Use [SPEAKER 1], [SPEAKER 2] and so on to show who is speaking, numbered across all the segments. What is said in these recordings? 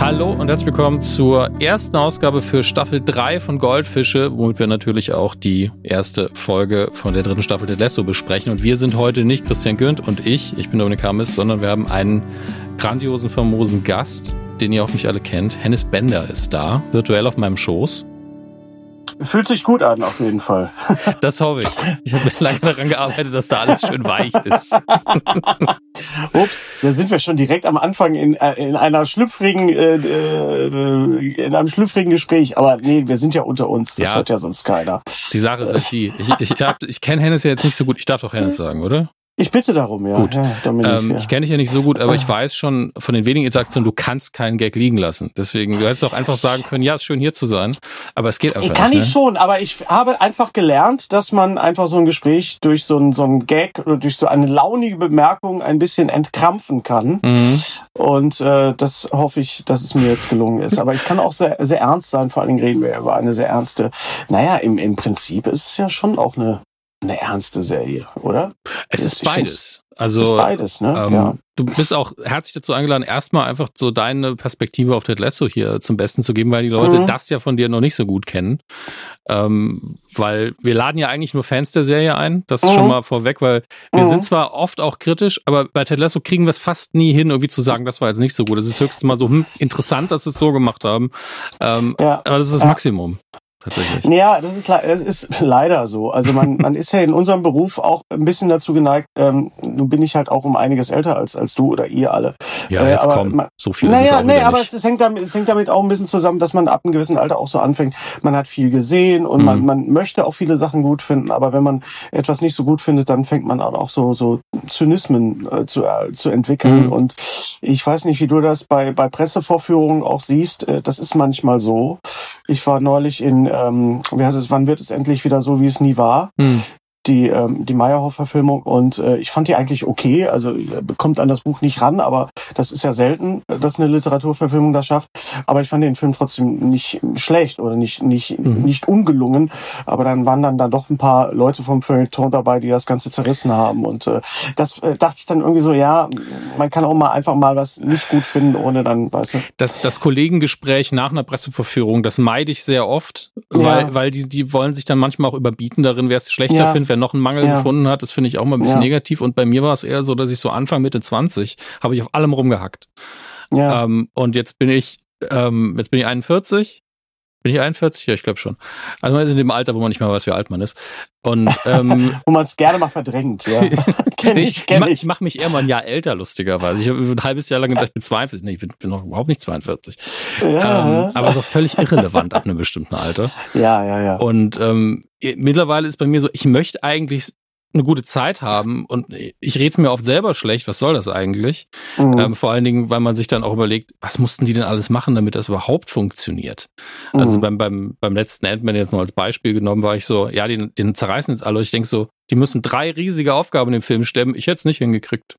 [SPEAKER 1] Hallo und herzlich willkommen zur ersten Ausgabe für Staffel 3 von Goldfische, womit wir natürlich auch die erste Folge von der dritten Staffel der Lesso besprechen. Und wir sind heute nicht Christian Günd und ich, ich bin Dominik Hammes, sondern wir haben einen grandiosen, famosen Gast, den ihr nicht alle kennt. Hennis Bender ist da, virtuell auf meinem Schoß.
[SPEAKER 2] Fühlt sich gut an, auf jeden Fall.
[SPEAKER 1] Das hoffe ich. Ich habe lange daran gearbeitet, dass da alles schön weich ist.
[SPEAKER 2] Ups, da sind wir schon direkt am Anfang in, äh, in einer schlüpfrigen, äh, äh, in einem schlüpfrigen Gespräch. Aber nee, wir sind ja unter uns. Das ja, hört ja sonst keiner.
[SPEAKER 1] Die Sache ist die. Ich, ich, ich, ich kenne Hennes ja jetzt nicht so gut. Ich darf doch Hennes sagen, oder?
[SPEAKER 2] Ich bitte darum, ja.
[SPEAKER 1] Gut.
[SPEAKER 2] Ja,
[SPEAKER 1] ähm, ja. Ich kenne dich ja nicht so gut, aber ich ah. weiß schon von den wenigen Interaktionen, du kannst keinen Gag liegen lassen. Deswegen, du hättest auch einfach sagen können, ja, ist schön hier zu sein. Aber es geht einfach
[SPEAKER 2] ich kann
[SPEAKER 1] nicht. Kann
[SPEAKER 2] ich ne? schon, aber ich habe einfach gelernt, dass man einfach so ein Gespräch durch so ein, so ein Gag oder durch so eine launige Bemerkung ein bisschen entkrampfen kann. Mhm. Und äh, das hoffe ich, dass es mir jetzt gelungen ist. Aber ich kann auch sehr, sehr ernst sein, vor allen Dingen reden wir über eine sehr ernste. Naja, im, im Prinzip ist es ja schon auch eine eine ernste Serie, oder?
[SPEAKER 1] Es ist beides. Also
[SPEAKER 2] ist beides, ne?
[SPEAKER 1] Ähm, ja. Du bist auch herzlich dazu eingeladen, erstmal einfach so deine Perspektive auf Ted Lasso hier zum Besten zu geben, weil die Leute mhm. das ja von dir noch nicht so gut kennen. Ähm, weil wir laden ja eigentlich nur Fans der Serie ein, das ist mhm. schon mal vorweg, weil wir mhm. sind zwar oft auch kritisch, aber bei Ted Lasso kriegen wir es fast nie hin, irgendwie zu sagen, das war jetzt nicht so gut. Es ist höchstens mal so hm, interessant, dass sie es so gemacht haben. Ähm, ja. Aber das ist das Maximum
[SPEAKER 2] tatsächlich. Ja, das ist, das ist leider so. Also man, man ist ja in unserem Beruf auch ein bisschen dazu geneigt, ähm, nun bin ich halt auch um einiges älter als, als du oder ihr alle.
[SPEAKER 1] Ja, jetzt äh, komm, so viel
[SPEAKER 2] naja, ist es auch nee, aber nicht. es, hängt damit, es hängt damit auch ein bisschen zusammen, dass man ab einem gewissen Alter auch so anfängt. Man hat viel gesehen und mhm. man, man möchte auch viele Sachen gut finden, aber wenn man etwas nicht so gut findet, dann fängt man auch so, so Zynismen äh, zu, äh, zu entwickeln. Mhm. Und ich weiß nicht, wie du das bei, bei Pressevorführungen auch siehst. Äh, das ist manchmal so. Ich war neulich in ähm, wie heißt es, wann wird es endlich wieder so, wie es nie war? Hm die, ähm, die Meyerhoff-Verfilmung und äh, ich fand die eigentlich okay. Also äh, kommt an das Buch nicht ran, aber das ist ja selten, dass eine Literaturverfilmung das schafft. Aber ich fand den Film trotzdem nicht schlecht oder nicht nicht mhm. nicht ungelungen. Aber dann waren dann da doch ein paar Leute vom Feuilleton dabei, die das Ganze zerrissen haben und äh, das äh, dachte ich dann irgendwie so, ja, man kann auch mal einfach mal was nicht gut finden, ohne dann, weißt du.
[SPEAKER 1] Das das Kollegengespräch nach einer Presseverführung, das meide ich sehr oft, weil ja. weil die die wollen sich dann manchmal auch überbieten darin, wer es schlechter ja. findet wer noch einen Mangel ja. gefunden hat, das finde ich auch mal ein bisschen ja. negativ. Und bei mir war es eher so, dass ich so Anfang, Mitte 20 habe ich auf allem rumgehackt. Ja. Ähm, und jetzt bin ich, ähm, jetzt bin ich 41. Bin ich 41? Ja, ich glaube schon. Also man ist in dem Alter, wo man nicht mehr weiß, wie alt man ist. Und ähm,
[SPEAKER 2] wo man es gerne mal verdrängt, ja.
[SPEAKER 1] kenn ich, kenn ich. Ich mache mich eher mal ein Jahr älter, lustigerweise. Ich habe ein halbes Jahr lang gedacht, ich bin 42. Nee, ich bin, bin noch überhaupt nicht 42. Ja. Ähm, aber so völlig irrelevant ab einem bestimmten Alter.
[SPEAKER 2] Ja, ja, ja.
[SPEAKER 1] Und ähm, mittlerweile ist bei mir so, ich möchte eigentlich eine gute Zeit haben und ich rede es mir oft selber schlecht, was soll das eigentlich? Mhm. Ähm, vor allen Dingen, weil man sich dann auch überlegt, was mussten die denn alles machen, damit das überhaupt funktioniert? Also mhm. Also beim, beim, beim letzten Ant-Man jetzt noch als Beispiel genommen, war ich so, ja, den, den zerreißen jetzt alle. Ich denke so, die müssen drei riesige Aufgaben im Film stemmen. Ich hätte es nicht hingekriegt.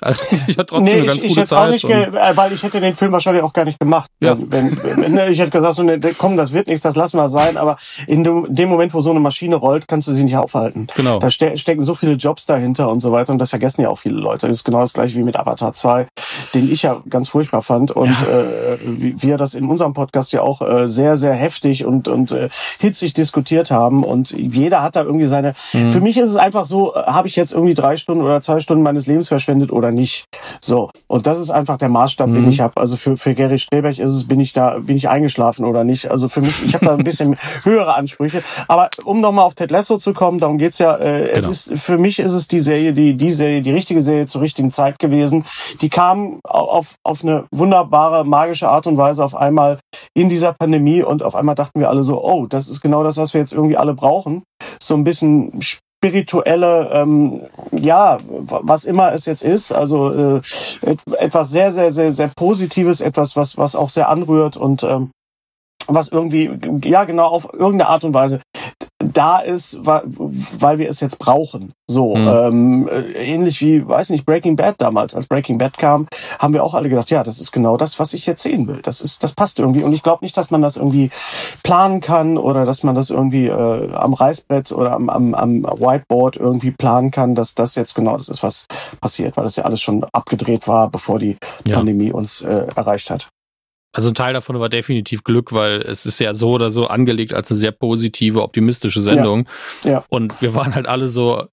[SPEAKER 2] Also ich hatte trotzdem nee, eine ganz ich, gute ich Zeit. Auch nicht äh, weil ich hätte den Film wahrscheinlich auch gar nicht gemacht. Ja. Wenn, wenn, wenn, ich hätte gesagt, so, ne, komm, das wird nichts, das lassen wir sein. Aber in dem Moment, wo so eine Maschine rollt, kannst du sie nicht aufhalten. Genau. Da ste stecken so viele Jobs dahinter und so weiter. Und das vergessen ja auch viele Leute. Das ist genau das gleiche wie mit Avatar 2, den ich ja ganz furchtbar fand. Und ja. äh, wir das in unserem Podcast ja auch äh, sehr, sehr heftig und, und äh, hitzig diskutiert haben. Und jeder hat da irgendwie seine... Mhm. Für mich ist es einfach so, äh, habe ich jetzt irgendwie drei Stunden oder zwei Stunden meines Lebens verschwendet oder nicht. So. Und das ist einfach der Maßstab, mhm. den ich habe. Also für, für Gary Streberg ist es, bin ich da, bin ich eingeschlafen oder nicht. Also für mich, ich habe da ein bisschen höhere Ansprüche. Aber um nochmal auf Ted Lasso zu kommen, darum geht's ja, äh, genau. es ist, für mich ist es die Serie, die, die Serie, die richtige Serie zur richtigen Zeit gewesen. Die kam auf, auf eine wunderbare, magische Art und Weise auf einmal in dieser Pandemie und auf einmal dachten wir alle so, oh, das ist genau das, was wir jetzt irgendwie alle brauchen. So ein bisschen spirituelle, ähm, ja, was immer es jetzt ist, also äh, etwas sehr, sehr, sehr, sehr Positives, etwas, was, was auch sehr anrührt und ähm, was irgendwie, ja genau, auf irgendeine Art und Weise da ist, weil wir es jetzt brauchen. So, mhm. ähm, ähnlich wie, weiß nicht, Breaking Bad damals. Als Breaking Bad kam, haben wir auch alle gedacht, ja, das ist genau das, was ich jetzt sehen will. Das ist, das passt irgendwie. Und ich glaube nicht, dass man das irgendwie planen kann oder dass man das irgendwie äh, am Reißbrett oder am, am, am Whiteboard irgendwie planen kann, dass das jetzt genau das ist, was passiert, weil das ja alles schon abgedreht war, bevor die ja. Pandemie uns äh, erreicht hat.
[SPEAKER 1] Also ein Teil davon war definitiv Glück, weil es ist ja so oder so angelegt als eine sehr positive, optimistische Sendung. Ja. ja. Und wir waren halt alle so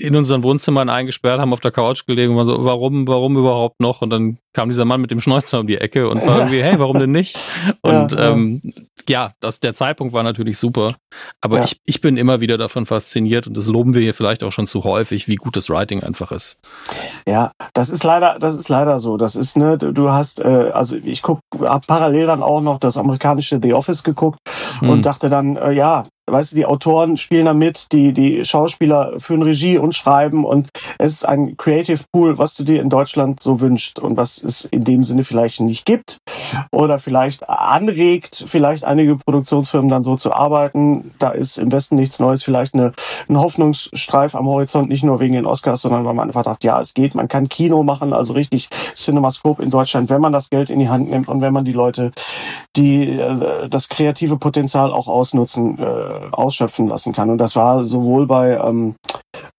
[SPEAKER 1] in unseren Wohnzimmern eingesperrt, haben auf der Couch gelegen und war so, warum, warum überhaupt noch? Und dann kam dieser Mann mit dem Schnäuzer um die Ecke und war irgendwie, hey, warum denn nicht? Und ja, ähm, ja das, der Zeitpunkt war natürlich super. Aber ja. ich, ich bin immer wieder davon fasziniert und das loben wir hier vielleicht auch schon zu häufig, wie gut das Writing einfach ist.
[SPEAKER 2] Ja, das ist leider, das ist leider so. Das ist, ne, du hast, äh, also ich guck, hab parallel dann auch noch das amerikanische The Office geguckt hm. und dachte dann, äh, ja, weißt du, die Autoren spielen da mit, die, die Schauspieler führen Regie und schreiben und es ist ein Creative Pool, was du dir in Deutschland so wünscht und was es in dem Sinne vielleicht nicht gibt oder vielleicht anregt, vielleicht einige Produktionsfirmen dann so zu arbeiten. Da ist im Westen nichts Neues, vielleicht eine, ein Hoffnungsstreif am Horizont, nicht nur wegen den Oscars, sondern weil man einfach sagt, ja, es geht, man kann Kino machen, also richtig Cinemascope in Deutschland, wenn man das Geld in die Hand nimmt und wenn man die Leute, die äh, das kreative Potenzial auch ausnutzen, äh, ausschöpfen lassen kann. Und das war sowohl bei ähm,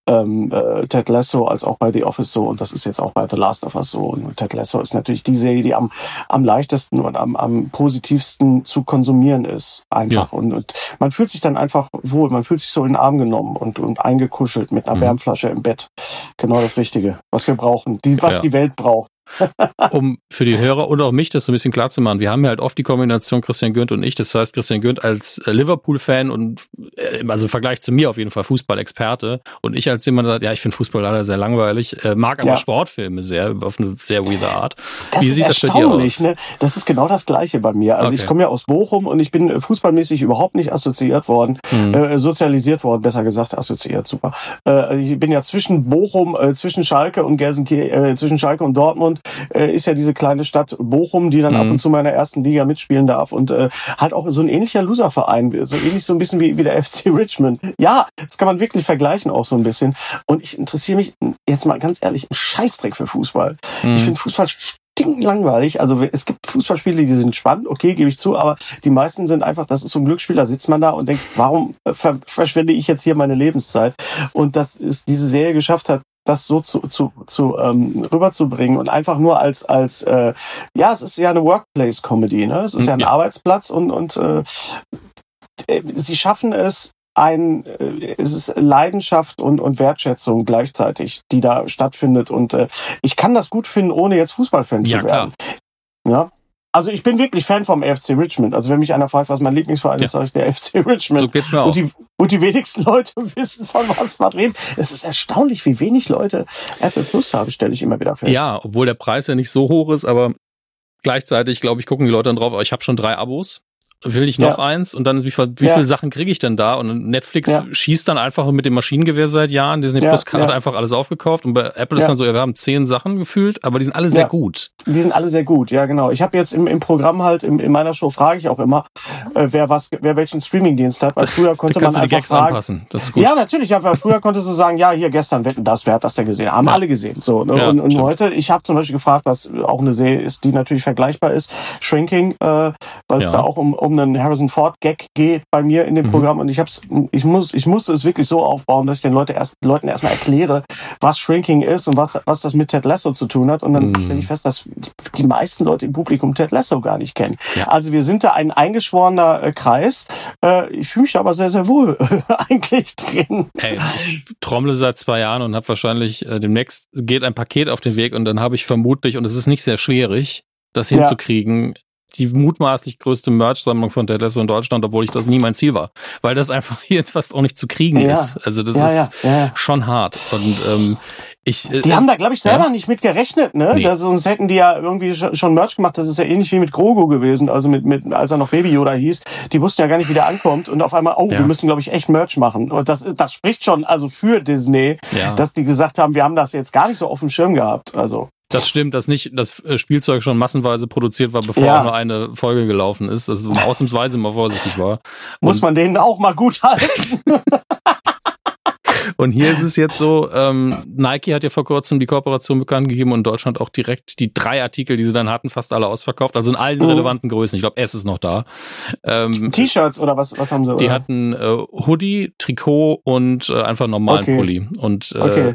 [SPEAKER 2] ähm, äh, Ted Lasso als auch bei The Office so und das ist jetzt auch bei The Last of Us so. Und Ted Lasso ist natürlich die Serie, die am, am leichtesten und am, am positivsten zu konsumieren ist. Einfach. Ja. Und, und man fühlt sich dann einfach wohl, man fühlt sich so in den Arm genommen und, und eingekuschelt mit einer mhm. Wärmflasche im Bett. Genau das Richtige, was wir brauchen, die, was ja. die Welt braucht.
[SPEAKER 1] Um für die Hörer und auch mich das so ein bisschen klar zu machen. Wir haben ja halt oft die Kombination Christian Günd und ich. Das heißt, Christian Günd als äh, Liverpool-Fan und äh, also im Vergleich zu mir auf jeden Fall Fußballexperte und ich als jemand, der sagt, ja, ich finde Fußball leider sehr langweilig, äh, mag aber ja. Sportfilme sehr, auf eine sehr weirde Art.
[SPEAKER 2] Das Wie ist sieht das bei dir aus? Ne? Das ist genau das Gleiche bei mir. Also okay. ich komme ja aus Bochum und ich bin fußballmäßig überhaupt nicht assoziiert worden, mhm. äh, sozialisiert worden, besser gesagt, assoziiert, super. Äh, ich bin ja zwischen Bochum, äh, zwischen Schalke und Gelsenkirchen, äh, zwischen Schalke und Dortmund äh, ist ja diese kleine Stadt Bochum, die dann mhm. ab und zu mal in der ersten Liga mitspielen darf und äh, halt auch so ein ähnlicher Loserverein, so ähnlich so ein bisschen wie, wie der FC Richmond. Ja, das kann man wirklich vergleichen auch so ein bisschen. Und ich interessiere mich jetzt mal ganz ehrlich, ein Scheißdreck für Fußball. Mhm. Ich finde Fußball langweilig. Also es gibt Fußballspiele, die sind spannend, okay, gebe ich zu, aber die meisten sind einfach, das ist so ein Glücksspiel, da sitzt man da und denkt, warum ver verschwende ich jetzt hier meine Lebenszeit? Und dass es diese Serie geschafft hat, das so zu, zu, zu ähm, rüberzubringen und einfach nur als als äh, ja es ist ja eine Workplace Comedy ne es ist ja ein ja. Arbeitsplatz und und äh, äh, sie schaffen es ein äh, es ist Leidenschaft und und Wertschätzung gleichzeitig die da stattfindet und äh, ich kann das gut finden ohne jetzt Fußballfan ja, zu werden klar. ja also ich bin wirklich Fan vom FC Richmond. Also wenn mich einer fragt, was mein Lieblingsverein ja. ist, sage ich der FC Richmond. So geht's mir auch. Und die, und die wenigsten Leute wissen, von was man redet. Es ist erstaunlich, wie wenig Leute Apple Plus haben, stelle ich immer wieder fest.
[SPEAKER 1] Ja, obwohl der Preis ja nicht so hoch ist, aber gleichzeitig, glaube ich, gucken die Leute dann drauf, ich habe schon drei Abos will ich noch ja. eins und dann wie, wie ja. viele Sachen kriege ich denn da? Und Netflix ja. schießt dann einfach mit dem Maschinengewehr seit Jahren. Disney Plus hat einfach alles aufgekauft und bei Apple ist dann so, ja, wir haben zehn Sachen gefühlt, aber die sind alle sehr gut.
[SPEAKER 2] Die sind alle sehr gut, ja genau. Ich habe jetzt im, im Programm halt, im, in meiner Show frage ich auch immer, äh, wer was, wer welchen Streamingdienst hat, weil früher konnte man einfach fragen. Anpassen. Das ist gut. Ja, natürlich, ja, weil früher konntest du sagen, ja, hier gestern wetten das, wer hat das denn gesehen? Haben alle gesehen. So, ne? und, und heute, ich habe zum Beispiel gefragt, was auch eine Serie ist, die natürlich vergleichbar ist, Shrinking, äh, weil es da auch um, um einen Harrison Ford Gag geht bei mir in dem mhm. Programm und ich hab's, ich muss, ich musste es wirklich so aufbauen, dass ich den Leute erst, Leuten erstmal erkläre, was Shrinking ist und was, was das mit Ted Lasso zu tun hat. Und dann mhm. stelle ich fest, dass die meisten Leute im Publikum Ted Lasso gar nicht kennen. Ja. Also wir sind da ein eingeschworener äh, Kreis. Äh, ich fühle mich aber sehr, sehr wohl eigentlich drin.
[SPEAKER 1] Hey, ich trommle seit zwei Jahren und habe wahrscheinlich äh, demnächst geht ein Paket auf den Weg und dann habe ich vermutlich, und es ist nicht sehr schwierig, das hinzukriegen, die mutmaßlich größte Merch-Sammlung von Ted Lasso in Deutschland, obwohl ich das nie mein Ziel war, weil das einfach hier fast auch nicht zu kriegen ja. ist. Also das ja, ist ja, schon hart und ähm, ich,
[SPEAKER 2] äh, die haben da, glaube ich, selber nicht mit gerechnet, ne? Nee. Das, sonst hätten die ja irgendwie schon Merch gemacht. Das ist ja ähnlich wie mit Grogu gewesen, also mit, mit als er noch Baby Yoda hieß. Die wussten ja gar nicht, wie der ankommt. Und auf einmal, oh, wir müssen, glaube ich, echt Merch machen. Und das, das spricht schon also für Disney, dass die gesagt haben, wir haben das jetzt gar nicht so auf dem Schirm gehabt. Also.
[SPEAKER 1] Das stimmt, dass nicht das äh, Spielzeug schon massenweise produziert war, bevor ja. nur eine Folge gelaufen ist. Das ausnahmsweise mal vorsichtig war.
[SPEAKER 2] Muss Und man denen auch mal gut halten.
[SPEAKER 1] Und hier ist es jetzt so, ähm, Nike hat ja vor kurzem die Kooperation bekannt gegeben und Deutschland auch direkt die drei Artikel, die sie dann hatten, fast alle ausverkauft. Also in allen mhm. relevanten Größen. Ich glaube, S ist noch da.
[SPEAKER 2] Ähm, T-Shirts oder was, was haben sie?
[SPEAKER 1] Die oder? hatten äh, Hoodie, Trikot und äh, einfach normalen okay. Pulli. Und äh, okay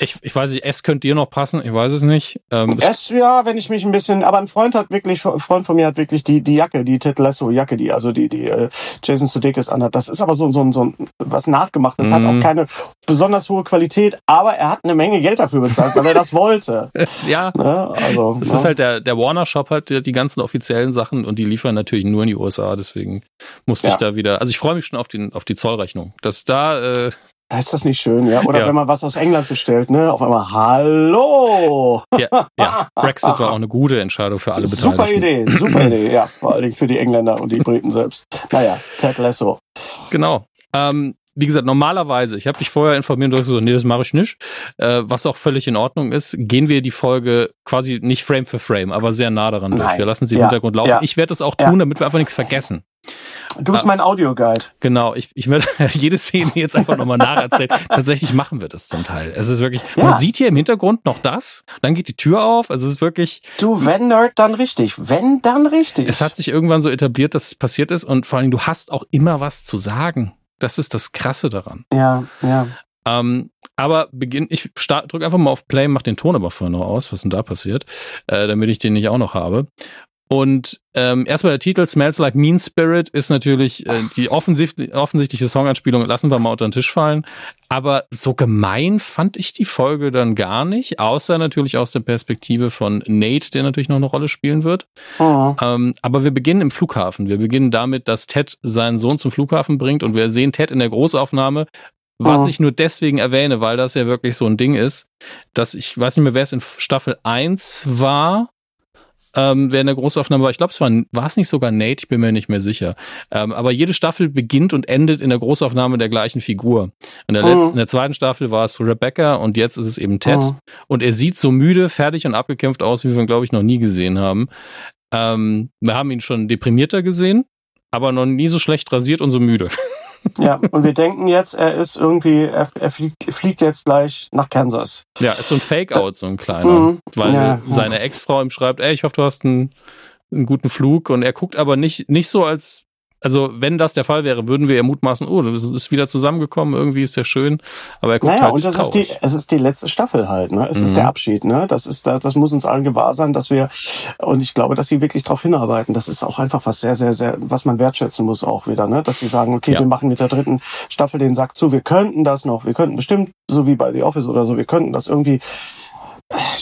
[SPEAKER 1] Ich, ich weiß nicht, S könnte dir noch passen, ich weiß es nicht.
[SPEAKER 2] Ähm, S, ja, wenn ich mich ein bisschen, aber ein Freund hat wirklich, ein Freund von mir hat wirklich die, die Jacke, die Ted Lasso Jacke, die, also die, die äh, Jason Sudeikis anhat. Das ist aber so, so, so was nachgemacht. Das mm. hat auch mhm. keine besonders hohe Qualität, aber er hat eine Menge Geld dafür bezahlt, weil er das wollte.
[SPEAKER 1] ja. Ne? Also, es ja. ist ne? halt der, der Warner Shop hat die ganzen offiziellen Sachen und die liefern natürlich nur in die USA, deswegen musste ja. ich da wieder, also ich freue mich schon auf, den, auf die Zollrechnung, dass da, äh,
[SPEAKER 2] ist das nicht schön, ja? Oder ja. wenn man was aus England bestellt, ne? Auf einmal, hallo!
[SPEAKER 1] Ja, ja. Brexit war auch eine gute Entscheidung für alle
[SPEAKER 2] Beteiligten. Super Idee, super Idee, ja. Vor allen Dingen für die Engländer und die Briten selbst. Naja, Ted Lasso.
[SPEAKER 1] Genau. Ähm, wie gesagt, normalerweise, ich habe dich vorher informiert und du hast so, nee, das mache ich nicht, äh, was auch völlig in Ordnung ist, gehen wir die Folge quasi nicht Frame für Frame, aber sehr nah daran Nein. durch. Wir lassen sie im ja. Hintergrund laufen. Ja. Ich werde das auch tun, ja. damit wir einfach nichts vergessen.
[SPEAKER 2] Du bist ah, mein Audioguide.
[SPEAKER 1] Genau, ich, ich werde jede Szene jetzt einfach nochmal nacherzählen. Tatsächlich machen wir das zum Teil. Es ist wirklich, ja. man sieht hier im Hintergrund noch das, dann geht die Tür auf, also es ist wirklich.
[SPEAKER 2] Du, wenn Nerd, dann richtig. Wenn, dann richtig.
[SPEAKER 1] Es hat sich irgendwann so etabliert, dass es passiert ist und vor allem, du hast auch immer was zu sagen. Das ist das Krasse daran.
[SPEAKER 2] Ja, ja.
[SPEAKER 1] Ähm, aber beginn, ich drücke einfach mal auf Play, mach den Ton aber vorher noch aus, was denn da passiert, äh, damit ich den nicht auch noch habe. Und ähm, erstmal der Titel Smells Like Mean Spirit ist natürlich äh, die offensichtlich, offensichtliche Songanspielung, lassen wir mal unter den Tisch fallen. Aber so gemein fand ich die Folge dann gar nicht, außer natürlich aus der Perspektive von Nate, der natürlich noch eine Rolle spielen wird. Oh. Ähm, aber wir beginnen im Flughafen. Wir beginnen damit, dass Ted seinen Sohn zum Flughafen bringt und wir sehen Ted in der Großaufnahme was oh. ich nur deswegen erwähne, weil das ja wirklich so ein Ding ist, dass ich weiß nicht mehr, wer es in Staffel 1 war, ähm, wer in der Großaufnahme war. Ich glaube, es war, war es nicht sogar Nate, ich bin mir nicht mehr sicher. Ähm, aber jede Staffel beginnt und endet in der Großaufnahme der gleichen Figur. In der, oh. letzten, in der zweiten Staffel war es Rebecca und jetzt ist es eben Ted. Oh. Und er sieht so müde, fertig und abgekämpft aus, wie wir ihn, glaube ich, noch nie gesehen haben. Ähm, wir haben ihn schon deprimierter gesehen, aber noch nie so schlecht rasiert und so müde.
[SPEAKER 2] Ja, und wir denken jetzt, er ist irgendwie, er, er fliegt, fliegt, jetzt gleich nach Kansas.
[SPEAKER 1] Ja, ist so ein Fake-Out, so ein kleiner. Mhm. Weil ja, seine Ex-Frau ihm schreibt, ey, ich hoffe, du hast einen, einen guten Flug. Und er guckt aber nicht, nicht so, als also wenn das der Fall wäre, würden wir ja mutmaßen, oh, das ist wieder zusammengekommen, irgendwie ist der schön, aber er guckt naja, halt und
[SPEAKER 2] das traurig. ist die, es ist die letzte Staffel halt, ne? Es mhm. ist der Abschied, ne? Das ist, das muss uns allen gewahr sein, dass wir, und ich glaube, dass sie wirklich darauf hinarbeiten. Das ist auch einfach was sehr, sehr, sehr, was man wertschätzen muss auch wieder, ne? Dass sie sagen, okay, ja. wir machen mit der dritten Staffel den Sack zu, wir könnten das noch, wir könnten bestimmt, so wie bei The Office oder so, wir könnten das irgendwie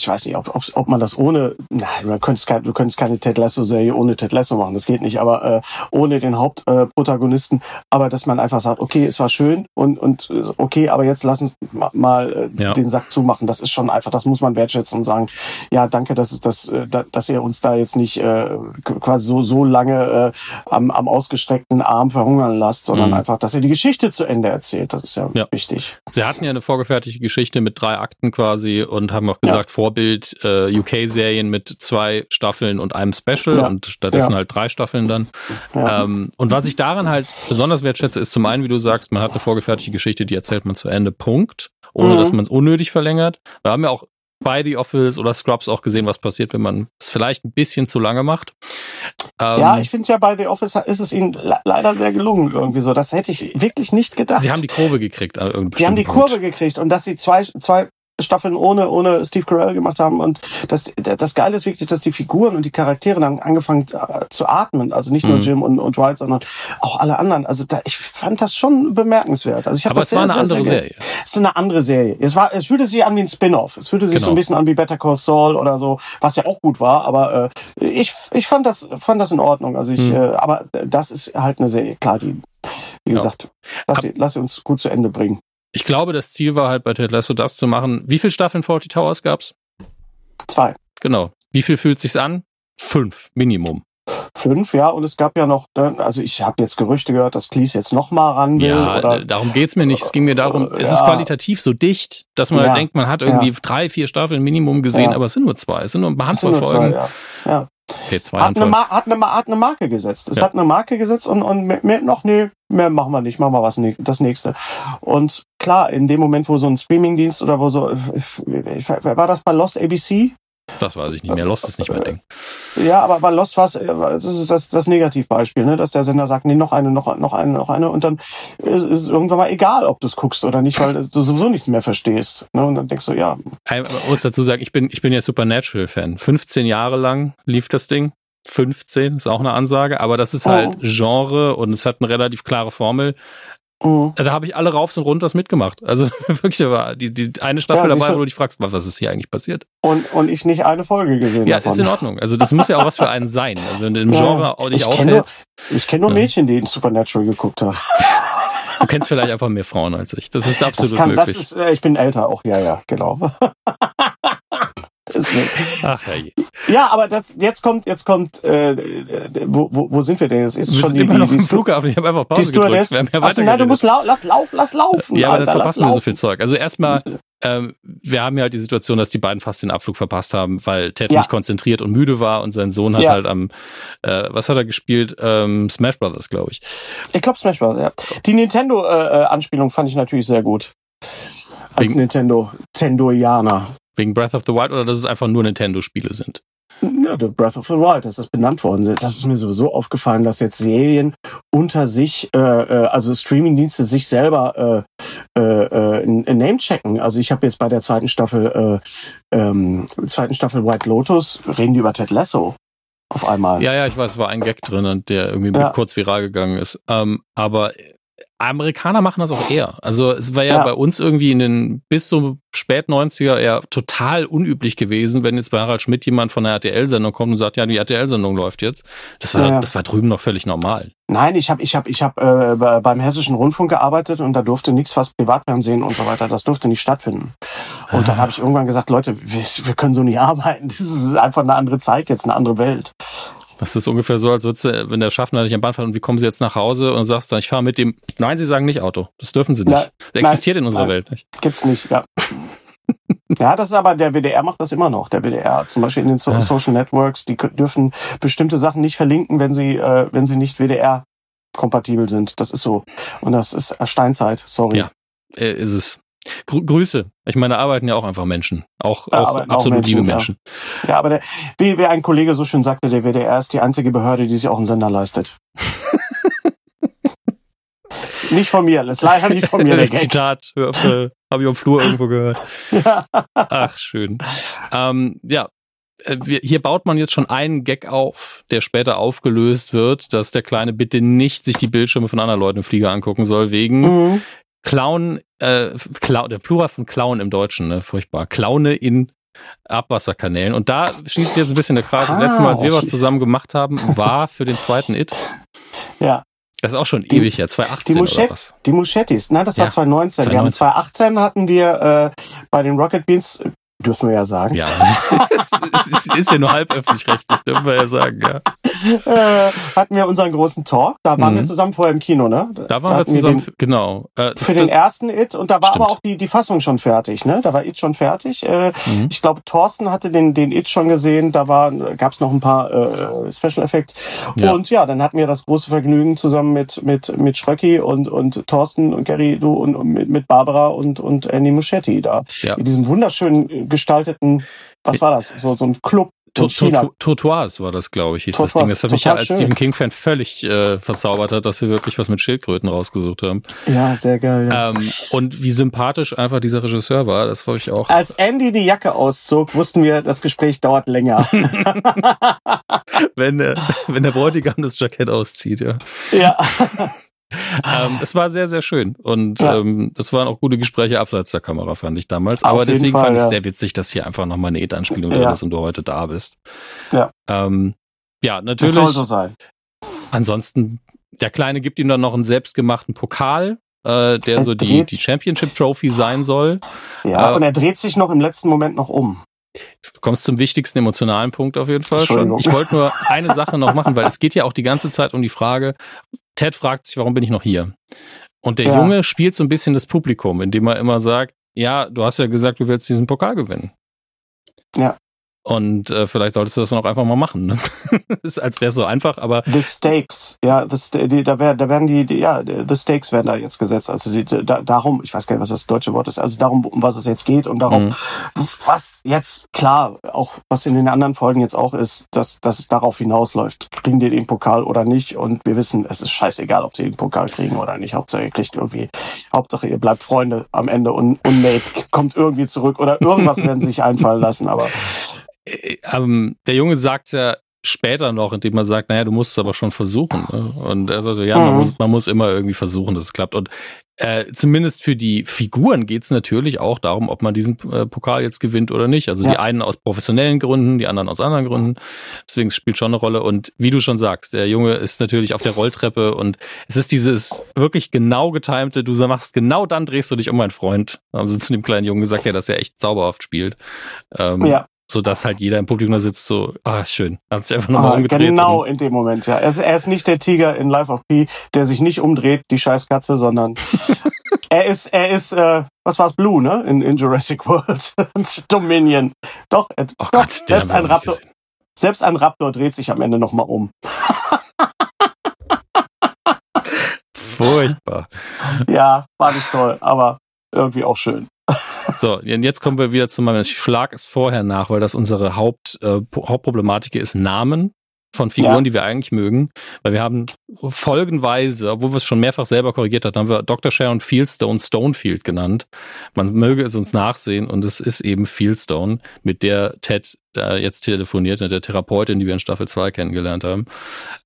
[SPEAKER 2] ich weiß nicht, ob, ob, ob man das ohne, nein, man könnte keine, du könntest keine Ted Lasso-Serie ohne Ted Lasso machen, das geht nicht, aber äh, ohne den Hauptprotagonisten, äh, aber dass man einfach sagt, okay, es war schön und, und okay, aber jetzt lass uns mal äh, ja. den Sack zumachen, das ist schon einfach, das muss man wertschätzen und sagen, ja, danke, dass, es das, äh, dass ihr uns da jetzt nicht äh, quasi so, so lange äh, am, am ausgestreckten Arm verhungern lasst, sondern mhm. einfach, dass ihr die Geschichte zu Ende erzählt, das ist ja, ja, wichtig.
[SPEAKER 1] Sie hatten ja eine vorgefertigte Geschichte mit drei Akten quasi und haben auch gesagt, gesagt, Vorbild äh, UK-Serien mit zwei Staffeln und einem Special ja. und stattdessen ja. halt drei Staffeln dann. Ja. Ähm, und was ich daran halt besonders wertschätze, ist zum einen, wie du sagst, man hat eine vorgefertigte Geschichte, die erzählt man zu Ende, Punkt. Ohne mhm. dass man es unnötig verlängert. Wir haben ja auch bei The Office oder Scrubs auch gesehen, was passiert, wenn man es vielleicht ein bisschen zu lange macht.
[SPEAKER 2] Ähm, ja, ich finde ja bei The Office ist es ihnen leider sehr gelungen irgendwie so. Das hätte ich wirklich nicht gedacht.
[SPEAKER 1] Sie haben die Kurve gekriegt.
[SPEAKER 2] An sie haben die Punkt. Kurve gekriegt und dass sie zwei, zwei Staffeln ohne, ohne Steve Carell gemacht haben. Und das, das Geile ist wirklich, dass die Figuren und die Charaktere dann angefangen äh, zu atmen. Also nicht nur mhm. Jim und, und Dwight, sondern auch alle anderen. Also da, ich fand das schon bemerkenswert. Also ich
[SPEAKER 1] Aber
[SPEAKER 2] das
[SPEAKER 1] es
[SPEAKER 2] sehr,
[SPEAKER 1] war eine sehr, andere sehr, Serie.
[SPEAKER 2] Es ist eine andere Serie. Es war, es fühlte sich an wie ein Spin-off. Es fühlte sich genau. so ein bisschen an wie Better Call Saul oder so, was ja auch gut war. Aber äh, ich, ich fand das, fand das in Ordnung. Also ich, mhm. äh, aber das ist halt eine Serie. Klar, die, wie ja. gesagt, lass, sie, lass sie uns gut zu Ende bringen.
[SPEAKER 1] Ich glaube, das Ziel war halt bei Ted Lasso das zu machen. Wie viele Staffeln Forty Towers gab's?
[SPEAKER 2] Zwei.
[SPEAKER 1] Genau. Wie viel fühlt sich's an? Fünf, Minimum.
[SPEAKER 2] Fünf, ja, und es gab ja noch, ne, also ich habe jetzt Gerüchte gehört, dass Cleese jetzt noch mal ran will.
[SPEAKER 1] Ja,
[SPEAKER 2] oder,
[SPEAKER 1] darum geht's mir nicht. Es ging mir darum, es ja. ist qualitativ so dicht, dass man ja. denkt, man hat irgendwie ja. drei, vier Staffeln Minimum gesehen, aber es sind nur zwei, es sind nur ein paar Handvoll Folgen.
[SPEAKER 2] ja. Okay, zwei hat, eine hat, eine, hat eine Marke gesetzt. Es hat eine Marke gesetzt und, und mehr, noch, nee, mehr machen wir nicht, machen wir was das nächste. Und klar, in dem Moment, wo so ein Streamingdienst oder wo so, war das bei Lost ABC?
[SPEAKER 1] Das weiß ich nicht mehr. Lost ist nicht mein Ding.
[SPEAKER 2] Ja, aber bei Lost war es, äh, das ist das, das Negativbeispiel, ne? dass der Sender sagt, nee, noch eine, noch, noch eine, noch eine und dann ist es irgendwann mal egal, ob du es guckst oder nicht, weil du sowieso nichts mehr verstehst. Ne? Und dann denkst du, ja.
[SPEAKER 1] Ich muss dazu sagen, ich bin, ich bin ja Supernatural-Fan. 15 Jahre lang lief das Ding. 15 ist auch eine Ansage, aber das ist halt oh. Genre und es hat eine relativ klare Formel. Mhm. Da habe ich alle raufs und runters mitgemacht. Also wirklich, war die, die eine Staffel ja, dabei, wo du dich fragst, was ist hier eigentlich passiert?
[SPEAKER 2] Und, und ich nicht eine Folge gesehen
[SPEAKER 1] Ja, davon. ist in Ordnung. Also das muss ja auch was für einen sein. Also wenn du im Genre nicht aufhältst.
[SPEAKER 2] Nur, ich kenne nur Mädchen, die in Supernatural geguckt haben.
[SPEAKER 1] Du kennst vielleicht einfach mehr Frauen als ich. Das ist absolut
[SPEAKER 2] das
[SPEAKER 1] kann, möglich.
[SPEAKER 2] Das ist, äh, ich bin älter auch, ja, ja, genau. Ach, hey. Ja, aber das jetzt kommt jetzt kommt äh, wo, wo, wo sind wir denn? Es ist schon die,
[SPEAKER 1] immer die, noch die, im Flughafen. Ich habe einfach Pause gedrückt. Wir haben ja
[SPEAKER 2] Achso, nein, du musst lau lass laufen, lass laufen.
[SPEAKER 1] Ja, aber dann verpassen wir so viel Zeug. Also erstmal ähm, wir haben ja halt die Situation, dass die beiden fast den Abflug verpasst haben, weil Ted ja. nicht konzentriert und müde war und sein Sohn hat ja. halt am, äh, was hat er gespielt? Ähm, Smash Brothers, glaube ich.
[SPEAKER 2] Ich glaube Smash Brothers, ja. Die Nintendo-Anspielung äh, fand ich natürlich sehr gut. Als Wegen, Nintendo, Tendoianer.
[SPEAKER 1] Wegen Breath of the Wild oder dass es einfach nur Nintendo-Spiele sind?
[SPEAKER 2] Ja, The Breath of the Wild, das ist benannt worden. Das ist mir sowieso aufgefallen, dass jetzt Serien unter sich, äh, äh also Streamingdienste sich selber äh, äh, äh, Name checken. Also ich habe jetzt bei der zweiten Staffel, äh, ähm, zweiten Staffel White Lotus reden die über Ted Lasso auf einmal.
[SPEAKER 1] Ja, ja, ich weiß, es war ein Gag drin, der irgendwie ja. kurz viral gegangen ist. Ähm, aber Amerikaner machen das auch eher. Also es war ja, ja, bei uns irgendwie in den bis so spät 90er eher total unüblich gewesen, wenn jetzt bei Harald Schmidt jemand von der RTL-Sendung kommt und sagt, ja, die RTL-Sendung läuft jetzt. Das war, ja. das war drüben noch völlig normal.
[SPEAKER 2] Nein, ich habe ich hab, ich hab, äh, beim Hessischen Rundfunk gearbeitet und da durfte nichts, was Privatfernsehen und so weiter, das durfte nicht stattfinden. Und dann habe ich irgendwann gesagt, Leute, wir, wir können so nicht arbeiten. Das ist einfach eine andere Zeit jetzt, eine andere Welt.
[SPEAKER 1] Das ist ungefähr so, als würdest du, wenn der Schaffner dich am Band fährt und wie kommen sie jetzt nach Hause und sagst dann, ich fahre mit dem. Nein, sie sagen nicht Auto. Das dürfen sie nicht. Ja, das existiert nein, in unserer nein, Welt nicht.
[SPEAKER 2] Gibt's nicht, ja. ja, das ist aber, der WDR macht das immer noch. Der WDR, zum Beispiel in den so ja. Social Networks, die dürfen bestimmte Sachen nicht verlinken, wenn sie, äh, wenn sie nicht WDR kompatibel sind. Das ist so. Und das ist Steinzeit, sorry.
[SPEAKER 1] Ja, äh, ist es. Gr Grüße. Ich meine, arbeiten ja auch einfach Menschen. Auch, auch absolut auch Menschen, liebe Menschen.
[SPEAKER 2] Ja, ja aber der, wie, wie ein Kollege so schön sagte, der WDR ist die einzige Behörde, die sich auch einen Sender leistet. nicht von mir, das ist leider nicht von mir.
[SPEAKER 1] Zitat, äh, habe ich am Flur irgendwo gehört. ja. Ach, schön. Ähm, ja, äh, hier baut man jetzt schon einen Gag auf, der später aufgelöst wird, dass der Kleine bitte nicht sich die Bildschirme von anderen Leuten im Flieger angucken soll, wegen mhm. Clown, äh, Clown, der Plural von Clown im Deutschen, ne, furchtbar. Klaune in Abwasserkanälen. Und da schließt sich jetzt ein bisschen der Kreis. Das letzte Mal, als wir was zusammen gemacht haben, war für den zweiten It.
[SPEAKER 2] Ja.
[SPEAKER 1] Das ist auch schon die, ewig her, 2018
[SPEAKER 2] die Muschet, oder was? Die Muschettis, nein, das war ja, 2019. 2019. Wir haben 2018 hatten wir äh, bei den Rocket Beans Dürfen wir ja sagen.
[SPEAKER 1] Ja, es ist, ist ja nur halb öffentlich-rechtlich, dürfen wir ja sagen, ja.
[SPEAKER 2] Äh, hatten wir unseren großen Talk, da waren mhm. wir zusammen vorher im Kino, ne?
[SPEAKER 1] Da waren da wir zusammen, wir den, genau.
[SPEAKER 2] Äh, für den ersten It und da war stimmt. aber auch die, die Fassung schon fertig, ne? Da war It schon fertig. Äh, mhm. Ich glaube, Thorsten hatte den, den It schon gesehen, da gab es noch ein paar äh, Special Effects. Ja. Und ja, dann hatten wir das große Vergnügen zusammen mit, mit, mit Schröcki und, und Thorsten und Gary, du und, und mit, mit Barbara und, und Andy Muschetti da. Ja. In diesem wunderschönen gestalteten, was war das? So, so ein Club.
[SPEAKER 1] Tortoise war das, glaube ich, hieß das Ding. Das hat mich ja als. Stephen King-Fan völlig äh, verzaubert hat, dass wir wirklich was mit Schildkröten rausgesucht haben.
[SPEAKER 2] Ja, sehr geil.
[SPEAKER 1] Ähm, und wie sympathisch einfach dieser Regisseur war, das war ich auch.
[SPEAKER 2] Als Andy die Jacke auszog, wussten wir, das Gespräch dauert länger.
[SPEAKER 1] wenn, der, wenn der Bräutigam das Jackett auszieht, ja.
[SPEAKER 2] Ja.
[SPEAKER 1] ähm, es war sehr, sehr schön. Und ja. ähm, das waren auch gute Gespräche abseits der Kamera, fand ich damals. Aber deswegen Fall, fand ich ja. sehr witzig, dass hier einfach nochmal eine ETA-Anspielung ja. drin ist und du heute da bist.
[SPEAKER 2] Ja.
[SPEAKER 1] Ähm, ja, natürlich.
[SPEAKER 2] Das soll so sein.
[SPEAKER 1] Ansonsten, der Kleine gibt ihm dann noch einen selbstgemachten Pokal. Äh, der er so die, die Championship Trophy sein soll.
[SPEAKER 2] Ja, äh, und er dreht sich noch im letzten Moment noch um.
[SPEAKER 1] Du kommst zum wichtigsten emotionalen Punkt auf jeden Fall schon. Ich wollte nur eine Sache noch machen, weil es geht ja auch die ganze Zeit um die Frage, Ted fragt sich, warum bin ich noch hier? Und der ja. Junge spielt so ein bisschen das Publikum, indem er immer sagt, ja, du hast ja gesagt, du willst diesen Pokal gewinnen.
[SPEAKER 2] Ja.
[SPEAKER 1] Und äh, vielleicht solltest du das dann auch einfach mal machen. Ne? ist, als wäre es so einfach, aber.
[SPEAKER 2] The Stakes, ja, the, die, da, wär, da werden die, die, ja, the Stakes werden da jetzt gesetzt. Also die, da, darum, ich weiß gar nicht, was das deutsche Wort ist, also darum, um was es jetzt geht und darum, mhm. was jetzt klar, auch was in den anderen Folgen jetzt auch ist, dass, dass es darauf hinausläuft. Kriegen die den Pokal oder nicht? Und wir wissen, es ist scheißegal, ob sie den Pokal kriegen oder nicht. Hauptsache ihr kriegt irgendwie, Hauptsache ihr bleibt Freunde am Ende und, und Nate kommt irgendwie zurück oder irgendwas werden sie sich einfallen lassen, aber
[SPEAKER 1] äh, ähm, der Junge sagt ja später noch, indem er sagt, naja, du musst es aber schon versuchen. Ne? Und er sagt, ja, mhm. man, muss, man muss immer irgendwie versuchen, dass es klappt. Und äh, zumindest für die Figuren geht es natürlich auch darum, ob man diesen äh, Pokal jetzt gewinnt oder nicht. Also ja. die einen aus professionellen Gründen, die anderen aus anderen Gründen. Deswegen spielt schon eine Rolle. Und wie du schon sagst, der Junge ist natürlich auf der Rolltreppe und es ist dieses wirklich genau getimte, du machst genau dann drehst du dich um, mein Freund. Haben sie zu dem kleinen Jungen gesagt, ja, dass er echt zauberhaft spielt. Ähm, ja so dass halt jeder im Publikum da sitzt, so, ah, schön. Hat sich einfach nochmal ah, umgedreht.
[SPEAKER 2] Genau in dem Moment, ja. Er ist, er ist nicht der Tiger in Life of Pi, der sich nicht umdreht, die Scheißkatze, sondern er ist, er ist, äh, was war's, Blue, ne? In, in Jurassic World. Dominion. Doch, er, oh doch Gott, selbst ein Raptor. Selbst ein Raptor dreht sich am Ende nochmal um.
[SPEAKER 1] Furchtbar.
[SPEAKER 2] Ja, war nicht toll, aber irgendwie auch schön.
[SPEAKER 1] So, jetzt kommen wir wieder zu meinem ich Schlag es vorher nach, weil das unsere Haupt, äh, Hauptproblematik ist Namen von Figuren, ja. die wir eigentlich mögen, weil wir haben folgenweise, obwohl wir es schon mehrfach selber korrigiert haben, haben wir Dr. Sharon Fieldstone Stonefield genannt. Man möge es uns nachsehen und es ist eben Fieldstone, mit der Ted da jetzt telefoniert, mit der Therapeutin, die wir in Staffel 2 kennengelernt haben.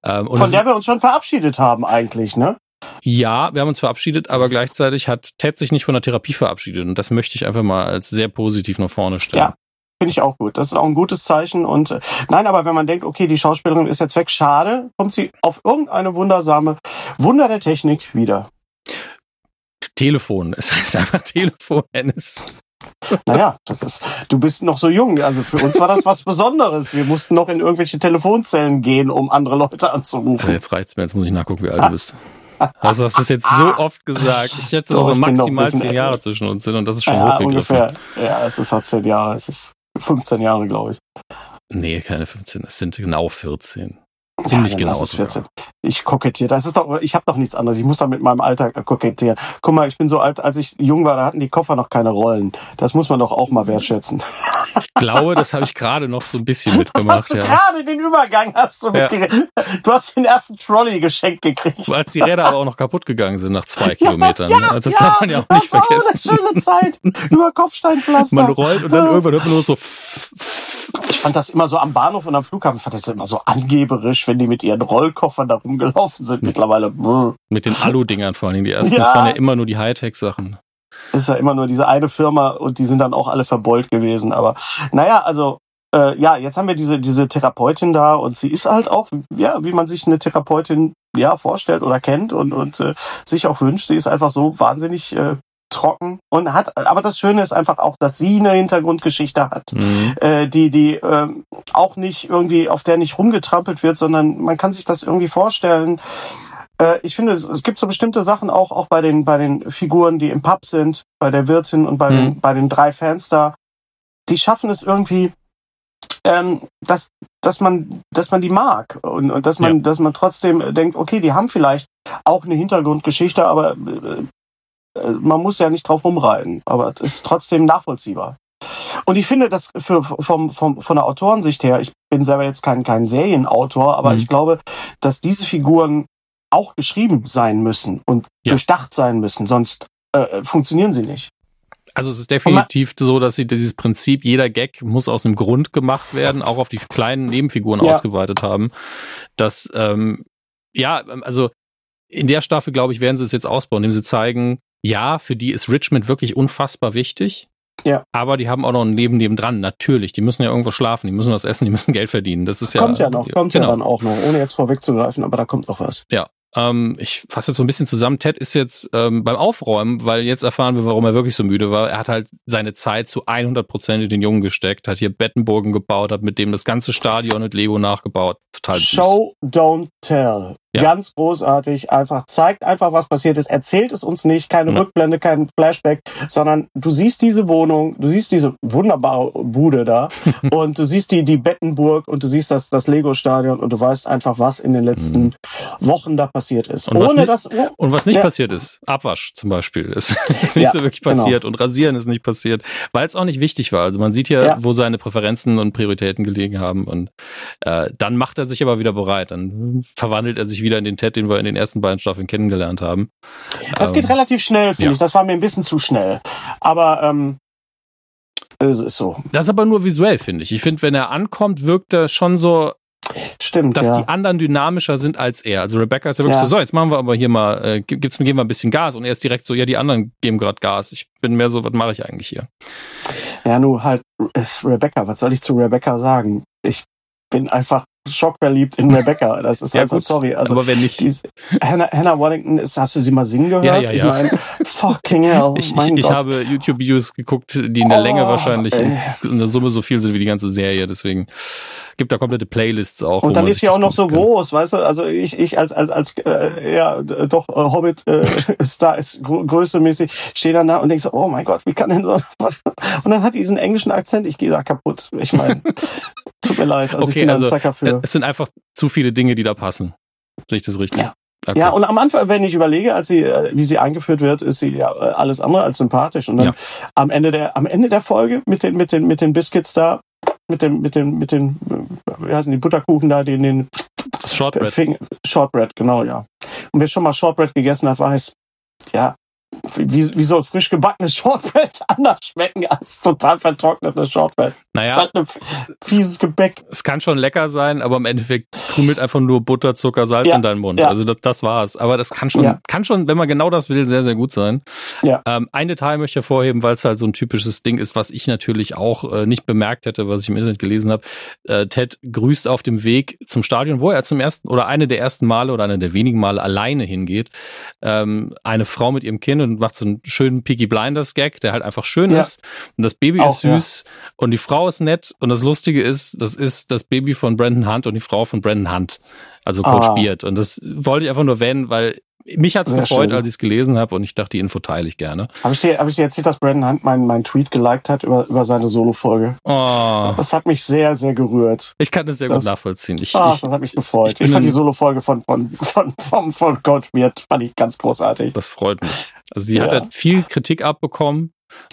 [SPEAKER 2] Ähm, von der wir uns schon verabschiedet haben eigentlich, ne?
[SPEAKER 1] Ja, wir haben uns verabschiedet, aber gleichzeitig hat Ted sich nicht von der Therapie verabschiedet. Und das möchte ich einfach mal als sehr positiv nach vorne stellen. Ja.
[SPEAKER 2] Finde ich auch gut. Das ist auch ein gutes Zeichen. Und äh, nein, aber wenn man denkt, okay, die Schauspielerin ist jetzt weg, schade, kommt sie auf irgendeine wundersame Wunder der Technik wieder.
[SPEAKER 1] Telefon. Es heißt einfach Telefon, Hennis.
[SPEAKER 2] Naja, das ist, du bist noch so jung. Also für uns war das was Besonderes. Wir mussten noch in irgendwelche Telefonzellen gehen, um andere Leute anzurufen.
[SPEAKER 1] Jetzt reicht's mir, jetzt muss ich nachgucken, wie alt du bist. Also du es jetzt so oft gesagt. Ich hätte so, so maximal zehn Jahre zwischen uns sind und das ist schon ja, ungefähr.
[SPEAKER 2] Ja, es ist halt zehn Jahre. Es ist 15 Jahre, glaube ich.
[SPEAKER 1] Nee, keine 15. Es sind genau 14. Ziemlich ja, genau. Das
[SPEAKER 2] ist 14. Ich kokettiere. Das ist doch, ich habe doch nichts anderes. Ich muss da mit meinem Alter kokettieren. Guck mal, ich bin so alt, als ich jung war, da hatten die Koffer noch keine Rollen. Das muss man doch auch mal wertschätzen.
[SPEAKER 1] Ich glaube, das habe ich gerade noch so ein bisschen mitgemacht.
[SPEAKER 2] hast du ja. gerade den Übergang hast du ja. Du hast den ersten Trolley geschenkt gekriegt.
[SPEAKER 1] Als die Räder aber auch noch kaputt gegangen sind nach zwei Kilometern. Ja, also das darf man ja auch nicht vergessen. Das
[SPEAKER 2] war eine schöne Zeit. Über Kopfsteinpflaster.
[SPEAKER 1] Man rollt und dann irgendwann hört man nur so.
[SPEAKER 2] Ich fand das immer so am Bahnhof und am Flughafen, ich fand das immer so angeberisch, wenn die mit ihren Rollkoffern da rumgelaufen sind. Mittlerweile. Brr.
[SPEAKER 1] Mit den Alu-Dingern vor allem. Die ersten, ja. das waren ja immer nur die Hightech-Sachen.
[SPEAKER 2] Das ist ja immer nur diese eine Firma und die sind dann auch alle verbeult gewesen. Aber naja, also äh, ja, jetzt haben wir diese, diese Therapeutin da und sie ist halt auch, ja, wie man sich eine Therapeutin ja vorstellt oder kennt und, und äh, sich auch wünscht. Sie ist einfach so wahnsinnig äh, trocken und hat, aber das Schöne ist einfach auch, dass sie eine Hintergrundgeschichte hat, mhm. äh, die, die äh, auch nicht irgendwie, auf der nicht rumgetrampelt wird, sondern man kann sich das irgendwie vorstellen. Äh, ich finde, es, es gibt so bestimmte Sachen auch, auch bei den, bei den Figuren, die im Pub sind, bei der Wirtin und bei, mhm. den, bei den drei Fans da, die schaffen es irgendwie, ähm, dass, dass man, dass man die mag und, und dass man, ja. dass man trotzdem denkt, okay, die haben vielleicht auch eine Hintergrundgeschichte, aber äh, man muss ja nicht drauf rumreiten, aber es ist trotzdem nachvollziehbar. Und ich finde, dass für, vom, vom, von der Autorensicht her, ich bin selber jetzt kein, kein Serienautor, aber mhm. ich glaube, dass diese Figuren auch geschrieben sein müssen und ja. durchdacht sein müssen, sonst äh, funktionieren sie nicht.
[SPEAKER 1] Also es ist definitiv so, dass sie dieses Prinzip, jeder Gag muss aus dem Grund gemacht werden, auch auf die kleinen Nebenfiguren ja. ausgeweitet haben. Dass, ähm, ja, also in der Staffel, glaube ich, werden sie es jetzt ausbauen, indem sie zeigen, ja, für die ist Richmond wirklich unfassbar wichtig. Ja. Aber die haben auch noch ein Leben nebendran, natürlich. Die müssen ja irgendwo schlafen, die müssen was essen, die müssen Geld verdienen. Das ist ja.
[SPEAKER 2] Kommt ja noch, kommt genau. ja dann auch noch, ohne jetzt vorwegzugreifen, aber da kommt noch was.
[SPEAKER 1] Ja. Ähm, ich fasse jetzt so ein bisschen zusammen. Ted ist jetzt ähm, beim Aufräumen, weil jetzt erfahren wir, warum er wirklich so müde war. Er hat halt seine Zeit zu 100 Prozent in den Jungen gesteckt, hat hier Bettenburgen gebaut, hat mit dem das ganze Stadion mit Lego nachgebaut. Total süß.
[SPEAKER 2] Show, don't tell. Ja. Ganz großartig. Einfach zeigt einfach, was passiert ist. Erzählt es uns nicht. Keine ja. Rückblende, kein Flashback, sondern du siehst diese Wohnung, du siehst diese wunderbare Bude da und du siehst die, die Bettenburg und du siehst das, das Lego-Stadion und du weißt einfach, was in den letzten mhm. Wochen da passiert ist.
[SPEAKER 1] Und Ohne was, das, und was nicht ja. passiert ist, Abwasch zum Beispiel, ist, ist nicht so wirklich genau. passiert genau. und Rasieren ist nicht passiert, weil es auch nicht wichtig war. Also man sieht ja, wo seine Präferenzen und Prioritäten gelegen haben und äh, dann macht er sich aber wieder bereit. Dann verwandelt er sich wieder in den Ted, den wir in den ersten beiden Staffeln kennengelernt haben.
[SPEAKER 2] Das ähm, geht relativ schnell, finde ja. ich. Das war mir ein bisschen zu schnell. Aber ähm, es ist so.
[SPEAKER 1] Das ist aber nur visuell, finde ich. Ich finde, wenn er ankommt, wirkt er schon so,
[SPEAKER 2] Stimmt,
[SPEAKER 1] dass ja. die anderen dynamischer sind als er. Also Rebecca ist ja wirklich ja. so, so, jetzt machen wir aber hier mal, äh, gibt's, geben wir ein bisschen Gas und er ist direkt so, ja, die anderen geben gerade Gas. Ich bin mehr so, was mache ich eigentlich hier?
[SPEAKER 2] Ja, nur halt, ist Rebecca, was soll ich zu Rebecca sagen? Ich bin einfach schockverliebt in Rebecca. Das ist ja, einfach, gut, sorry. Also,
[SPEAKER 1] aber wenn nicht.
[SPEAKER 2] Diese, Hannah, Hannah Waddington ist, hast du sie mal singen gehört? Ja, ja,
[SPEAKER 1] ja.
[SPEAKER 2] Ich meine, fucking hell.
[SPEAKER 1] Ich, ich, ich habe YouTube-Videos geguckt, die in der oh, Länge wahrscheinlich in der Summe so viel sind wie die ganze Serie, deswegen gibt da komplette Playlists auch.
[SPEAKER 2] Und dann ist sie auch noch so kann. groß, weißt du? Also ich, ich als als als äh, ja doch äh, Hobbit äh, Star ist größemäßig stehe dann da und denk so, oh mein Gott, wie kann denn so was? Und dann hat die diesen englischen Akzent, ich gehe da kaputt. Ich meine, tut mir leid, also okay, ich bin also, ein Zacker für.
[SPEAKER 1] Es sind einfach zu viele Dinge, die da passen. Sehe ich das richtig?
[SPEAKER 2] Ja. Okay. Ja, und am Anfang, wenn ich überlege, als sie, äh, wie sie eingeführt wird, ist sie ja äh, alles andere als sympathisch. Und dann ja. am Ende der, am Ende der Folge mit den, mit den, mit den Biscuits da, mit dem, mit den, mit den, wie heißen die Butterkuchen da, den, den
[SPEAKER 1] Shortbread.
[SPEAKER 2] Shortbread, genau, ja. Und wer schon mal Shortbread gegessen hat, weiß, ja, wie, wie soll frisch gebackenes Shortbread anders schmecken als total vertrocknetes Shortbread?
[SPEAKER 1] Naja.
[SPEAKER 2] Das ist halt ein fieses Gebäck.
[SPEAKER 1] Es kann schon lecker sein, aber im Endeffekt krümelt einfach nur Butter, Zucker, Salz ja. in deinen Mund. Ja. Also das, das war's. Aber das kann schon, ja. kann schon, wenn man genau das will, sehr, sehr gut sein. Ja. Ähm, ein Detail möchte ich hervorheben, weil es halt so ein typisches Ding ist, was ich natürlich auch äh, nicht bemerkt hätte, was ich im Internet gelesen habe. Äh, Ted grüßt auf dem Weg zum Stadion, wo er zum ersten oder eine der ersten Male oder eine der wenigen Male alleine hingeht. Ähm, eine Frau mit ihrem Kind und macht so einen schönen Peaky Blinders Gag, der halt einfach schön ja. ist. Und das Baby Auch, ist süß ja. und die Frau ist nett. Und das Lustige ist, das ist das Baby von Brandon Hunt und die Frau von Brandon Hunt. Also Coach ah. Beard. Und das wollte ich einfach nur erwähnen, weil mich hat's Sehr gefreut, schön. als ich es gelesen habe und ich dachte, die Info teile ich gerne.
[SPEAKER 2] Habe ich, dir, hab ich dir erzählt, dass Brandon Hunt meinen mein Tweet geliked hat über, über seine Solo-Folge? Oh. Das hat mich sehr, sehr gerührt.
[SPEAKER 1] Ich kann das sehr das, gut nachvollziehen. Ich,
[SPEAKER 2] ach, ich, das hat mich gefreut. Ich, ich fand die Solo-Folge von, von, von, von, von Coach fand ich ganz großartig.
[SPEAKER 1] Das freut mich. Also sie ja. hat halt viel Kritik abbekommen,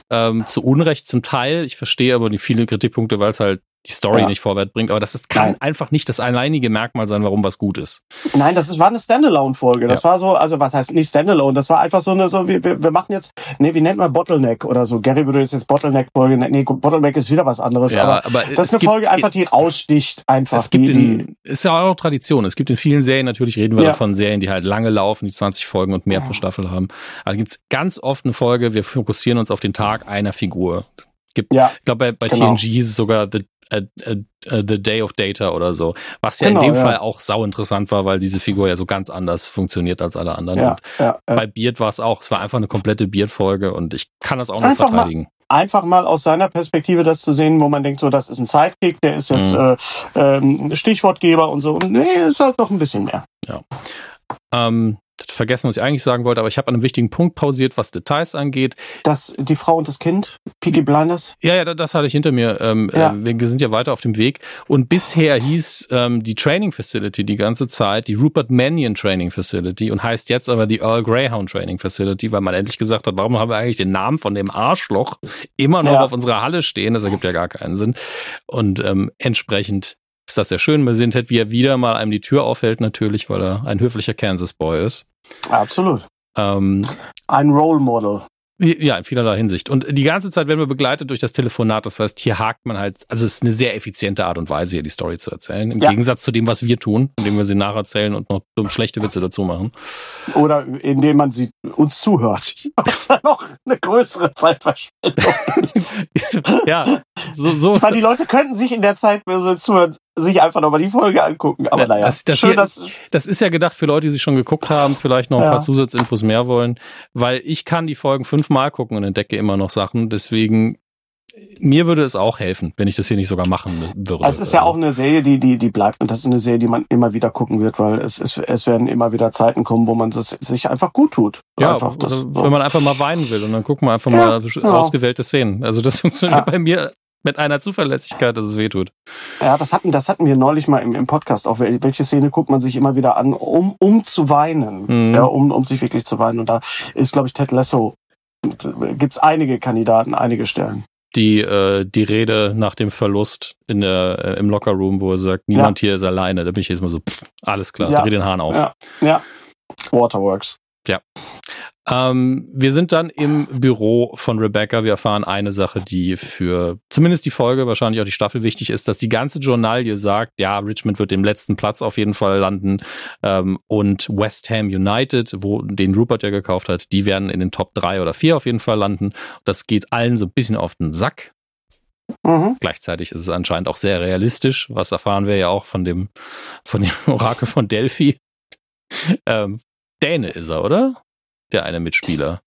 [SPEAKER 1] ähm, zu Unrecht zum Teil. Ich verstehe aber die vielen Kritikpunkte, weil es halt die Story ja. nicht vorwärts bringt, aber das ist, kann Nein. einfach nicht das alleinige Merkmal sein, warum was gut ist.
[SPEAKER 2] Nein, das ist, war eine Standalone-Folge. Das ja. war so, also was heißt nicht Standalone? Das war einfach so eine, so, wir, wir machen jetzt, nee, wie nennt man Bottleneck oder so? Gary würde jetzt Bottleneck-Folge nennen. Nee, Bottleneck ist wieder was anderes. Ja, aber, aber das ist eine Folge einfach, die raussticht einfach.
[SPEAKER 1] Es gibt die, in, ist ja auch Tradition. Es gibt in vielen Serien, natürlich reden wir ja. davon, Serien, die halt lange laufen, die 20 Folgen und mehr pro Staffel haben. Aber da gibt es ganz oft eine Folge, wir fokussieren uns auf den Tag einer Figur gibt, ja, ich glaube, bei, bei genau. TNG hieß es sogar The The Day of Data oder so. Was ja genau, in dem ja. Fall auch sau interessant war, weil diese Figur ja so ganz anders funktioniert als alle anderen. Ja, ja, bei Beard war es auch, es war einfach eine komplette Beard-Folge und ich kann das auch noch verteidigen.
[SPEAKER 2] Mal, einfach mal aus seiner Perspektive das zu sehen, wo man denkt, so, das ist ein Sidekick, der ist jetzt mhm. äh, ähm, Stichwortgeber und so. Und nee, ist halt noch ein bisschen mehr.
[SPEAKER 1] Ja. Ähm, vergessen, was ich eigentlich sagen wollte, aber ich habe an einem wichtigen Punkt pausiert, was Details angeht.
[SPEAKER 2] Das, die Frau und das Kind, Piggy Blinders?
[SPEAKER 1] Ja, ja, das hatte ich hinter mir. Ähm, ja. äh, wir sind ja weiter auf dem Weg. Und bisher hieß ähm, die Training Facility die ganze Zeit die Rupert Mannion Training Facility und heißt jetzt aber die Earl Greyhound Training Facility, weil man endlich gesagt hat, warum haben wir eigentlich den Namen von dem Arschloch immer noch ja. auf unserer Halle stehen? Das ergibt ja gar keinen Sinn. Und ähm, entsprechend ist das sehr schön. Wir sehen Ted, wie er wieder mal einem die Tür aufhält, natürlich, weil er ein höflicher Kansas Boy ist.
[SPEAKER 2] Absolut. Ähm, ein Role Model.
[SPEAKER 1] Ja, in vielerlei Hinsicht. Und die ganze Zeit werden wir begleitet durch das Telefonat. Das heißt, hier hakt man halt, also es ist eine sehr effiziente Art und Weise, hier die Story zu erzählen. Im ja. Gegensatz zu dem, was wir tun, indem wir sie nacherzählen und noch dumm schlechte Witze dazu machen.
[SPEAKER 2] Oder indem man sie uns zuhört. Was ja noch eine größere Zeitverschwendung ist.
[SPEAKER 1] ja, so, so.
[SPEAKER 2] Ich meine, die Leute könnten sich in der Zeit, wenn sie zuhören, sich einfach nochmal die Folge angucken. Aber naja,
[SPEAKER 1] das, das, schön, hier, dass das ist ja gedacht für Leute, die sich schon geguckt haben, vielleicht noch ein ja. paar Zusatzinfos mehr wollen, weil ich kann die Folgen fünfmal gucken und entdecke immer noch Sachen. Deswegen mir würde es auch helfen, wenn ich das hier nicht sogar machen würde.
[SPEAKER 2] Es ist ja auch eine Serie, die, die, die bleibt und das ist eine Serie, die man immer wieder gucken wird, weil es, es, es werden immer wieder Zeiten kommen, wo man es sich einfach gut tut.
[SPEAKER 1] Ja,
[SPEAKER 2] einfach
[SPEAKER 1] das, wenn man einfach mal weinen will und dann gucken wir einfach ja, mal genau. ausgewählte Szenen. Also das funktioniert ja. bei mir mit einer Zuverlässigkeit, dass es wehtut.
[SPEAKER 2] Ja, das hatten, das hatten wir neulich mal im, im Podcast auch. Welche Szene guckt man sich immer wieder an, um, um zu weinen? Mhm. Ja, um, um sich wirklich zu weinen. Und da ist, glaube ich, Ted Lasso, gibt's einige Kandidaten, einige Stellen.
[SPEAKER 1] Die, äh, die Rede nach dem Verlust in der, äh, im Lockerroom, wo er sagt, niemand ja. hier ist alleine. Da bin ich jetzt mal so, pff, alles klar, ja. dreh den Hahn auf.
[SPEAKER 2] Ja, ja. Waterworks.
[SPEAKER 1] Ja. Ähm, wir sind dann im Büro von Rebecca. Wir erfahren eine Sache, die für zumindest die Folge, wahrscheinlich auch die Staffel wichtig ist, dass die ganze Journalie sagt, ja, Richmond wird im letzten Platz auf jeden Fall landen ähm, und West Ham United, wo den Rupert ja gekauft hat, die werden in den Top 3 oder 4 auf jeden Fall landen. Das geht allen so ein bisschen auf den Sack. Mhm. Gleichzeitig ist es anscheinend auch sehr realistisch. Was erfahren wir ja auch von dem, von dem Orakel von Delphi. Ähm, Däne ist er, oder? Der eine Mitspieler.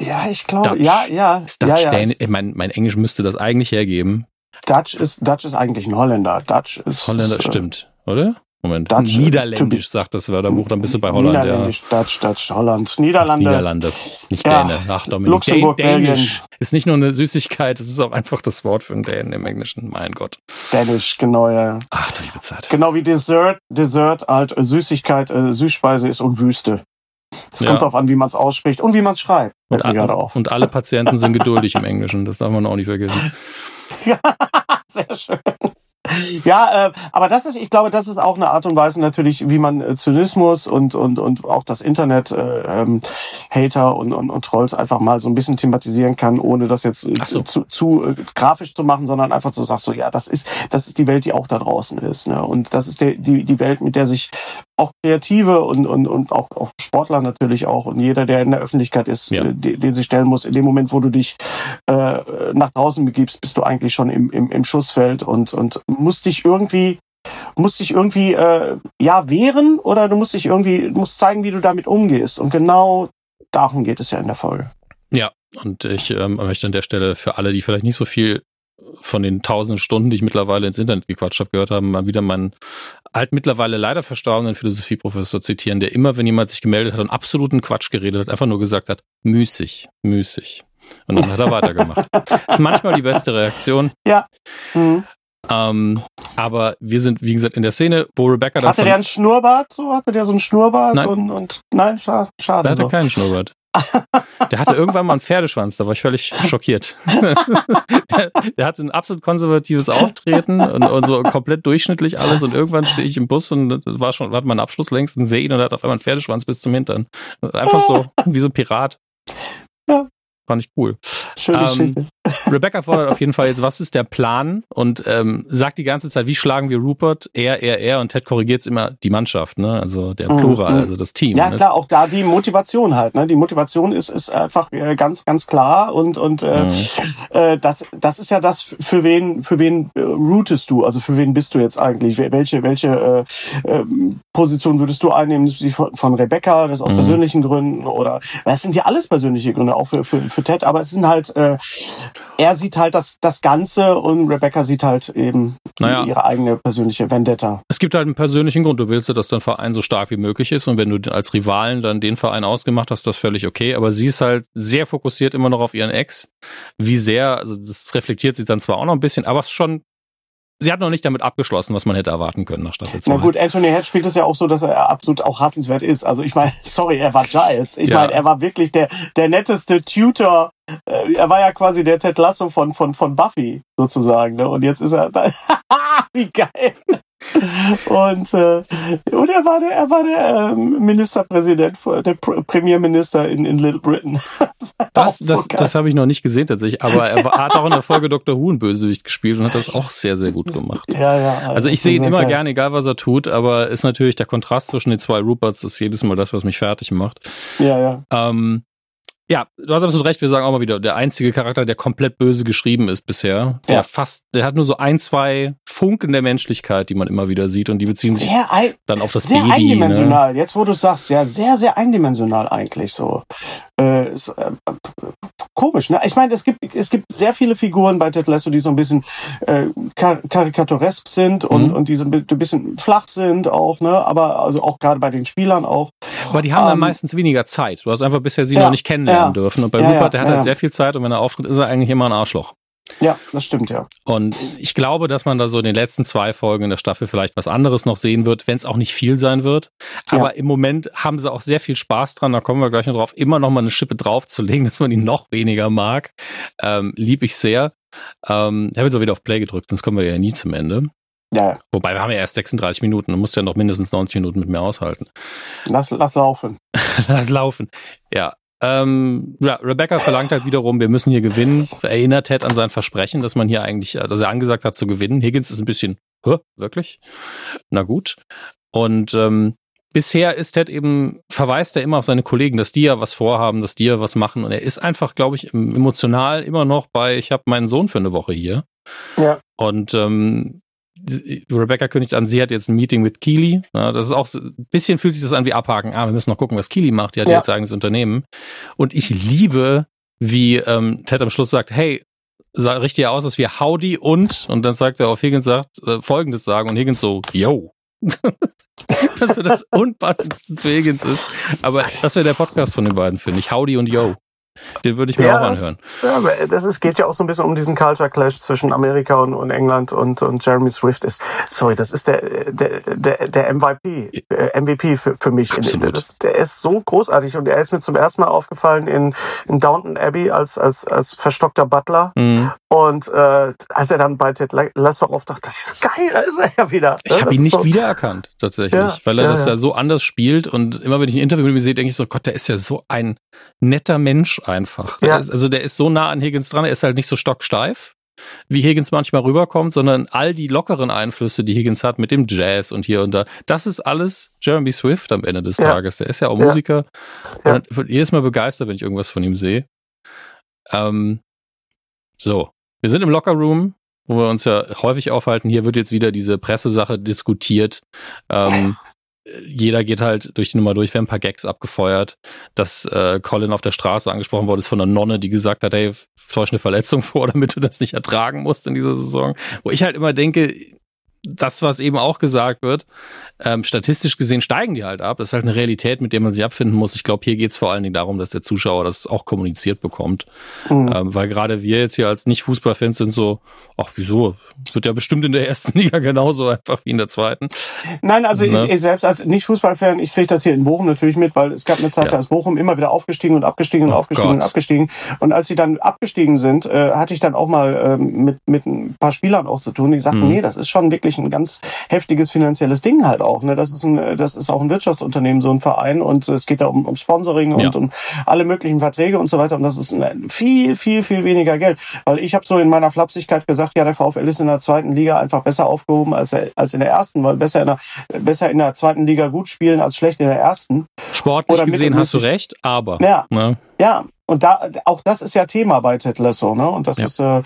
[SPEAKER 2] Ja, ich glaube, ja, ja.
[SPEAKER 1] Ist Dutch
[SPEAKER 2] ja, ja.
[SPEAKER 1] Däne? Mein, mein Englisch müsste das eigentlich hergeben.
[SPEAKER 2] Dutch ist, Dutch ist eigentlich ein Holländer. Dutch ist.
[SPEAKER 1] Holländer, ist, äh, stimmt, oder? Moment. Dutch, Niederländisch sagt das Wörterbuch, dann bist du bei Holland.
[SPEAKER 2] Niederländisch, ja. Dutch, Dutch, Holland. Niederlande.
[SPEAKER 1] Niederlande, nicht ja. Däne. Ach, Dominik.
[SPEAKER 2] Luxemburg, Dänisch.
[SPEAKER 1] Ist nicht nur eine Süßigkeit, es ist auch einfach das Wort für einen Dänen im Englischen. Mein Gott.
[SPEAKER 2] Dänisch, genau, ja.
[SPEAKER 1] Ach, du liebe Zeit.
[SPEAKER 2] Genau wie Dessert. Dessert halt äh, Süßigkeit, äh, Süßspeise ist und Wüste. Es ja. kommt darauf an, wie man es ausspricht und wie man es schreibt.
[SPEAKER 1] Und, an, und alle Patienten sind geduldig im Englischen, das darf man auch nicht vergessen.
[SPEAKER 2] Ja, sehr schön. Ja, äh, aber das ist, ich glaube, das ist auch eine Art und Weise natürlich, wie man äh, Zynismus und und und auch das Internet äh, ähm, Hater und, und und Trolls einfach mal so ein bisschen thematisieren kann, ohne das jetzt äh, so. zu, zu äh, grafisch zu machen, sondern einfach zu so sagst so, ja, das ist das ist die Welt, die auch da draußen ist, ne? Und das ist der, die die Welt, mit der sich auch Kreative und und und auch auch Sportler natürlich auch und jeder, der in der Öffentlichkeit ist, ja. äh, den, den sich stellen muss. In dem Moment, wo du dich äh, nach draußen begibst, bist du eigentlich schon im im, im Schussfeld und und musst dich irgendwie musst dich irgendwie äh, ja wehren oder du musst dich irgendwie musst zeigen, wie du damit umgehst und genau darum geht es ja in der Folge.
[SPEAKER 1] Ja, und ich ähm, möchte an der Stelle für alle, die vielleicht nicht so viel von den tausenden Stunden, die ich mittlerweile ins Internet gequatscht habe, gehört haben, mal wieder meinen alt mittlerweile leider verstorbenen Philosophieprofessor zitieren, der immer, wenn jemand sich gemeldet hat und absoluten Quatsch geredet hat, einfach nur gesagt hat, müßig, müßig. Und dann hat er weitergemacht. ist manchmal die beste Reaktion.
[SPEAKER 2] Ja. Mhm.
[SPEAKER 1] Ähm, aber wir sind, wie gesagt, in der Szene, wo Rebecca.
[SPEAKER 2] Hatte der einen Schnurrbart so? Hatte der so einen Schnurrbart? Nein. Und, und nein, schade. schade
[SPEAKER 1] der hatte so. keinen Schnurrbart. Der hatte irgendwann mal einen Pferdeschwanz, da war ich völlig schockiert. der, der, hatte ein absolut konservatives Auftreten und, und, so komplett durchschnittlich alles und irgendwann stehe ich im Bus und war schon, war mein Abschluss längst und sehe ihn und hat auf einmal einen Pferdeschwanz bis zum Hintern. Einfach so, wie so ein Pirat. Ja. Fand ich cool.
[SPEAKER 2] Schöne ähm, Geschichte.
[SPEAKER 1] Rebecca fordert auf jeden Fall jetzt, was ist der Plan? Und ähm, sagt die ganze Zeit, wie schlagen wir Rupert? Er, er, er. Und Ted korrigiert es immer die Mannschaft, ne? Also der mhm, Plural, mhm. also das Team.
[SPEAKER 2] Ja, ne? klar, auch da die Motivation halt. Ne? Die Motivation ist, ist einfach äh, ganz, ganz klar. Und, und äh, mhm. äh, das, das ist ja das, für wen, für wen äh, routest du? Also für wen bist du jetzt eigentlich? Welche, welche äh, äh, Position würdest du einnehmen? Von, von Rebecca, das aus mhm. persönlichen Gründen? Oder es sind ja alles persönliche Gründe, auch für, für, für Ted, aber es sind halt äh, er sieht halt das, das Ganze und Rebecca sieht halt eben naja. ihre eigene persönliche Vendetta.
[SPEAKER 1] Es gibt halt einen persönlichen Grund. Du willst ja, dass dein Verein so stark wie möglich ist und wenn du als Rivalen dann den Verein ausgemacht hast, das völlig okay. Aber sie ist halt sehr fokussiert immer noch auf ihren Ex. Wie sehr, also das reflektiert sie dann zwar auch noch ein bisschen, aber es ist schon sie hat noch nicht damit abgeschlossen, was man hätte erwarten können nach Staffel 2.
[SPEAKER 2] Na gut, Anthony Head spielt es ja auch so, dass er absolut auch hassenswert ist. Also ich meine, sorry, er war Giles. Ich ja. meine, er war wirklich der, der netteste Tutor. Äh, er war ja quasi der Ted Lasso von, von, von Buffy sozusagen. Ne? Und jetzt ist er da. Wie geil und, äh, und er war der, er war der äh, Ministerpräsident, der Premierminister in, in Little Britain.
[SPEAKER 1] Das, das, so das habe ich noch nicht gesehen tatsächlich, aber er war, hat auch in der Folge Dr. Who ein Bösewicht gespielt und hat das auch sehr, sehr gut gemacht.
[SPEAKER 2] Ja, ja.
[SPEAKER 1] Also, also ich sehe ihn immer geil. gern, egal was er tut, aber ist natürlich der Kontrast zwischen den zwei Ruperts ist jedes Mal das, was mich fertig macht.
[SPEAKER 2] Ja, ja.
[SPEAKER 1] Ähm, ja, du hast absolut recht, wir sagen auch mal wieder, der einzige Charakter, der komplett böse geschrieben ist bisher. Der ja. fast, der hat nur so ein, zwei Funken der Menschlichkeit, die man immer wieder sieht und die beziehen sich dann auf das
[SPEAKER 2] sehr
[SPEAKER 1] Baby. Sehr
[SPEAKER 2] ne? eindimensional, ne? jetzt wo du sagst, ja, sehr, sehr eindimensional eigentlich so. Äh, komisch. Ne? Ich meine, es gibt es gibt sehr viele Figuren bei Ted Lasso, die so ein bisschen äh, kar karikaturesk sind und mhm. und die so ein bisschen flach sind auch. Ne, aber also auch gerade bei den Spielern auch.
[SPEAKER 1] Aber die haben ähm, dann meistens weniger Zeit. Du hast einfach bisher sie ja, noch nicht kennenlernen ja, dürfen. Und bei ja, Rupert, der hat halt sehr viel Zeit und wenn er auftritt, ist er eigentlich immer ein Arschloch.
[SPEAKER 2] Ja, das stimmt, ja.
[SPEAKER 1] Und ich glaube, dass man da so in den letzten zwei Folgen in der Staffel vielleicht was anderes noch sehen wird, wenn es auch nicht viel sein wird. Aber ja. im Moment haben sie auch sehr viel Spaß dran, da kommen wir gleich noch drauf, immer noch mal eine Schippe draufzulegen, dass man ihn noch weniger mag. Ähm, lieb ich sehr. Ähm, ich habe jetzt auch wieder auf Play gedrückt, sonst kommen wir ja nie zum Ende. Ja. Wobei wir haben ja erst 36 Minuten, du musst ja noch mindestens 90 Minuten mit mir aushalten.
[SPEAKER 2] Lass, lass laufen.
[SPEAKER 1] lass laufen. Ja, ähm, ja, Rebecca verlangt halt wiederum, wir müssen hier gewinnen. Erinnert Ted an sein Versprechen, dass man hier eigentlich, dass er angesagt hat zu gewinnen. Higgins ist ein bisschen, Hä, wirklich? Na gut. Und ähm, bisher ist Ted eben, verweist er immer auf seine Kollegen, dass die ja was vorhaben, dass die ja was machen. Und er ist einfach, glaube ich, emotional immer noch bei, ich habe meinen Sohn für eine Woche hier. Ja. Und ähm, Rebecca kündigt an, sie hat jetzt ein Meeting mit Keely. das ist auch so, ein bisschen fühlt sich das an wie abhaken. Ah, wir müssen noch gucken, was Keely macht. Die hat ja. jetzt eigenes Unternehmen. Und ich liebe, wie ähm, Ted am Schluss sagt, hey, sah richtig aus, dass wir Howdy und, und dann sagt er auf Higgins sagt, äh, folgendes sagen und Higgins so, yo. dass so das Unpassendste für Higgins ist. Aber das wäre der Podcast von den beiden, finde ich. Howdy und yo. Den würde ich mir ja, auch anhören.
[SPEAKER 2] Das, ja, das ist, geht ja auch so ein bisschen um diesen Culture Clash zwischen Amerika und, und England und, und Jeremy Swift ist, sorry, das ist der, der, der, der MVP, äh, MVP für, für mich. Absolut. Das, der ist so großartig und er ist mir zum ersten Mal aufgefallen in, in Downton Abbey als, als, als verstockter Butler. Mhm. Und äh, als er dann bei Ted Lasso auftaucht, dachte ich so, geil, da ist er ja wieder.
[SPEAKER 1] Ich habe ihn nicht so wiedererkannt, tatsächlich, ja, weil er ja, das ja so anders spielt und immer wenn ich ein Interview mit ihm sehe, denke ich so, Gott, der ist ja so ein netter Mensch einfach. Ja. Ist, also der ist so nah an Higgins dran, er ist halt nicht so stocksteif, wie Higgins manchmal rüberkommt, sondern all die lockeren Einflüsse, die Higgins hat mit dem Jazz und hier und da, das ist alles Jeremy Swift am Ende des ja. Tages. Der ist ja auch ja. Musiker. Ja. Und jedes Mal begeistert, wenn ich irgendwas von ihm sehe. Ähm, so, wir sind im Lockerroom, wo wir uns ja häufig aufhalten. Hier wird jetzt wieder diese Pressesache diskutiert. Ähm, jeder geht halt durch die Nummer durch, werden ein paar Gags abgefeuert, dass äh, Colin auf der Straße angesprochen wurde, ist von einer Nonne, die gesagt hat, hey, täusch eine Verletzung vor, damit du das nicht ertragen musst in dieser Saison. Wo ich halt immer denke, das, was eben auch gesagt wird, ähm, statistisch gesehen steigen die halt ab. Das ist halt eine Realität, mit der man sich abfinden muss. Ich glaube, hier geht es vor allen Dingen darum, dass der Zuschauer das auch kommuniziert bekommt. Mhm. Ähm, weil gerade wir jetzt hier als Nicht-Fußballfans sind so, ach wieso? Es wird ja bestimmt in der ersten Liga genauso einfach wie in der zweiten.
[SPEAKER 2] Nein, also ne? ich, ich, selbst als Nicht-Fußballfan, ich kriege das hier in Bochum natürlich mit, weil es gab eine Zeit, ja. da ist Bochum immer wieder aufgestiegen und abgestiegen und oh aufgestiegen Gott. und abgestiegen. Und als sie dann abgestiegen sind, äh, hatte ich dann auch mal äh, mit, mit ein paar Spielern auch zu tun, die sagten, mhm. nee, das ist schon wirklich ein ganz heftiges finanzielles Ding halt auch. Ne? Das ist ein, das ist auch ein Wirtschaftsunternehmen, so ein Verein und es geht da um, um Sponsoring und ja. um alle möglichen Verträge und so weiter. Und das ist viel, viel, viel weniger Geld. Weil ich habe so in meiner Flapsigkeit gesagt, ja, der VfL ist in der zweiten Liga einfach besser aufgehoben als, als in der ersten, weil besser in der, besser in der zweiten Liga gut spielen als schlecht in der ersten.
[SPEAKER 1] Sportlich Oder gesehen hast du recht, aber.
[SPEAKER 2] Ja, ne? ja, und da auch das ist ja Thema bei Ted Lasso, ne? Und das ja. ist äh,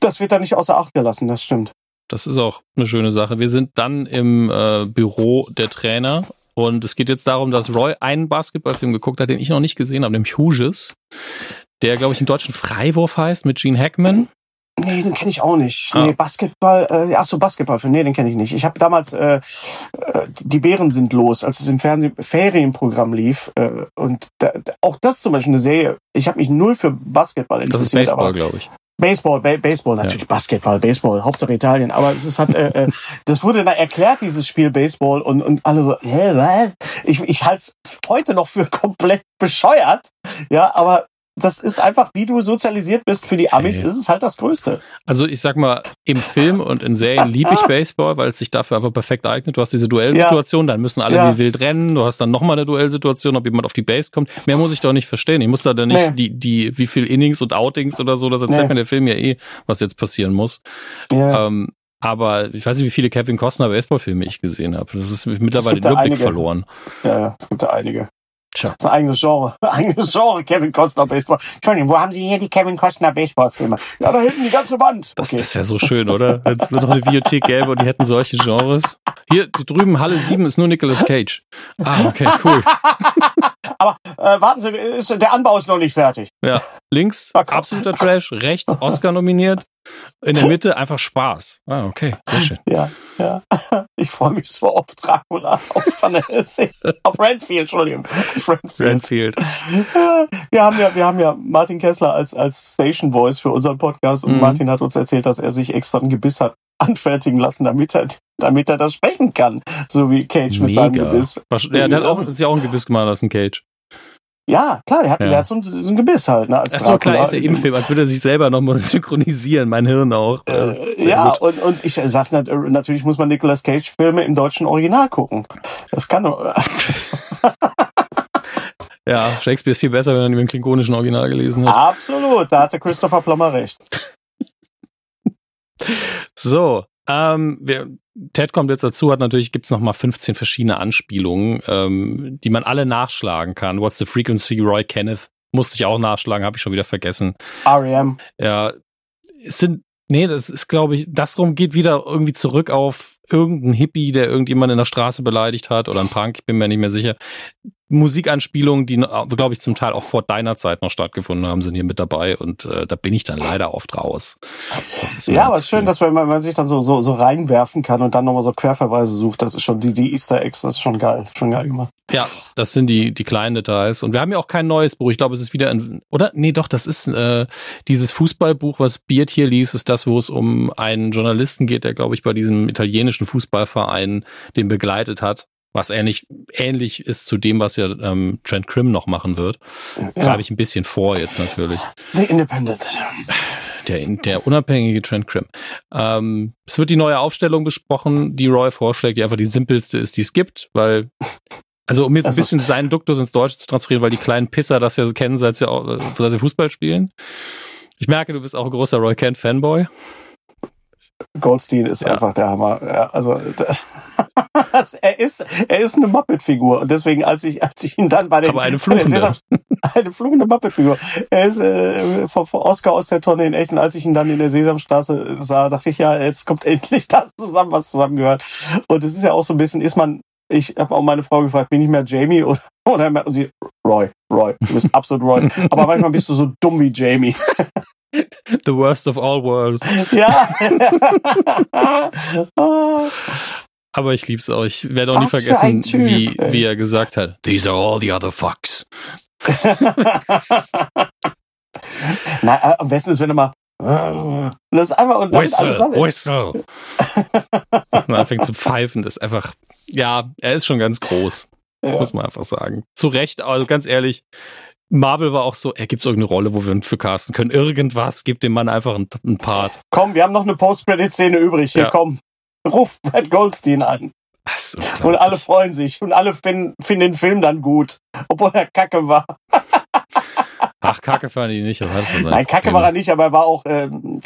[SPEAKER 2] das wird da nicht außer Acht gelassen, das stimmt.
[SPEAKER 1] Das ist auch eine schöne Sache. Wir sind dann im äh, Büro der Trainer und es geht jetzt darum, dass Roy einen Basketballfilm geguckt hat, den ich noch nicht gesehen habe, nämlich Hughes, der, glaube ich, im deutschen Freiwurf heißt, mit Gene Hackman.
[SPEAKER 2] Nee, den kenne ich auch nicht. Ah. Nee, Basketball, äh, ach so, Basketballfilm, nee, den kenne ich nicht. Ich habe damals äh, äh, Die Bären sind los, als es im Fernsehen Ferienprogramm lief. Äh, und da, auch das zum Beispiel eine Serie, ich habe mich null für Basketball interessiert.
[SPEAKER 1] Das ist Baseball, glaube ich.
[SPEAKER 2] Baseball, ba Baseball, natürlich ja. Basketball, Baseball, Hauptsache Italien. Aber es ist halt, äh, äh, das wurde da erklärt, dieses Spiel Baseball und, und alle so, hä, was? Ich, ich halte es heute noch für komplett bescheuert. Ja, aber das ist einfach, wie du sozialisiert bist für die Amis, hey. ist es halt das Größte.
[SPEAKER 1] Also ich sag mal, im Film und in Serien liebe ich Baseball, weil es sich dafür einfach perfekt eignet. Du hast diese Duellsituation, ja. dann müssen alle ja. wie wild rennen. Du hast dann nochmal eine Duellsituation, ob jemand auf die Base kommt. Mehr muss ich doch nicht verstehen. Ich muss da dann nicht nee. die, die, wie viel Innings und Outings oder so, das erzählt nee. mir der Film ja eh, was jetzt passieren muss. Ja. Ähm, aber ich weiß nicht, wie viele Kevin Costner Baseballfilme ich gesehen habe. Das ist mittlerweile den Überblick verloren.
[SPEAKER 2] Ja, es gibt da einige. Tja. Das ist ein eigenes Genre. Ein eigenes Genre, Kevin Costner Baseball. Entschuldigung, wo haben Sie hier die Kevin Costner Baseball-Filme? Ja, da hinten die ganze Wand.
[SPEAKER 1] Das, okay. das wäre so schön, oder? Wenn es nur noch eine Videothek gäbe und die hätten solche Genres. hier drüben Halle 7 ist nur Nicolas Cage. Ah, okay, cool.
[SPEAKER 2] Aber äh, warten Sie, ist, der Anbau ist noch nicht fertig.
[SPEAKER 1] Ja, links absoluter Trash, rechts Oscar nominiert, in der Mitte einfach Spaß. Ah, okay, sehr schön.
[SPEAKER 2] Ja, ja. Ich freue mich so auf Dracula, auf Van Helsing, auf Renfield, Entschuldigung.
[SPEAKER 1] Renfield. Renfield.
[SPEAKER 2] Wir haben ja, wir haben ja Martin Kessler als, als Station Voice für unseren Podcast und mhm. Martin hat uns erzählt, dass er sich extra ein Gebiss hat anfertigen lassen, damit er, damit er das sprechen kann. So wie Cage mit Mega. seinem Gebiss.
[SPEAKER 1] Ja, der hat auch, sich auch ein Gebiss gemacht lassen, Cage.
[SPEAKER 2] Ja, klar, der hat, ja. der hat so, ein, so ein Gebiss halt. Ne, als
[SPEAKER 1] Ach so, klar, ist ja im Film, als würde er sich selber nochmal synchronisieren, mein Hirn auch.
[SPEAKER 2] Äh, ja, und, und ich sag natürlich muss man Nicolas Cage Filme im deutschen Original gucken. Das kann doch.
[SPEAKER 1] ja, Shakespeare ist viel besser, wenn man ihn im klingonischen Original gelesen hat.
[SPEAKER 2] Absolut, da hatte Christopher Plummer recht.
[SPEAKER 1] so, ähm, wir, Ted kommt jetzt dazu, hat natürlich, gibt's noch mal 15 verschiedene Anspielungen, ähm, die man alle nachschlagen kann. What's the Frequency, Roy Kenneth, musste ich auch nachschlagen, habe ich schon wieder vergessen.
[SPEAKER 2] R.E.M.
[SPEAKER 1] Ja, es sind, nee, das ist, glaube ich, das rum geht wieder irgendwie zurück auf irgendeinen Hippie, der irgendjemand in der Straße beleidigt hat oder ein Punk, ich bin mir nicht mehr sicher. Musikanspielungen, die, glaube ich, zum Teil auch vor deiner Zeit noch stattgefunden haben, sind hier mit dabei und äh, da bin ich dann leider oft raus.
[SPEAKER 2] Ja, aber es ist schön, dass man, man sich dann so, so, so reinwerfen kann und dann nochmal so Querverweise sucht. Das ist schon die, die Easter Eggs, das ist schon geil, schon geil gemacht.
[SPEAKER 1] Ja, das sind die, die kleinen Details. Und wir haben ja auch kein neues Buch. Ich glaube, es ist wieder ein, oder? Nee, doch, das ist äh, dieses Fußballbuch, was Beard hier liest, ist das, wo es um einen Journalisten geht, der, glaube ich, bei diesem italienischen Fußballverein den begleitet hat was ähnlich, ähnlich ist zu dem, was ja ähm, Trent Krim noch machen wird. Ja. Greife ich ein bisschen vor jetzt natürlich.
[SPEAKER 2] The Independent.
[SPEAKER 1] Der, der unabhängige Trent Krim. Ähm, es wird die neue Aufstellung besprochen, die Roy vorschlägt, die einfach die simpelste ist, die es gibt, weil also um jetzt ein bisschen seinen Duktus ins Deutsche zu transferieren, weil die kleinen Pisser das ja kennen, seit sie, seit sie Fußball spielen. Ich merke, du bist auch ein großer Roy Kent Fanboy.
[SPEAKER 2] Goldstein ist ja. einfach der Hammer. Ja, also das, er ist er ist eine Muppet-Figur und deswegen als ich als ich ihn dann bei den
[SPEAKER 1] aber eine fluchende
[SPEAKER 2] eine fluchende Muppet-Figur. Er ist äh, von, von Oscar aus der Tonne in echt und als ich ihn dann in der Sesamstraße sah, dachte ich ja, jetzt kommt endlich das zusammen, was zusammengehört. Und es ist ja auch so ein bisschen, ist man ich habe auch meine Frau gefragt, bin ich mehr Jamie oder, oder mehr, sie, Roy, Roy, du bist absolut Roy. Aber manchmal bist du so dumm wie Jamie.
[SPEAKER 1] The worst of all worlds.
[SPEAKER 2] Ja.
[SPEAKER 1] Aber ich lieb's auch. Ich werde auch Was nie vergessen, wie, wie er gesagt hat. These are all the other fucks.
[SPEAKER 2] Na, äh, am besten ist, wenn du mal das ist einfach und
[SPEAKER 1] whistle, alles whistle. und er fängt zu pfeifen. Das ist einfach, ja, er ist schon ganz groß. Ja. Muss man einfach sagen. Zu Recht, also ganz ehrlich, Marvel war auch so, er gibt irgendeine Rolle, wo wir ihn für casten können. Irgendwas, gibt dem Mann einfach einen, einen Part.
[SPEAKER 2] Komm, wir haben noch eine Post-Credit-Szene übrig. Hier, ja. komm. Ruf Brad Goldstein an. Und alle freuen sich. Und alle finden, finden den Film dann gut. Obwohl er kacke war.
[SPEAKER 1] Ach, Kacke fand ich nicht.
[SPEAKER 2] Was Nein, Kacke war er nicht, aber er war auch. Ähm,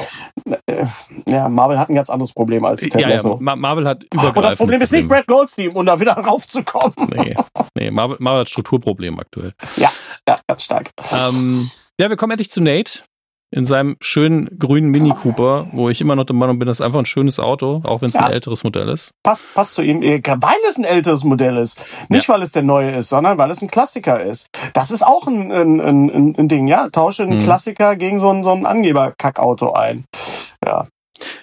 [SPEAKER 2] äh, ja, Marvel hat ein ganz anderes Problem als
[SPEAKER 1] Ted ja, ja, Marvel hat übergreifend.
[SPEAKER 2] Und das Problem ist nicht Brad Goldstein, um da wieder raufzukommen.
[SPEAKER 1] Nee, nee Marvel, Marvel hat Strukturprobleme aktuell.
[SPEAKER 2] Ja, ja, ganz stark.
[SPEAKER 1] Ähm, ja, wir kommen endlich zu Nate in seinem schönen grünen Mini Cooper, wo ich immer noch der Meinung bin, das ist einfach ein schönes Auto, auch wenn es ja. ein älteres Modell ist.
[SPEAKER 2] Passt, passt zu ihm, äh, weil es ein älteres Modell ist. Nicht, ja. weil es der neue ist, sondern weil es ein Klassiker ist. Das ist auch ein, ein, ein, ein Ding, ja. Tausche einen mhm. Klassiker gegen so ein, so ein Angeber-Kackauto ein. Ja.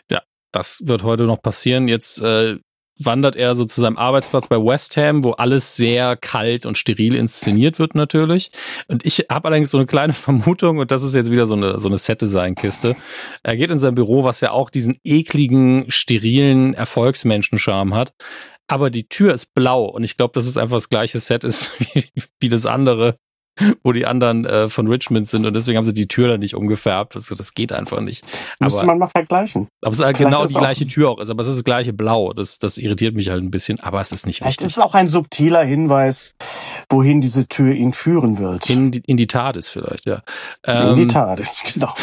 [SPEAKER 1] Ja, das wird heute noch passieren. Jetzt äh, wandert er so zu seinem Arbeitsplatz bei West Ham, wo alles sehr kalt und steril inszeniert wird natürlich. Und ich habe allerdings so eine kleine Vermutung, und das ist jetzt wieder so eine, so eine Set-Design-Kiste. Er geht in sein Büro, was ja auch diesen ekligen, sterilen Erfolgsmenschenscharme hat. Aber die Tür ist blau und ich glaube, dass es einfach das gleiche Set ist wie, wie das andere wo die anderen äh, von Richmond sind und deswegen haben sie die Tür dann nicht umgefärbt. Also das geht einfach nicht.
[SPEAKER 2] Müsste man mal vergleichen.
[SPEAKER 1] Aber es ist halt genau die gleiche Tür auch ist, aber es ist das gleiche Blau. Das, das irritiert mich halt ein bisschen, aber es ist nicht
[SPEAKER 2] Vielleicht wichtig. ist es auch ein subtiler Hinweis, wohin diese Tür ihn führen wird.
[SPEAKER 1] In die, in die Tat ist vielleicht, ja.
[SPEAKER 2] Ähm, in die ähm, Tat ist, genau.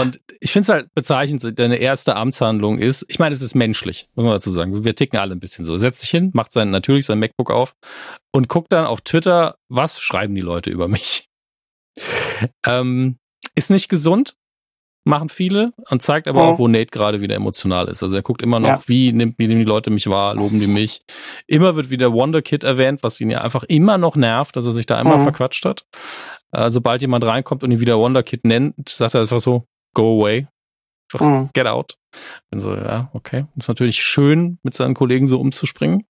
[SPEAKER 1] Und ich finde es halt bezeichnend, deine erste Amtshandlung ist, ich meine, es ist menschlich, muss man dazu sagen. Wir ticken alle ein bisschen so. Setzt sich hin, macht sein, natürlich sein MacBook auf und guckt dann auf Twitter, was schreiben die Leute über mich. ähm, ist nicht gesund, machen viele und zeigt aber mhm. auch, wo Nate gerade wieder emotional ist. Also er guckt immer noch, ja. wie, nimmt, wie nehmen die Leute mich wahr, loben die mich. Immer wird wieder Wonder Kid erwähnt, was ihn ja einfach immer noch nervt, dass er sich da einmal mhm. verquatscht hat. Äh, sobald jemand reinkommt und ihn wieder Wonder Kid nennt, sagt er einfach so, go away. Einfach mhm. get out. Bin so, ja, okay. Ist natürlich schön, mit seinen Kollegen so umzuspringen.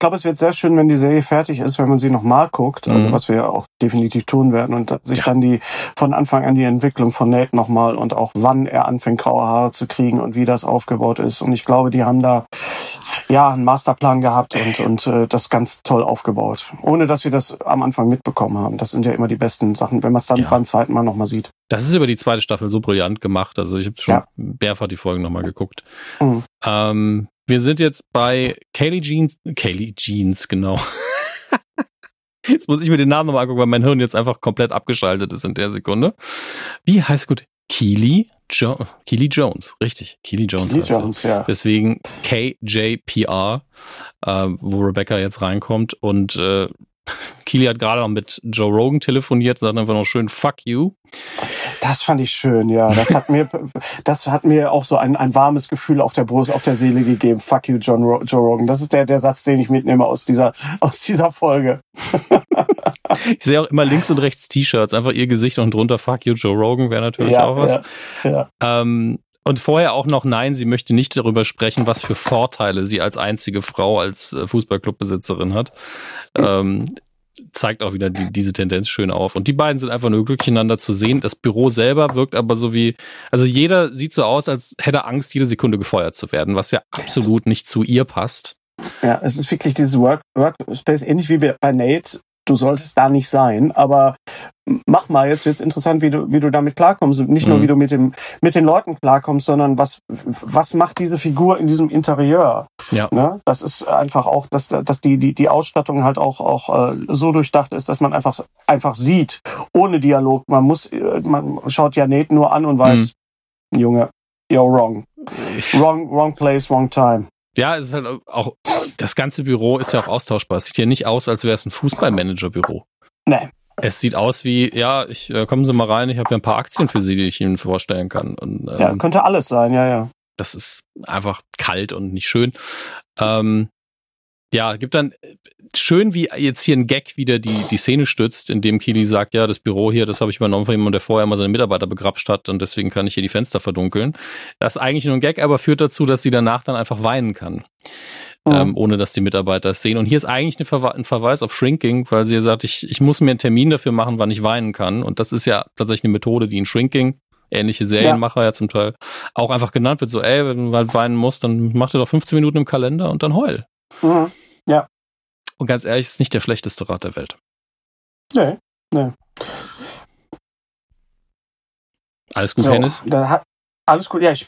[SPEAKER 2] Ich glaube, es wird sehr schön, wenn die Serie fertig ist, wenn man sie nochmal guckt, also mhm. was wir auch definitiv tun werden und sich ja. dann die von Anfang an die Entwicklung von Nate nochmal und auch wann er anfängt, graue Haare zu kriegen und wie das aufgebaut ist. Und ich glaube, die haben da ja einen Masterplan gehabt und, und äh, das ganz toll aufgebaut. Ohne dass wir das am Anfang mitbekommen haben. Das sind ja immer die besten Sachen, wenn man es dann ja. beim zweiten Mal nochmal sieht.
[SPEAKER 1] Das ist über die zweite Staffel so brillant gemacht. Also ich habe schon ja. mehrfach die Folgen nochmal geguckt. Mhm. Ähm, wir sind jetzt bei Kaylee Jeans. Kaylee Jeans, genau. Jetzt muss ich mir den Namen nochmal angucken, weil mein Hirn jetzt einfach komplett abgeschaltet ist in der Sekunde. Wie heißt gut? Keely jo Keely Jones, richtig. Keely Jones. Keely Jones, ja. Deswegen KJPR, äh, wo Rebecca jetzt reinkommt und äh, Keely hat gerade noch mit Joe Rogan telefoniert, sagt einfach noch schön Fuck you.
[SPEAKER 2] Das fand ich schön, ja. Das hat mir, das hat mir auch so ein, ein warmes Gefühl auf der Brust, auf der Seele gegeben. Fuck you, John Ro Joe Rogan. Das ist der, der Satz, den ich mitnehme aus dieser, aus dieser Folge.
[SPEAKER 1] ich sehe auch immer links und rechts T-Shirts, einfach ihr Gesicht und drunter Fuck you, Joe Rogan wäre natürlich ja, auch was. Ja, ja. Ähm, und vorher auch noch, nein, sie möchte nicht darüber sprechen, was für Vorteile sie als einzige Frau, als äh, Fußballclubbesitzerin hat. Ähm, zeigt auch wieder die, diese Tendenz schön auf. Und die beiden sind einfach nur glücklich einander zu sehen. Das Büro selber wirkt aber so wie, also jeder sieht so aus, als hätte Angst, jede Sekunde gefeuert zu werden, was ja absolut nicht zu ihr passt.
[SPEAKER 2] Ja, es ist wirklich dieses Work, Workspace, ähnlich wie bei Nate, du solltest da nicht sein, aber mach mal, jetzt wird's interessant, wie du, wie du damit klarkommst. Und nicht mhm. nur, wie du mit dem, mit den Leuten klarkommst, sondern was, was macht diese Figur in diesem Interieur? Ja. Ne? Das ist einfach auch, dass, dass die, die, die Ausstattung halt auch, auch äh, so durchdacht ist, dass man einfach, einfach sieht, ohne Dialog. Man muss, äh, man schaut ja Nate nur an und weiß, mhm. Junge, you're wrong. Wrong, wrong place, wrong time.
[SPEAKER 1] Ja, es ist halt auch, das ganze Büro ist ja auch austauschbar. Es sieht ja nicht aus, als wäre es ein Fußballmanager-Büro. Nee. Es sieht aus wie, ja, ich äh, kommen Sie mal rein, ich habe ja ein paar Aktien für Sie, die ich Ihnen vorstellen kann. Und,
[SPEAKER 2] ähm, ja, könnte alles sein, ja, ja.
[SPEAKER 1] Das ist einfach kalt und nicht schön. Ähm, ja, gibt dann schön, wie jetzt hier ein Gag wieder die, die Szene stützt, indem Kili sagt, ja, das Büro hier, das habe ich übernommen von jemandem, der vorher mal seine Mitarbeiter begrapscht hat und deswegen kann ich hier die Fenster verdunkeln. Das ist eigentlich nur ein Gag, aber führt dazu, dass sie danach dann einfach weinen kann. Mhm. Ähm, ohne dass die Mitarbeiter es sehen. Und hier ist eigentlich Verwe ein Verweis auf Shrinking, weil sie sagt, ich, ich muss mir einen Termin dafür machen, wann ich weinen kann. Und das ist ja tatsächlich eine Methode, die in Shrinking ähnliche Serienmacher ja. ja zum Teil auch einfach genannt wird. So, ey, wenn du halt weinen musst, dann mach dir doch 15 Minuten im Kalender und dann heul.
[SPEAKER 2] Mhm. Ja.
[SPEAKER 1] Und ganz ehrlich, ist nicht der schlechteste Rat der Welt.
[SPEAKER 2] Nee, nee.
[SPEAKER 1] Alles gut, so, Hennis?
[SPEAKER 2] Alles gut, ja, ich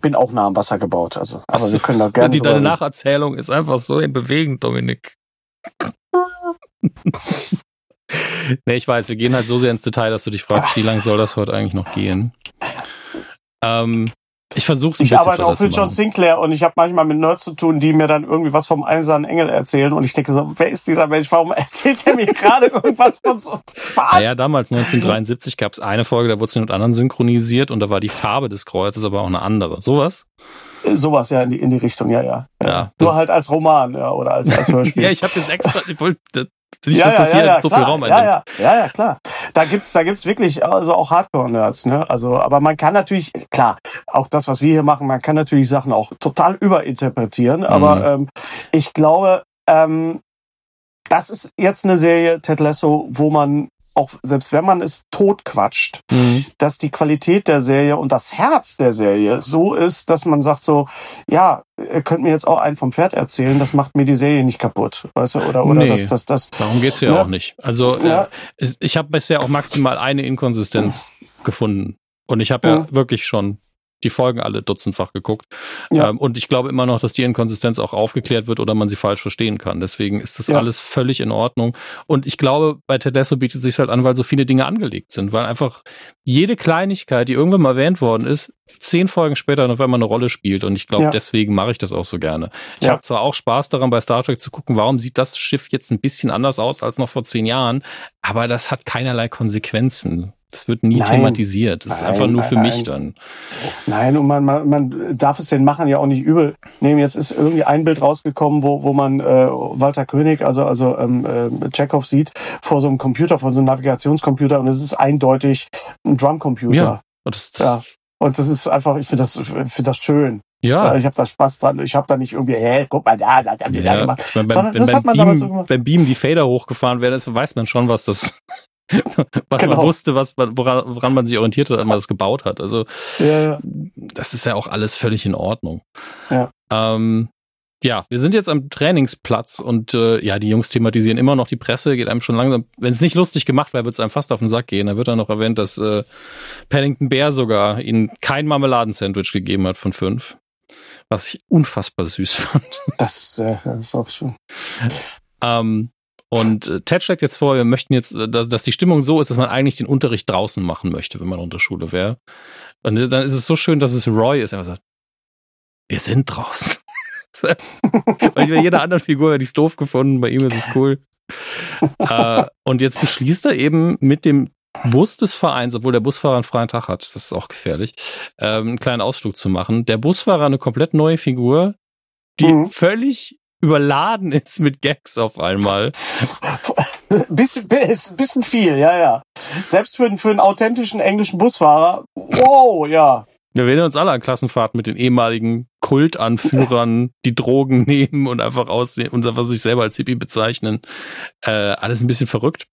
[SPEAKER 2] bin auch nah am Wasser gebaut. Also, aber so, wir können da gerne.
[SPEAKER 1] Die, deine Nacherzählung ist einfach so bewegend, Dominik. nee, ich weiß, wir gehen halt so sehr ins Detail, dass du dich fragst, wie lange soll das heute eigentlich noch gehen? Ähm, ich versuche es
[SPEAKER 2] Ich arbeite auch für John Sinclair und ich habe manchmal mit Nerds zu tun, die mir dann irgendwie was vom einsamen Engel erzählen und ich denke so, wer ist dieser Mensch? Warum erzählt er mir gerade irgendwas von so
[SPEAKER 1] Spaß? Naja, damals 1973 gab es eine Folge, da wurde sie mit anderen synchronisiert und da war die Farbe des Kreuzes aber auch eine andere. Sowas?
[SPEAKER 2] Sowas ja in die, in die Richtung, ja, ja. ja Nur halt als Roman, ja, oder als, als Hörspiel.
[SPEAKER 1] ja, ich habe jetzt extra, ich wollte,
[SPEAKER 2] nicht, ja, dass das ja, hier ja, so klar. viel Raum einnimmt. Ja, ja, klar. Da gibt's, da gibt's wirklich also auch Hardcore-Nerds, ne? Also, aber man kann natürlich, klar, auch das, was wir hier machen, man kann natürlich Sachen auch total überinterpretieren. Aber mhm. ähm, ich glaube, ähm, das ist jetzt eine Serie, Ted Lasso, wo man auch selbst wenn man es totquatscht, mhm. dass die Qualität der Serie und das Herz der Serie so ist, dass man sagt so, ja, ihr könnt mir jetzt auch einen vom Pferd erzählen, das macht mir die Serie nicht kaputt, weißt du, oder, oder nee, das, das, das.
[SPEAKER 1] Darum geht's ja ne? auch nicht. Also, ja. Äh, ich habe bisher auch maximal eine Inkonsistenz mhm. gefunden. Und ich habe ja mhm. wirklich schon die Folgen alle dutzendfach geguckt. Ja. Ähm, und ich glaube immer noch, dass die Inkonsistenz auch aufgeklärt wird oder man sie falsch verstehen kann. Deswegen ist das ja. alles völlig in Ordnung. Und ich glaube, bei Tedesso bietet es sich halt an, weil so viele Dinge angelegt sind, weil einfach jede Kleinigkeit, die irgendwann mal erwähnt worden ist, zehn Folgen später noch einmal eine Rolle spielt. Und ich glaube, ja. deswegen mache ich das auch so gerne. Ich ja. habe zwar auch Spaß daran, bei Star Trek zu gucken, warum sieht das Schiff jetzt ein bisschen anders aus als noch vor zehn Jahren, aber das hat keinerlei Konsequenzen. Das wird nie nein, thematisiert. Das nein, ist einfach nur für nein, mich dann.
[SPEAKER 2] Nein, und man, man, man darf es den Machern ja auch nicht übel nehmen. Jetzt ist irgendwie ein Bild rausgekommen, wo, wo man äh, Walter König, also, also ähm, äh, Chekhov sieht, vor so einem Computer, vor so einem Navigationscomputer und es ist eindeutig ein Drumcomputer. Ja, das, das ja. Und das ist einfach, ich finde das, find das schön. Ja. Ich habe da Spaß dran. Ich habe da nicht irgendwie, hä, guck mal da, da die ja. da gemacht.
[SPEAKER 1] Wenn, Sondern wenn, das hat man Beam, damals so gemacht. Wenn Beam die Fader hochgefahren werden ist, weiß man schon, was das was genau. man wusste, was woran, woran man sich orientiert hat, als man das gebaut hat. Also ja, das ist ja auch alles völlig in Ordnung. Ja. Ähm, ja, wir sind jetzt am Trainingsplatz und äh, ja, die Jungs thematisieren immer noch die Presse, geht einem schon langsam. Wenn es nicht lustig gemacht wäre, wird es einem fast auf den Sack gehen. Da wird dann noch erwähnt, dass äh, Paddington Bear sogar ihnen kein Marmeladensandwich gegeben hat von fünf. Was ich unfassbar süß fand.
[SPEAKER 2] Das, äh, das ist auch schön.
[SPEAKER 1] ähm, und äh, Ted schlägt jetzt vor, wir möchten jetzt, äh, dass, dass die Stimmung so ist, dass man eigentlich den Unterricht draußen machen möchte, wenn man unter Schule wäre. Und dann ist es so schön, dass es Roy ist. Er sagt, wir sind draußen. Weil bei jeder anderen Figur hätte ich es doof gefunden, bei ihm ist es cool. äh, und jetzt beschließt er eben mit dem Bus des Vereins, obwohl der Busfahrer einen freien Tag hat, das ist auch gefährlich, ähm, einen kleinen Ausflug zu machen. Der Busfahrer eine komplett neue Figur, die mhm. völlig überladen ist mit Gags auf einmal.
[SPEAKER 2] Bisschen, bisschen viel, ja, ja. Selbst für, für einen authentischen englischen Busfahrer, wow, ja.
[SPEAKER 1] Wir werden uns alle an Klassenfahrten mit den ehemaligen Kultanführern, die Drogen nehmen und einfach aussehen und einfach sich selber als Hippie bezeichnen. Äh, alles ein bisschen verrückt.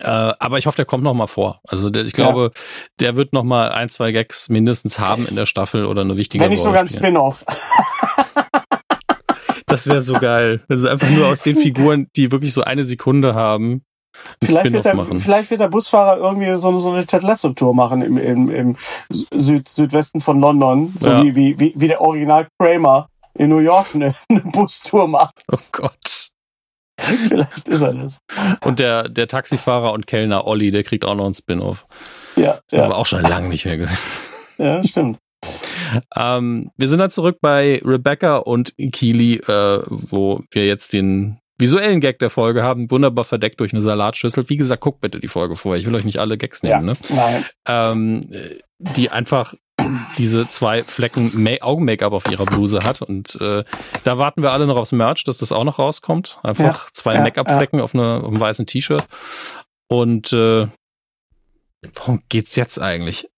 [SPEAKER 1] Äh, aber ich hoffe, der kommt noch mal vor. Also der, ich glaube, ja. der wird noch mal ein, zwei Gags mindestens haben in der Staffel oder eine wichtige
[SPEAKER 2] Wenn nicht sogar ein Spin-off.
[SPEAKER 1] Das wäre so geil. Also einfach nur aus den Figuren, die wirklich so eine Sekunde haben.
[SPEAKER 2] Vielleicht wird, der, vielleicht wird der Busfahrer irgendwie so, so eine Ted Lasso-Tour machen im, im, im Süd, Südwesten von London, so ja. wie, wie, wie der Original Kramer in New York eine, eine Bustour macht.
[SPEAKER 1] Oh Gott.
[SPEAKER 2] Vielleicht ist er das.
[SPEAKER 1] Und der, der Taxifahrer und Kellner Olli, der kriegt auch noch einen Spin-off.
[SPEAKER 2] Ja, ja.
[SPEAKER 1] Aber auch schon lange nicht mehr gesehen.
[SPEAKER 2] Ja, stimmt.
[SPEAKER 1] Ähm, wir sind dann zurück bei Rebecca und Keely, äh, wo wir jetzt den visuellen Gag der Folge haben, wunderbar verdeckt durch eine Salatschüssel. Wie gesagt, guckt bitte die Folge vor. Ich will euch nicht alle Gags nehmen, ja, ne? Nein. Ähm, die einfach diese zwei Flecken Augen-Make-up auf ihrer Bluse hat. Und äh, da warten wir alle noch aufs Merch, dass das auch noch rauskommt. Einfach ja, zwei ja, Make-up-Flecken ja. auf, eine, auf einem weißen T-Shirt. Und äh, worum geht's jetzt eigentlich?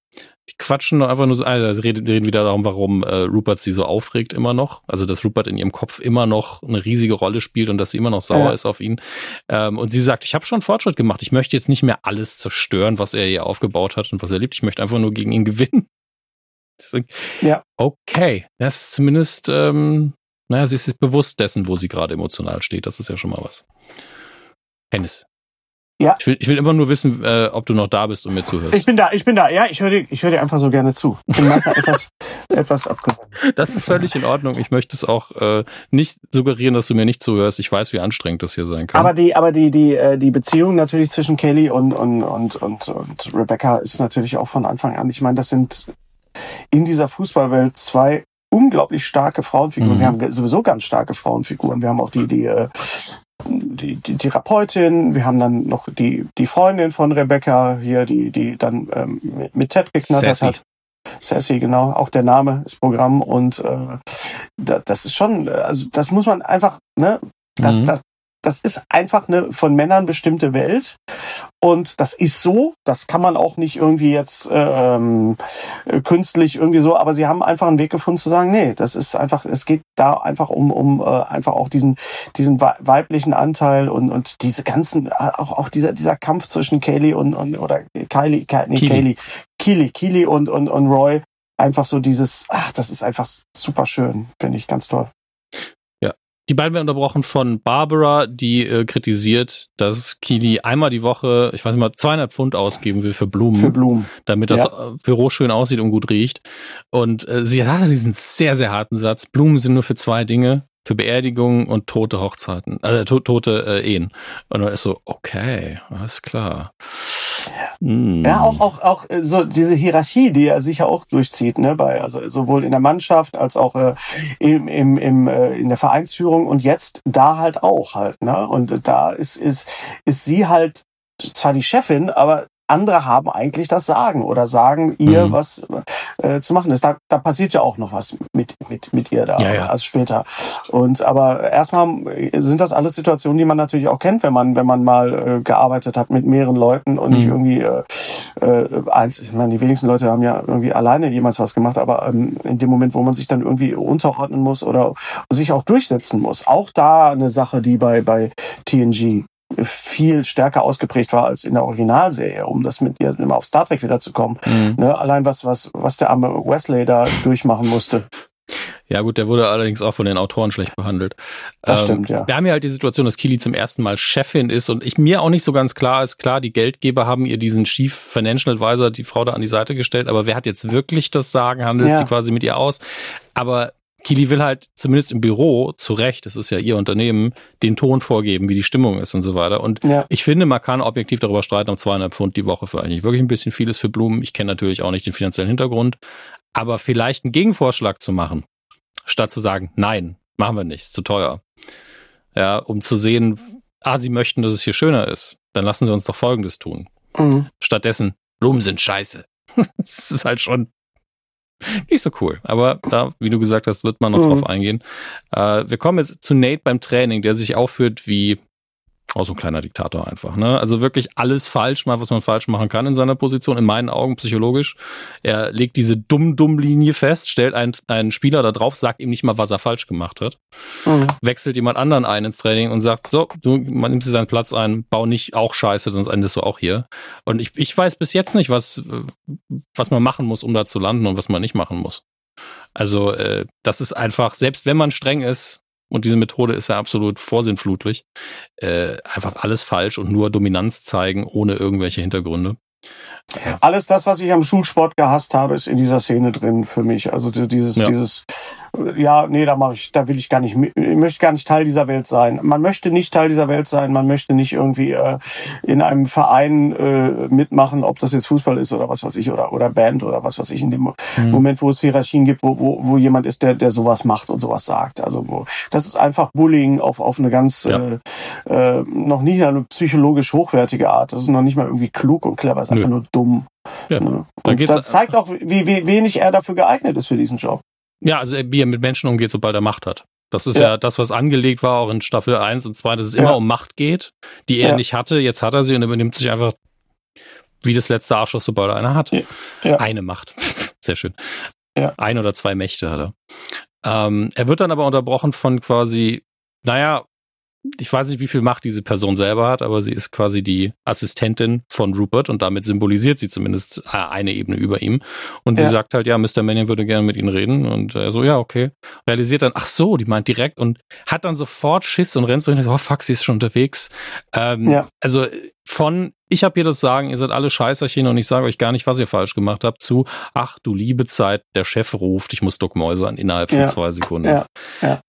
[SPEAKER 1] Die quatschen einfach nur so, also sie reden, reden wieder darum, warum äh, Rupert sie so aufregt immer noch. Also dass Rupert in ihrem Kopf immer noch eine riesige Rolle spielt und dass sie immer noch sauer ja. ist auf ihn. Ähm, und sie sagt, ich habe schon Fortschritt gemacht. Ich möchte jetzt nicht mehr alles zerstören, was er hier aufgebaut hat und was er liebt. Ich möchte einfach nur gegen ihn gewinnen. ja. Okay, das ist zumindest, ähm, naja, sie ist sich bewusst dessen, wo sie gerade emotional steht. Das ist ja schon mal was. Hennis, ja. Ich will, ich will immer nur wissen, äh, ob du noch da bist und mir zuhörst.
[SPEAKER 2] Ich bin da, ich bin da. Ja, ich höre dir, ich höre dir einfach so gerne zu. Ich bin manchmal etwas, etwas abgewandt.
[SPEAKER 1] Das ist völlig in Ordnung. Ich möchte es auch äh, nicht suggerieren, dass du mir nicht zuhörst. Ich weiß, wie anstrengend das hier sein kann.
[SPEAKER 2] Aber die, aber die, die, äh, die Beziehung natürlich zwischen Kelly und und und und, und Rebecca ist natürlich auch von Anfang an. Ich meine, das sind in dieser Fußballwelt zwei unglaublich starke Frauenfiguren. Mhm. Wir haben sowieso ganz starke Frauenfiguren. Wir haben auch die, die äh, die, die Therapeutin, wir haben dann noch die, die Freundin von Rebecca hier, die, die dann ähm, mit Ted geknattert hat. Sassy, genau, auch der Name ist Programm und äh, das ist schon, also das muss man einfach, ne, das, mhm. das, das ist einfach eine von Männern bestimmte Welt. Und das ist so, das kann man auch nicht irgendwie jetzt ähm, künstlich irgendwie so, aber sie haben einfach einen Weg gefunden zu sagen, nee, das ist einfach, es geht da einfach um, um äh, einfach auch diesen, diesen weiblichen Anteil und, und diese ganzen, auch, auch dieser, dieser Kampf zwischen Kaylee und, und oder Kylie, Kylie, nee, Kaylee, Keely, Keely und, und, und Roy, einfach so dieses, ach, das ist einfach super schön, finde ich ganz toll.
[SPEAKER 1] Die beiden werden unterbrochen von Barbara, die äh, kritisiert, dass Kili einmal die Woche, ich weiß nicht mal, 200 Pfund ausgeben will für Blumen.
[SPEAKER 2] Für Blumen.
[SPEAKER 1] Damit das ja. Büro schön aussieht und gut riecht. Und äh, sie hat diesen sehr, sehr harten Satz. Blumen sind nur für zwei Dinge. Für Beerdigungen und tote Hochzeiten, äh, to tote äh, Ehen. Und dann ist so, okay, alles klar.
[SPEAKER 2] Hm. Ja, auch, auch, auch äh, so diese Hierarchie, die er sicher auch durchzieht, ne, bei, also sowohl in der Mannschaft als auch äh, im, im, im, äh, in der Vereinsführung und jetzt da halt auch halt, ne? Und da ist, ist, ist sie halt zwar die Chefin, aber andere haben eigentlich das Sagen oder sagen ihr, mhm. was äh, zu machen ist. Da, da passiert ja auch noch was mit, mit, mit ihr da
[SPEAKER 1] ja, ja.
[SPEAKER 2] als später. Und aber erstmal sind das alles Situationen, die man natürlich auch kennt, wenn man, wenn man mal äh, gearbeitet hat mit mehreren Leuten und mhm. nicht irgendwie äh, äh, eins, ich meine, die wenigsten Leute haben ja irgendwie alleine jemals was gemacht, aber ähm, in dem Moment, wo man sich dann irgendwie unterordnen muss oder sich auch durchsetzen muss, auch da eine Sache, die bei, bei TNG viel stärker ausgeprägt war als in der Originalserie, um das mit ihr immer auf Star Trek wieder zu kommen. Mhm. Ne, allein was, was, was der arme Wesley da durchmachen musste.
[SPEAKER 1] Ja gut, der wurde allerdings auch von den Autoren schlecht behandelt.
[SPEAKER 2] Das ähm, stimmt, ja.
[SPEAKER 1] Wir haben ja halt die Situation, dass Kili zum ersten Mal Chefin ist und ich mir auch nicht so ganz klar ist, klar, die Geldgeber haben ihr diesen Chief Financial Advisor, die Frau da an die Seite gestellt, aber wer hat jetzt wirklich das Sagen, handelt ja. sie quasi mit ihr aus? Aber Kili will halt zumindest im Büro, zu Recht, das ist ja ihr Unternehmen, den Ton vorgeben, wie die Stimmung ist und so weiter. Und ja. ich finde, man kann objektiv darüber streiten, ob zweieinhalb Pfund die Woche für eigentlich wirklich ein bisschen viel ist für Blumen. Ich kenne natürlich auch nicht den finanziellen Hintergrund. Aber vielleicht einen Gegenvorschlag zu machen, statt zu sagen, nein, machen wir nicht, ist zu teuer. Ja, um zu sehen, ah, sie möchten, dass es hier schöner ist, dann lassen sie uns doch Folgendes tun. Mhm. Stattdessen, Blumen sind scheiße. das ist halt schon nicht so cool. Aber da, wie du gesagt hast, wird man noch mhm. drauf eingehen. Äh, wir kommen jetzt zu Nate beim Training, der sich aufführt wie auch so ein kleiner Diktator einfach. Ne? Also wirklich alles falsch macht, was man falsch machen kann in seiner Position, in meinen Augen psychologisch. Er legt diese dumm-dumm-Linie fest, stellt einen, einen Spieler da drauf, sagt ihm nicht mal, was er falsch gemacht hat. Mhm. Wechselt jemand anderen ein ins Training und sagt, so, du man nimmst dir seinen Platz ein, bau nicht auch scheiße, sonst endest du auch hier. Und ich, ich weiß bis jetzt nicht, was, was man machen muss, um da zu landen und was man nicht machen muss. Also äh, das ist einfach, selbst wenn man streng ist, und diese Methode ist ja absolut vorsinnflutlich. Äh, einfach alles falsch und nur Dominanz zeigen, ohne irgendwelche Hintergründe.
[SPEAKER 2] Alles das, was ich am Schulsport gehasst habe, ist in dieser Szene drin für mich. Also dieses, ja. dieses, ja, nee, da mache ich, da will ich gar nicht, ich möchte gar nicht Teil dieser Welt sein. Man möchte nicht Teil dieser Welt sein, man möchte nicht irgendwie äh, in einem Verein äh, mitmachen, ob das jetzt Fußball ist oder was weiß ich, oder, oder Band oder was weiß ich, in dem mhm. Moment, wo es Hierarchien gibt, wo, wo, wo jemand ist, der, der sowas macht und sowas sagt. Also wo, das ist einfach Bullying auf, auf eine ganz ja. äh, äh, noch nicht eine psychologisch hochwertige Art. Das ist noch nicht mal irgendwie klug und clever, einfach nur dumm. Ja, ne? Und das zeigt auch, wie, wie wenig er dafür geeignet ist für diesen Job.
[SPEAKER 1] Ja, also wie er mit Menschen umgeht, sobald er Macht hat. Das ist ja. ja, das, was angelegt war, auch in Staffel 1 und 2, dass es immer um Macht geht, die er ja. nicht hatte. Jetzt hat er sie und er übernimmt sich einfach wie das letzte Arschloch, sobald er eine hat. Eine Macht. Sehr schön. Ein oder zwei Mächte hat er. Ähm, er wird dann aber unterbrochen von quasi, naja, ich weiß nicht, wie viel Macht diese Person selber hat, aber sie ist quasi die Assistentin von Rupert und damit symbolisiert sie zumindest äh, eine Ebene über ihm. Und ja. sie sagt halt, ja, Mr. Mannion würde gerne mit ihnen reden. Und er so, ja, okay. Realisiert dann, ach so, die meint direkt und hat dann sofort Schiss und rennt so hin und sagt, oh fuck, sie ist schon unterwegs. Ähm, ja. Also von ich habe hier das Sagen, ihr seid alle Scheißerchen und ich sage euch gar nicht, was ihr falsch gemacht habt, zu, ach du liebe Zeit, der Chef ruft, ich muss duckmäusern innerhalb von ja, zwei Sekunden.
[SPEAKER 2] Ja, ja.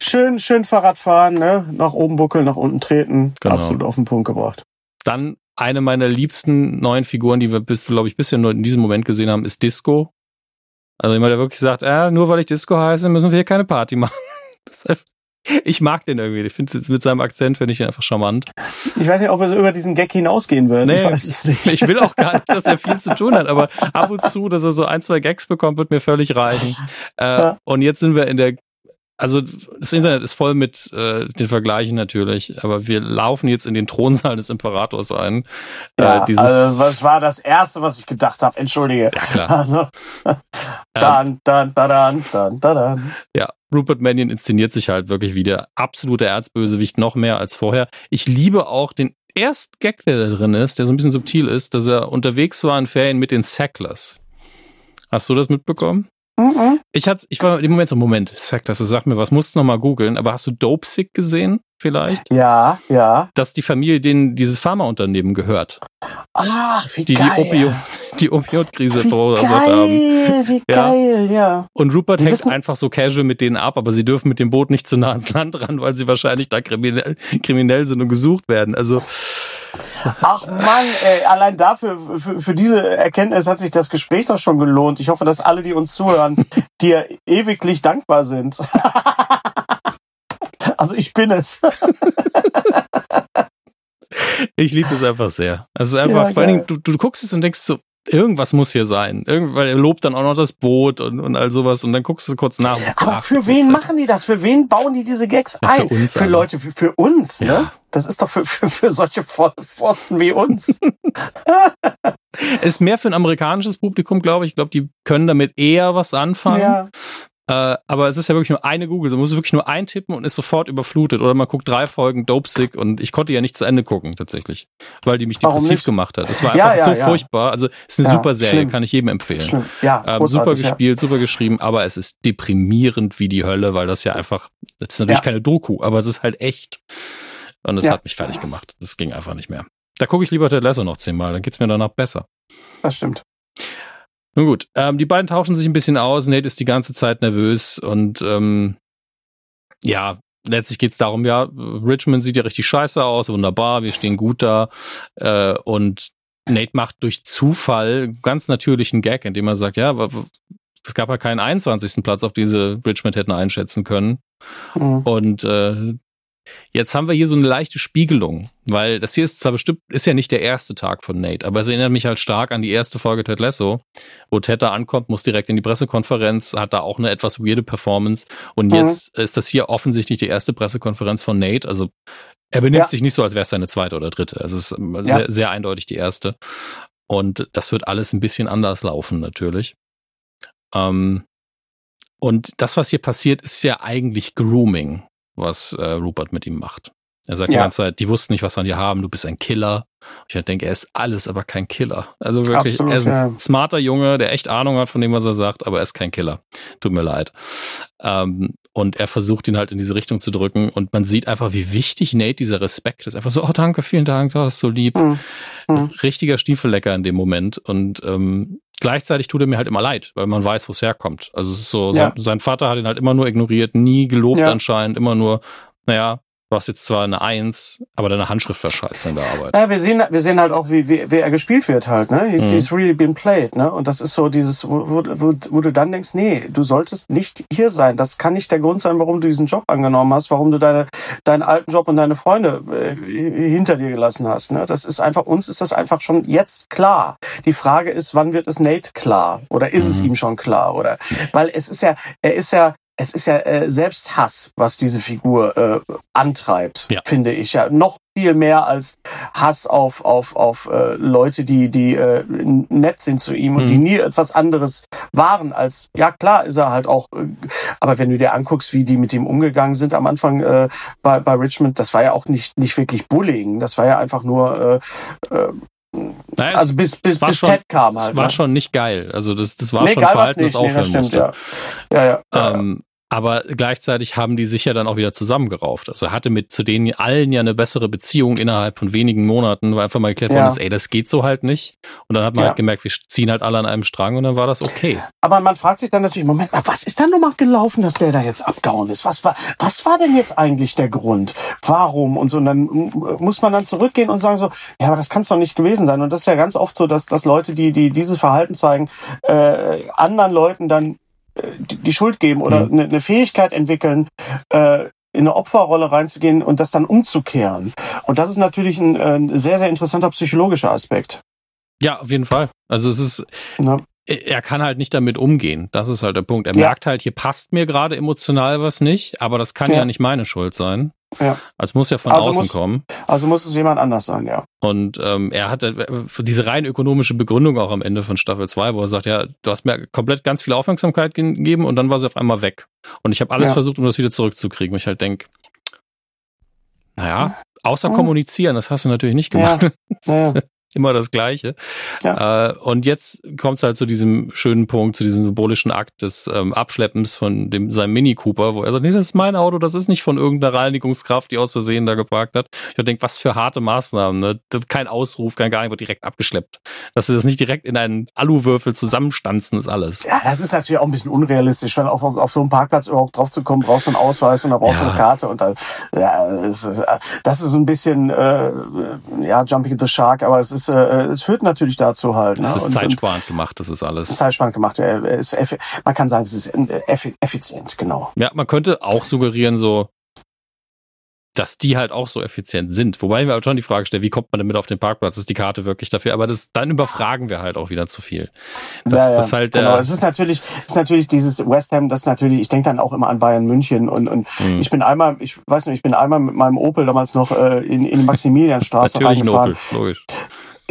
[SPEAKER 2] Schön, schön Fahrrad fahren, ne? nach oben buckeln, nach unten treten, genau. absolut auf den Punkt gebracht.
[SPEAKER 1] Dann eine meiner liebsten neuen Figuren, die wir bis, glaube ich, bisher nur in diesem Moment gesehen haben, ist Disco. Also jemand, der wirklich sagt, äh, nur weil ich Disco heiße, müssen wir hier keine Party machen. Ich mag den irgendwie. Ich finde mit seinem Akzent finde ich ihn einfach charmant.
[SPEAKER 2] Ich weiß nicht, ob er so über diesen Gag hinausgehen wird. Nee, ich weiß es nicht.
[SPEAKER 1] Ich will auch gar nicht, dass er viel zu tun hat, aber ab und zu, dass er so ein, zwei Gags bekommt, wird mir völlig reichen. Äh, ja. Und jetzt sind wir in der also das Internet ist voll mit äh, den Vergleichen natürlich, aber wir laufen jetzt in den Thronsaal des Imperators ein.
[SPEAKER 2] Äh, ja, äh, dieses also was war das Erste, was ich gedacht habe? Entschuldige. Ja, klar. Also, dann, dann, dann, dann, dann.
[SPEAKER 1] Ja, Rupert Mannion inszeniert sich halt wirklich wie der absolute Erzbösewicht, noch mehr als vorher. Ich liebe auch den ersten Gag, der da drin ist, der so ein bisschen subtil ist, dass er unterwegs war in Ferien mit den Sacklers. Hast du das mitbekommen? Mhm. Ich, hatte, ich war im Moment so, Moment, Sacklers, das sagt mir was, musst du nochmal googeln, aber hast du Dope Sick gesehen? vielleicht?
[SPEAKER 2] Ja, ja.
[SPEAKER 1] Dass die Familie denen dieses Pharmaunternehmen gehört.
[SPEAKER 2] Ach, wie
[SPEAKER 1] die
[SPEAKER 2] geil.
[SPEAKER 1] Die, Opio die Opioidkrise verursacht haben.
[SPEAKER 2] Wie ja. geil, ja.
[SPEAKER 1] Und Rupert die hängt einfach so casual mit denen ab, aber sie dürfen mit dem Boot nicht zu nah ans Land ran, weil sie wahrscheinlich da kriminell, kriminell sind und gesucht werden. Also.
[SPEAKER 2] Ach Mann, ey, allein dafür, für, für diese Erkenntnis hat sich das Gespräch doch schon gelohnt. Ich hoffe, dass alle, die uns zuhören, dir ewiglich dankbar sind. Also ich bin es.
[SPEAKER 1] Ich liebe es einfach sehr. Also einfach, ja, vor allen Dingen, du, du guckst es und denkst so, irgendwas muss hier sein. Irgend, weil er lobt dann auch noch das Boot und, und all sowas und dann guckst du kurz nach.
[SPEAKER 2] Aber für wen machen die das? Für wen bauen die diese Gags ja, ein? Für, uns für Leute, für, für uns, ne? ja. ne? Das ist doch für, für, für solche Forsten wie uns.
[SPEAKER 1] ist mehr für ein amerikanisches Publikum, glaube ich. Ich glaube, die können damit eher was anfangen. Ja. Äh, aber es ist ja wirklich nur eine Google. Man muss wirklich nur eintippen und ist sofort überflutet. Oder man guckt drei Folgen Dope Sick und ich konnte ja nicht zu Ende gucken, tatsächlich. Weil die mich depressiv gemacht hat. Es war einfach ja, ja, so ja. furchtbar. Also es ist eine super Serie, schlimm. kann ich jedem empfehlen. Ja, ähm, super gespielt, super geschrieben, aber es ist deprimierend wie die Hölle, weil das ja einfach, das ist natürlich keine Doku, aber es ist halt echt. Und es hat mich fertig gemacht. Das ging einfach nicht mehr. Da gucke ich lieber Ted Lasso noch zehnmal, dann geht's mir danach besser.
[SPEAKER 2] Das stimmt.
[SPEAKER 1] Nun gut, ähm, die beiden tauschen sich ein bisschen aus. Nate ist die ganze Zeit nervös und ähm, ja, letztlich geht's darum, ja, Richmond sieht ja richtig scheiße aus, wunderbar, wir stehen gut da äh, und Nate macht durch Zufall ganz natürlichen Gag, indem er sagt, ja, es gab ja keinen 21. Platz, auf diese Richmond hätten einschätzen können. Mhm. Und äh, Jetzt haben wir hier so eine leichte Spiegelung, weil das hier ist zwar bestimmt, ist ja nicht der erste Tag von Nate, aber es erinnert mich halt stark an die erste Folge Ted Lasso, wo Ted da ankommt, muss direkt in die Pressekonferenz, hat da auch eine etwas weirde Performance und mhm. jetzt ist das hier offensichtlich die erste Pressekonferenz von Nate, also er benimmt ja. sich nicht so, als wäre es seine zweite oder dritte, also es ist ja. sehr, sehr eindeutig die erste und das wird alles ein bisschen anders laufen natürlich. Ähm, und das, was hier passiert, ist ja eigentlich Grooming was äh, Rupert mit ihm macht. Er sagt ja. die ganze Zeit, die wussten nicht, was an dir haben, du bist ein Killer. Ich halt denke, er ist alles, aber kein Killer. Also wirklich, Absolut, er ist ein ja. smarter Junge, der echt Ahnung hat von dem, was er sagt, aber er ist kein Killer. Tut mir leid. Ähm, und er versucht ihn halt in diese Richtung zu drücken und man sieht einfach, wie wichtig Nate dieser Respekt ist. Einfach so, oh danke, vielen Dank, oh, das ist so lieb. Mhm. Mhm. Richtiger Stiefellecker in dem Moment und ähm, gleichzeitig tut er mir halt immer leid, weil man weiß, wo es herkommt. Also es ist so, ja. sein, sein, Vater hat ihn halt immer nur ignoriert, nie gelobt ja. anscheinend, immer nur, naja, Du hast jetzt zwar eine Eins, aber deine Handschrift war scheiße in der Arbeit.
[SPEAKER 2] Ja, wir sehen, wir sehen halt auch, wie, wie, wie er gespielt wird halt, ne? He's, mhm. he's really been played, ne? Und das ist so dieses, wo, wo, wo, wo du dann denkst, nee, du solltest nicht hier sein. Das kann nicht der Grund sein, warum du diesen Job angenommen hast, warum du deine, deinen alten Job und deine Freunde äh, hinter dir gelassen hast, ne? Das ist einfach, uns ist das einfach schon jetzt klar. Die Frage ist, wann wird es Nate klar? Oder ist mhm. es ihm schon klar? Oder, weil es ist ja, er ist ja, es ist ja äh, selbst Hass, was diese Figur äh, antreibt, ja. finde ich ja noch viel mehr als Hass auf auf auf äh, Leute, die die äh, nett sind zu ihm und mhm. die nie etwas anderes waren als ja klar ist er halt auch, äh, aber wenn du dir anguckst, wie die mit ihm umgegangen sind am Anfang äh, bei bei Richmond, das war ja auch nicht nicht wirklich Bullying, das war ja einfach nur äh, äh, naja, also bis, bis, bis
[SPEAKER 1] schon,
[SPEAKER 2] Ted kam
[SPEAKER 1] halt. Das war ne? schon nicht geil. Also das, das war nee, schon Verhalten, das aufhören nee, das stimmt, musste. Ja. Ja, ja, ähm, aber gleichzeitig haben die sich ja dann auch wieder zusammengerauft. Also er hatte mit zu denen allen ja eine bessere Beziehung innerhalb von wenigen Monaten, weil einfach mal erklärt worden ist, ey, das geht so halt nicht. Und dann hat man ja. halt gemerkt, wir ziehen halt alle an einem Strang und dann war das okay.
[SPEAKER 2] Aber man fragt sich dann natürlich, Moment mal, was ist da nochmal gelaufen, dass der da jetzt abgehauen ist? Was war, was war denn jetzt eigentlich der Grund? Warum? Und so, und dann muss man dann zurückgehen und sagen so, ja, aber das kann es doch nicht gewesen sein. Und das ist ja ganz oft so, dass, dass Leute, die, die dieses Verhalten zeigen, äh, anderen Leuten dann die Schuld geben oder mhm. eine, Fähigkeit entwickeln, äh, in eine Opferrolle reinzugehen und das dann umzukehren. Und das ist natürlich ein, ein sehr, sehr interessanter psychologischer Aspekt.
[SPEAKER 1] Ja, auf jeden Fall. Also es ist, ja. er kann halt nicht damit umgehen. Das ist halt der Punkt. Er ja. merkt halt, hier passt mir gerade emotional was nicht, aber das kann ja, ja nicht meine Schuld sein. Ja. Also muss ja von also außen
[SPEAKER 2] muss,
[SPEAKER 1] kommen.
[SPEAKER 2] Also muss es jemand anders sein, ja.
[SPEAKER 1] Und ähm, er hatte für diese rein ökonomische Begründung auch am Ende von Staffel 2, wo er sagt, ja, du hast mir komplett ganz viel Aufmerksamkeit gegeben und dann war sie auf einmal weg. Und ich habe alles ja. versucht, um das wieder zurückzukriegen. Und ich halt denk, naja, außer hm. kommunizieren, das hast du natürlich nicht gemacht. Ja. Ja immer das Gleiche. Ja. Äh, und jetzt kommt es halt zu diesem schönen Punkt, zu diesem symbolischen Akt des ähm, Abschleppens von dem seinem Mini Cooper, wo er sagt, nee, das ist mein Auto, das ist nicht von irgendeiner Reinigungskraft, die aus Versehen da geparkt hat. Ich denke, was für harte Maßnahmen, ne? Kein Ausruf, kein gar nicht, wird direkt abgeschleppt. Dass sie das nicht direkt in einen Aluwürfel zusammenstanzen, ist alles.
[SPEAKER 2] Ja, das ist natürlich auch ein bisschen unrealistisch, wenn auf, auf so einem Parkplatz überhaupt drauf zu kommen, brauchst du einen Ausweis und dann brauchst du eine Karte und dann, ja, das ist, das ist ein bisschen, äh, ja, Jumping the Shark, aber es ist, äh, es führt natürlich dazu halt.
[SPEAKER 1] Ne? Es ist und, zeitsparend und gemacht, das ist alles.
[SPEAKER 2] Zeitsparend gemacht, ja, ist, man kann sagen, es ist effizient, genau.
[SPEAKER 1] Ja, man könnte auch suggerieren, so, dass die halt auch so effizient sind. Wobei wir halt schon die Frage stellen, wie kommt man damit auf den Parkplatz? Ist die Karte wirklich dafür? Aber das, dann überfragen wir halt auch wieder zu viel.
[SPEAKER 2] Das, ja, ja, das halt, genau. Äh, es ist natürlich, ist natürlich dieses West Ham, das ist natürlich, ich denke dann auch immer an Bayern München und, und hm. ich bin einmal, ich weiß nicht, ich bin einmal mit meinem Opel damals noch äh, in, in die Maximilianstraße
[SPEAKER 1] natürlich reingefahren. Ein Opel, logisch.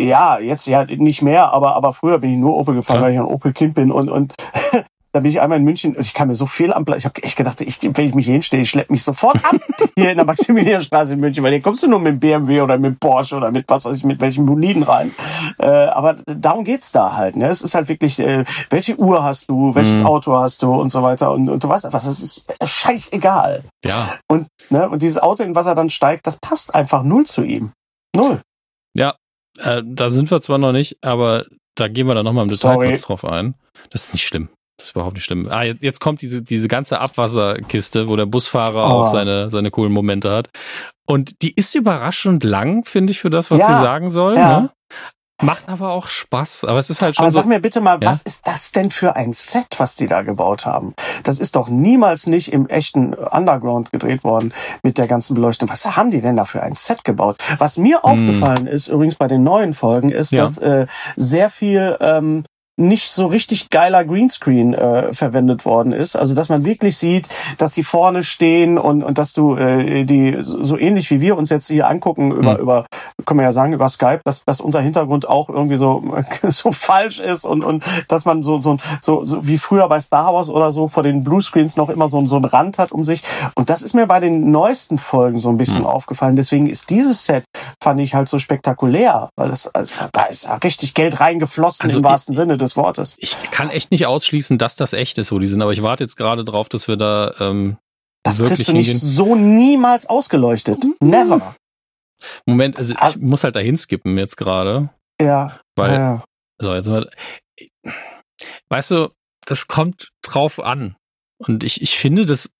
[SPEAKER 2] Ja, jetzt ja nicht mehr, aber aber früher bin ich nur Opel gefahren, ja. weil ich ein Opel-Kind bin und und da bin ich einmal in München, ich kann mir so viel am Platz, ich habe echt gedacht, ich, wenn ich mich hier hinstehe, ich schleppe mich sofort ab hier in der Maximilianstraße in München, weil hier kommst du nur mit dem BMW oder mit Porsche oder mit was weiß ich, mit welchen Boliden rein. Äh, aber darum geht's da halt. Ne? Es ist halt wirklich, äh, welche Uhr hast du, welches mhm. Auto hast du und so weiter und, und du weißt einfach, das ist scheißegal.
[SPEAKER 1] Ja.
[SPEAKER 2] Und, ne, und dieses Auto, in was er dann steigt, das passt einfach null zu ihm. Null.
[SPEAKER 1] Ja, äh, da sind wir zwar noch nicht, aber da gehen wir dann nochmal im Detail Sorry. kurz drauf ein. Das ist nicht schlimm. Das ist überhaupt nicht schlimm. Ah, jetzt kommt diese, diese ganze Abwasserkiste, wo der Busfahrer oh. auch seine, seine coolen Momente hat. Und die ist überraschend lang, finde ich, für das, was ja. sie sagen soll. Ja. Ne? Macht aber auch Spaß. Aber es ist halt schon. Aber
[SPEAKER 2] sag so, mir bitte mal, ja? was ist das denn für ein Set, was die da gebaut haben? Das ist doch niemals nicht im echten Underground gedreht worden mit der ganzen Beleuchtung. Was haben die denn da für ein Set gebaut? Was mir hm. aufgefallen ist, übrigens bei den neuen Folgen, ist, ja. dass äh, sehr viel ähm, nicht so richtig geiler Greenscreen äh, verwendet worden ist. Also dass man wirklich sieht, dass sie vorne stehen und, und dass du äh, die so ähnlich wie wir uns jetzt hier angucken über, mhm. über können wir ja sagen, über Skype, dass, dass unser Hintergrund auch irgendwie so, so falsch ist und, und dass man so, so, so, so wie früher bei Star Wars oder so vor den Bluescreens noch immer so, so einen Rand hat um sich. Und das ist mir bei den neuesten Folgen so ein bisschen mhm. aufgefallen. Deswegen ist dieses Set, fand ich halt so spektakulär, weil es, also, da ist ja richtig Geld reingeflossen also im wahrsten Sinne des Wortes.
[SPEAKER 1] Ich kann echt nicht ausschließen, dass das echt ist, wo die sind, aber ich warte jetzt gerade drauf, dass wir da ähm,
[SPEAKER 2] das kriegst du nicht so niemals ausgeleuchtet. Mhm. Never.
[SPEAKER 1] Moment, also ich muss halt dahin skippen jetzt gerade.
[SPEAKER 2] Ja.
[SPEAKER 1] Weil,
[SPEAKER 2] ja.
[SPEAKER 1] so, jetzt mal. Weißt du, das kommt drauf an. Und ich, ich finde das,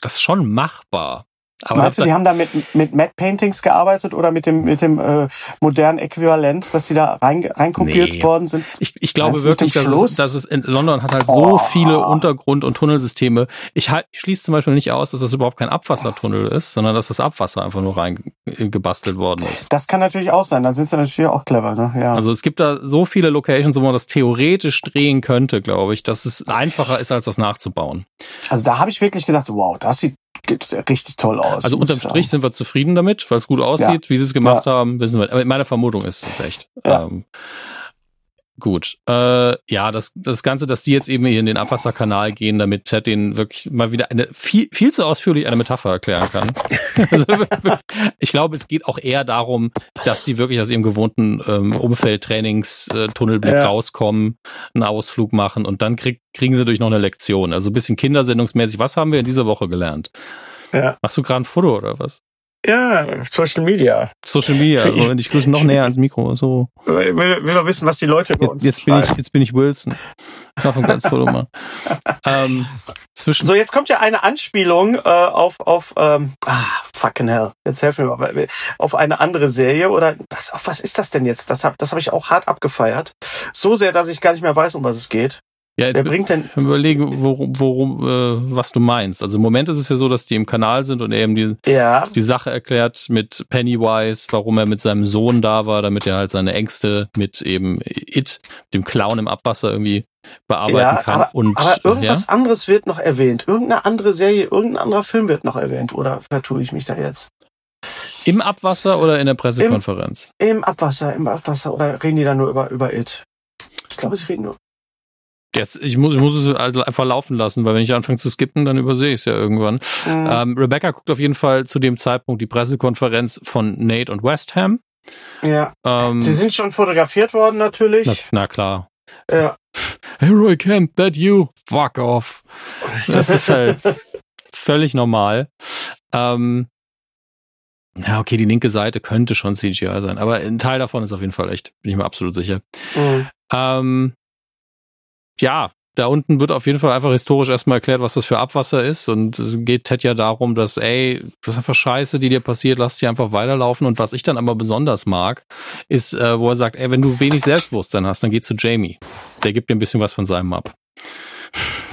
[SPEAKER 1] das schon machbar.
[SPEAKER 2] Aber Meinst du, die haben da mit, mit Matte Paintings gearbeitet oder mit dem, mit dem äh, modernen Äquivalent, dass sie da rein, reinkopiert nee. worden sind?
[SPEAKER 1] Ich, ich glaube wirklich, dass es, dass es in London hat halt oh. so viele Untergrund- und Tunnelsysteme. Ich, halt, ich schließe zum Beispiel nicht aus, dass das überhaupt kein Abwassertunnel ist, sondern dass das Abwasser einfach nur reingebastelt worden ist.
[SPEAKER 2] Das kann natürlich auch sein, da sind sie natürlich auch clever, ne? Ja.
[SPEAKER 1] Also es gibt da so viele Locations, wo man das theoretisch drehen könnte, glaube ich, dass es einfacher ist, als das nachzubauen.
[SPEAKER 2] Also da habe ich wirklich gedacht, wow, das sieht richtig toll aus.
[SPEAKER 1] Also unterm Strich sind wir zufrieden damit, weil es gut aussieht. Ja. Wie sie es gemacht ja. haben, wissen wir. Aber meine Vermutung ist es echt. Ja. Ähm, gut. Äh, ja, das, das Ganze, dass die jetzt eben hier in den Abwasserkanal gehen, damit Ted den wirklich mal wieder eine viel, viel zu ausführlich eine Metapher erklären kann. also, ich glaube, es geht auch eher darum, dass die wirklich aus ihrem gewohnten ähm, Umfeld, Trainings, äh, Tunnelblick ja. rauskommen, einen Ausflug machen und dann krieg, kriegen sie durch noch eine Lektion. Also ein bisschen kindersendungsmäßig. Was haben wir in dieser Woche gelernt? Ja. Machst du gerade ein Foto oder was?
[SPEAKER 2] Ja, Social Media.
[SPEAKER 1] Social Media, Moment, ich grüße noch näher ans Mikro. So.
[SPEAKER 2] Will, will doch wissen, was die Leute
[SPEAKER 1] über uns jetzt, jetzt bin ich Jetzt bin ich Wilson. Ein ganz Foto machen.
[SPEAKER 2] ähm, zwischen so, jetzt kommt ja eine Anspielung äh, auf, auf ähm, ah, fucking hell. Jetzt helfen wir mal. Auf eine andere Serie oder was, auf was ist das denn jetzt? Das habe das hab ich auch hart abgefeiert. So sehr, dass ich gar nicht mehr weiß, um was es geht.
[SPEAKER 1] Ja, jetzt Wer bringt denn? Überlege, worum, worum äh, was du meinst. Also im Moment ist es ja so, dass die im Kanal sind und er eben die, ja. die Sache erklärt mit Pennywise, warum er mit seinem Sohn da war, damit er halt seine Ängste mit eben It, dem Clown im Abwasser irgendwie bearbeiten ja, kann.
[SPEAKER 2] Aber, und, aber irgendwas ja? anderes wird noch erwähnt. Irgendeine andere Serie, irgendein anderer Film wird noch erwähnt. Oder vertue ich mich da jetzt?
[SPEAKER 1] Im Abwasser oder in der Pressekonferenz?
[SPEAKER 2] Im, Im Abwasser, im Abwasser. Oder reden die da nur über, über It? Ich glaube, sie reden nur.
[SPEAKER 1] Jetzt, ich muss, ich muss es halt einfach laufen lassen, weil wenn ich anfange zu skippen, dann übersehe ich es ja irgendwann. Mhm. Ähm, Rebecca guckt auf jeden Fall zu dem Zeitpunkt die Pressekonferenz von Nate und West Ham.
[SPEAKER 2] Ja. Ähm, Sie sind schon fotografiert worden, natürlich.
[SPEAKER 1] Na, na klar.
[SPEAKER 2] Ja.
[SPEAKER 1] Hey Roy Kent, that you? Fuck off. Das ist halt völlig normal. Ähm, ja, okay, die linke Seite könnte schon CGI sein, aber ein Teil davon ist auf jeden Fall echt, bin ich mir absolut sicher. Mhm. Ähm, ja, da unten wird auf jeden Fall einfach historisch erstmal erklärt, was das für Abwasser ist. Und es geht Ted ja darum, dass, ey, das ist einfach Scheiße, die dir passiert, lass die einfach weiterlaufen. Und was ich dann aber besonders mag, ist, äh, wo er sagt, ey, wenn du wenig Selbstbewusstsein hast, dann geh zu Jamie. Der gibt dir ein bisschen was von seinem ab.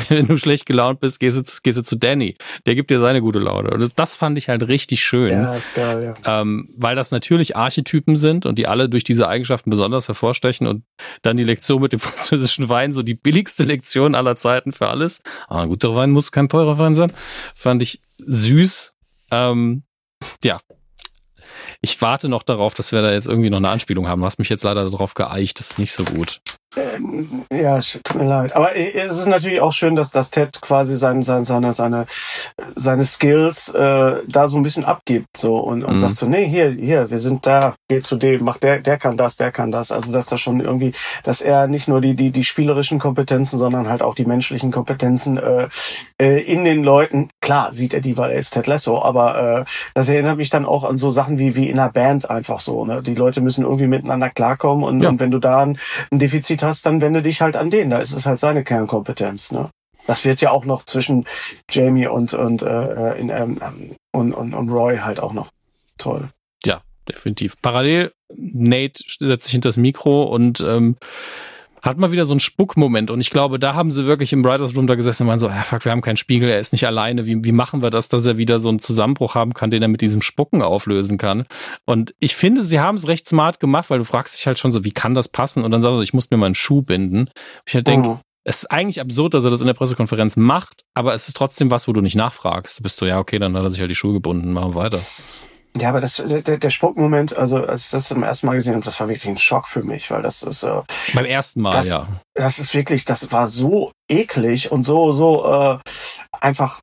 [SPEAKER 1] wenn du schlecht gelaunt bist, gehst du, gehst du zu Danny. Der gibt dir seine gute Laune. Und das, das fand ich halt richtig schön.
[SPEAKER 2] Ja, ist geil,
[SPEAKER 1] ja. Ähm, weil das natürlich Archetypen sind und die alle durch diese Eigenschaften besonders hervorstechen. Und dann die Lektion mit dem französischen Wein, so die billigste Lektion aller Zeiten für alles. Ah, ein guter Wein muss kein teurer Wein sein. Fand ich süß. Ähm, ja, ich warte noch darauf, dass wir da jetzt irgendwie noch eine Anspielung haben. Du hast mich jetzt leider darauf geeicht. Das ist nicht so gut.
[SPEAKER 2] Ähm, ja, tut mir leid. Aber es ist natürlich auch schön, dass das Ted quasi sein, sein, seine, seine, seine Skills äh, da so ein bisschen abgibt so und, und mhm. sagt so, nee, hier, hier, wir sind da, geh zu dem, mach der, der kann das, der kann das. Also dass da schon irgendwie, dass er nicht nur die, die, die spielerischen Kompetenzen, sondern halt auch die menschlichen Kompetenzen äh, äh, in den Leuten, klar, sieht er die, weil er ist Ted Lasso, aber äh, das erinnert mich dann auch an so Sachen wie, wie in einer Band einfach so. Ne? Die Leute müssen irgendwie miteinander klarkommen und, ja. und wenn du da ein, ein Defizit hast, dann wende dich halt an den. Da ist es halt seine Kernkompetenz. Ne? Das wird ja auch noch zwischen Jamie und und äh, in, ähm, und, und, und Roy halt auch noch toll.
[SPEAKER 1] Ja, definitiv. Parallel, Nate setzt sich hinter das Mikro und ähm, hat mal wieder so einen Spuckmoment und ich glaube, da haben sie wirklich im Writers Room da gesessen und waren so, ah, fuck, wir haben keinen Spiegel, er ist nicht alleine, wie, wie machen wir das, dass er wieder so einen Zusammenbruch haben kann, den er mit diesem Spucken auflösen kann. Und ich finde, sie haben es recht smart gemacht, weil du fragst dich halt schon so, wie kann das passen? Und dann sagst du, ich muss mir mal einen Schuh binden. Ich halt denke, oh. es ist eigentlich absurd, dass er das in der Pressekonferenz macht, aber es ist trotzdem was, wo du nicht nachfragst. Du bist so, ja, okay, dann hat er sich halt die Schuhe gebunden, machen wir weiter.
[SPEAKER 2] Ja, aber das, der, der Spuckmoment, also als ich das zum ersten Mal gesehen habe, das war wirklich ein Schock für mich, weil das ist äh,
[SPEAKER 1] beim ersten Mal,
[SPEAKER 2] das,
[SPEAKER 1] ja.
[SPEAKER 2] Das ist wirklich, das war so eklig und so so äh, einfach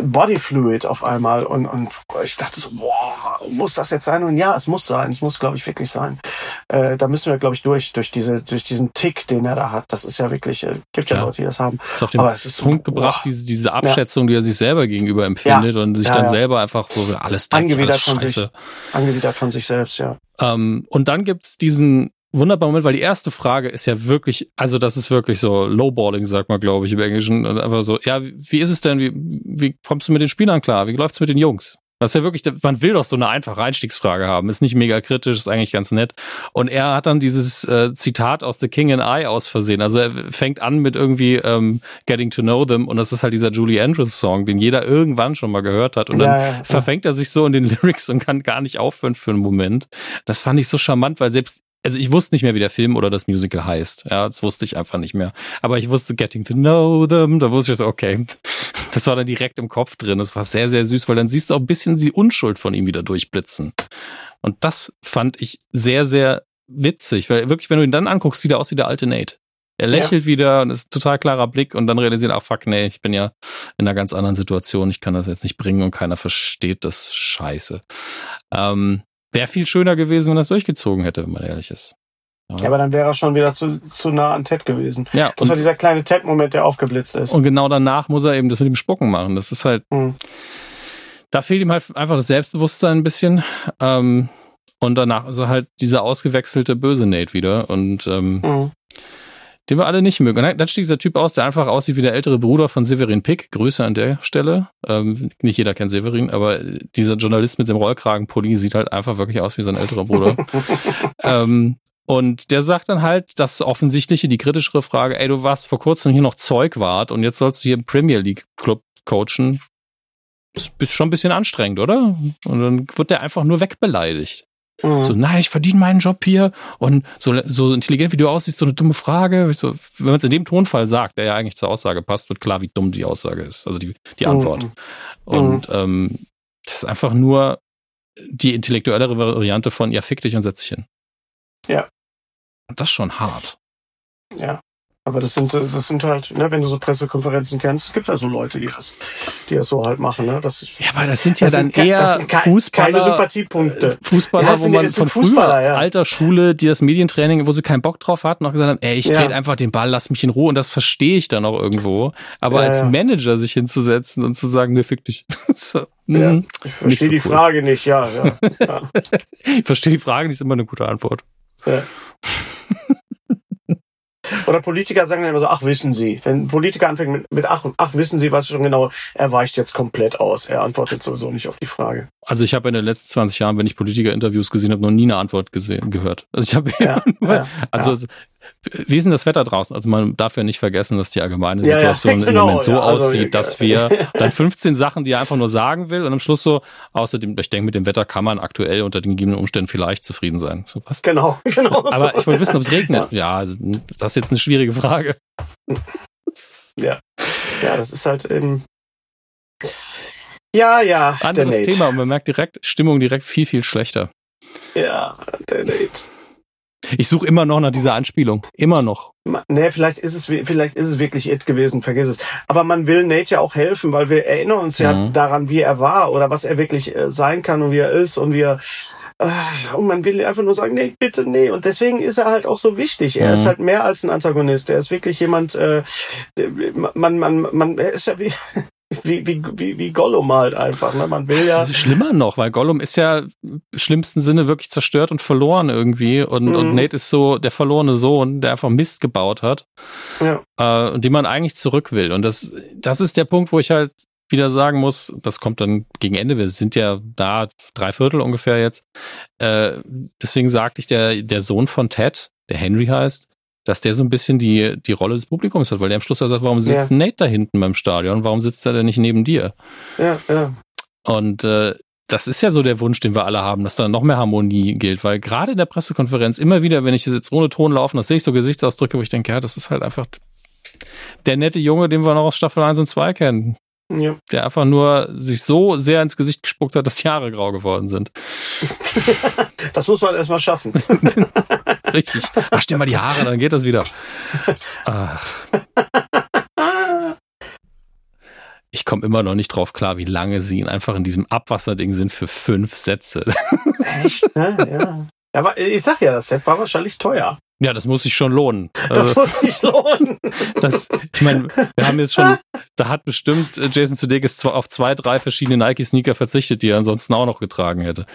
[SPEAKER 2] Body Fluid auf einmal und, und ich dachte so, boah, muss das jetzt sein? Und ja, es muss sein, es muss, glaube ich, wirklich sein. Äh, da müssen wir, glaube ich, durch, durch diese, durch diesen Tick, den er da hat. Das ist ja wirklich, äh, gibt ja, ja Leute, die das haben.
[SPEAKER 1] Ist auf den Aber es ist Punkt so, gebracht, diese, diese Abschätzung, ja. die er sich selber gegenüber empfindet ja. und sich dann selber einfach so alles
[SPEAKER 2] dreckig, angewidert alles von sich, angewidert von sich selbst, ja.
[SPEAKER 1] Ähm, und dann gibt's diesen wunderbar Moment, weil die erste Frage ist ja wirklich, also das ist wirklich so Lowballing, sagt man, glaube ich, im Englischen. Und einfach so, ja, wie ist es denn, wie, wie kommst du mit den Spielern klar? Wie läuft's mit den Jungs? Das ist ja wirklich, man will doch so eine einfache Einstiegsfrage haben. Ist nicht mega kritisch, ist eigentlich ganz nett. Und er hat dann dieses äh, Zitat aus The King and I aus Versehen. Also er fängt an mit irgendwie ähm, Getting to Know Them und das ist halt dieser Julie Andrews Song, den jeder irgendwann schon mal gehört hat. Und dann ja, ja, verfängt er sich so in den Lyrics und kann gar nicht aufhören für einen Moment. Das fand ich so charmant, weil selbst also ich wusste nicht mehr, wie der Film oder das Musical heißt. Ja, das wusste ich einfach nicht mehr. Aber ich wusste Getting to Know Them, da wusste ich so, okay, das war dann direkt im Kopf drin. Das war sehr, sehr süß, weil dann siehst du auch ein bisschen die Unschuld von ihm wieder durchblitzen. Und das fand ich sehr, sehr witzig, weil wirklich, wenn du ihn dann anguckst, sieht er aus wie der alte Nate. Er lächelt ja. wieder und ist ein total klarer Blick und dann realisiert, ah fuck, nee, ich bin ja in einer ganz anderen Situation, ich kann das jetzt nicht bringen und keiner versteht das Scheiße. Ähm, Wäre viel schöner gewesen, wenn er es durchgezogen hätte, wenn man ehrlich ist.
[SPEAKER 2] Ja. aber dann wäre er schon wieder zu, zu nah an Ted gewesen. Ja, das war dieser kleine Ted-Moment, der aufgeblitzt ist.
[SPEAKER 1] Und genau danach muss er eben das mit dem Spucken machen. Das ist halt. Mhm. Da fehlt ihm halt einfach das Selbstbewusstsein ein bisschen. Ähm, und danach ist er halt dieser ausgewechselte böse Nate wieder. Und ähm, mhm den wir alle nicht mögen. Und dann stieg dieser Typ aus, der einfach aussieht wie der ältere Bruder von Severin Pick. Grüße an der Stelle. Ähm, nicht jeder kennt Severin, aber dieser Journalist mit dem Rollkragenpulli sieht halt einfach wirklich aus wie sein älterer Bruder. ähm, und der sagt dann halt das offensichtliche, die kritischere Frage, ey, du warst vor kurzem hier noch Zeugwart und jetzt sollst du hier im Premier League Club coachen. Das ist schon ein bisschen anstrengend, oder? Und dann wird der einfach nur wegbeleidigt. Mhm. So, nein, ich verdiene meinen Job hier und so, so intelligent wie du aussiehst, so eine dumme Frage. So, wenn man es in dem Tonfall sagt, der ja eigentlich zur Aussage passt, wird klar, wie dumm die Aussage ist, also die, die mhm. Antwort. Mhm. Und ähm, das ist einfach nur die intellektuellere Variante von, ja, fick dich und setz dich hin.
[SPEAKER 2] Ja.
[SPEAKER 1] Und das ist schon hart.
[SPEAKER 2] Ja. Aber das sind, das sind halt, ne, wenn du so Pressekonferenzen kennst, es gibt ja so Leute, die das, die das so halt machen, ne? Das,
[SPEAKER 1] ja, aber das sind ja das dann sind, eher Fußballer, keine
[SPEAKER 2] Sympathiepunkte.
[SPEAKER 1] Äh, Fußballer, ja, wo man von früher, ja. alter Schule, die das Medientraining, wo sie keinen Bock drauf hatten, auch gesagt haben, ey, ich ja. trete einfach den Ball, lass mich in Ruhe und das verstehe ich dann auch irgendwo. Aber als Manager sich hinzusetzen und zu sagen, ne, fick dich.
[SPEAKER 2] so, ja, hm, ich verstehe so die cool. Frage nicht, ja. ja,
[SPEAKER 1] ich verstehe die Frage nicht, ist immer eine gute Antwort. Ja.
[SPEAKER 2] Oder Politiker sagen dann immer so, ach, wissen Sie. Wenn Politiker anfängt mit, mit ach, ach, wissen Sie, was schon genau, er weicht jetzt komplett aus. Er antwortet sowieso nicht auf die Frage.
[SPEAKER 1] Also ich habe in den letzten 20 Jahren, wenn ich Politiker-Interviews gesehen habe, noch nie eine Antwort gesehen, gehört. Also ich habe ja, ja, also ja. Wie ist denn das Wetter draußen? Also man darf ja nicht vergessen, dass die allgemeine Situation ja, ja, genau, im Moment so ja, also, aussieht, dass wir dann 15 Sachen, die er einfach nur sagen will und am Schluss so, außerdem, ich denke, mit dem Wetter kann man aktuell unter den gegebenen Umständen vielleicht zufrieden sein. So was?
[SPEAKER 2] Genau, genau.
[SPEAKER 1] Aber ich wollte wissen, ob es regnet. Ja, also, das ist jetzt eine schwierige Frage.
[SPEAKER 2] Ja, ja, das ist halt ähm ja, ja.
[SPEAKER 1] Anderes Thema und man merkt direkt, Stimmung direkt viel, viel schlechter.
[SPEAKER 2] Ja, der Nate.
[SPEAKER 1] Ich suche immer noch nach dieser Anspielung. Immer noch.
[SPEAKER 2] Nee, vielleicht ist es, vielleicht ist es wirklich it gewesen, vergiss es. Aber man will Nate ja auch helfen, weil wir erinnern uns ja mhm. daran, wie er war oder was er wirklich äh, sein kann und wie er ist und wie er, äh, und man will einfach nur sagen, nee, bitte, nee. Und deswegen ist er halt auch so wichtig. Er mhm. ist halt mehr als ein Antagonist. Er ist wirklich jemand, äh, man, man, man, er ist ja wie, wie, wie, wie, wie Gollum halt einfach. Ne? Man will ja.
[SPEAKER 1] schlimmer noch, weil Gollum ist ja im schlimmsten Sinne wirklich zerstört und verloren irgendwie. Und, mhm. und Nate ist so der verlorene Sohn, der einfach Mist gebaut hat. Ja. Äh, und den man eigentlich zurück will. Und das, das ist der Punkt, wo ich halt wieder sagen muss, das kommt dann gegen Ende, wir sind ja da drei Viertel ungefähr jetzt. Äh, deswegen sagte ich, der, der Sohn von Ted, der Henry heißt, dass der so ein bisschen die, die Rolle des Publikums hat, weil der am Schluss sagt, warum sitzt ja. Nate da hinten beim Stadion? Warum sitzt er denn nicht neben dir?
[SPEAKER 2] Ja, ja.
[SPEAKER 1] Und äh, das ist ja so der Wunsch, den wir alle haben, dass da noch mehr Harmonie gilt, weil gerade in der Pressekonferenz immer wieder, wenn ich jetzt ohne Ton laufen, das sehe ich so Gesichtsausdrücke, wo ich denke, ja, das ist halt einfach der nette Junge, den wir noch aus Staffel 1 und 2 kennen. Ja. Der einfach nur sich so sehr ins Gesicht gespuckt hat, dass die Haare grau geworden sind.
[SPEAKER 2] das muss man erstmal schaffen.
[SPEAKER 1] Richtig. Wasch dir mal die Haare, dann geht das wieder. Ach. Ich komme immer noch nicht drauf klar, wie lange sie ihn einfach in diesem Abwasserding sind für fünf Sätze.
[SPEAKER 2] Echt? Ne? Ja. Aber ich sag ja, das Set war wahrscheinlich teuer.
[SPEAKER 1] Ja, das muss sich schon lohnen.
[SPEAKER 2] Das also, muss sich lohnen.
[SPEAKER 1] Das, ich meine, wir haben jetzt schon, da hat bestimmt äh, Jason Sudeikis auf zwei, drei verschiedene Nike-Sneaker verzichtet, die er ansonsten auch noch getragen hätte.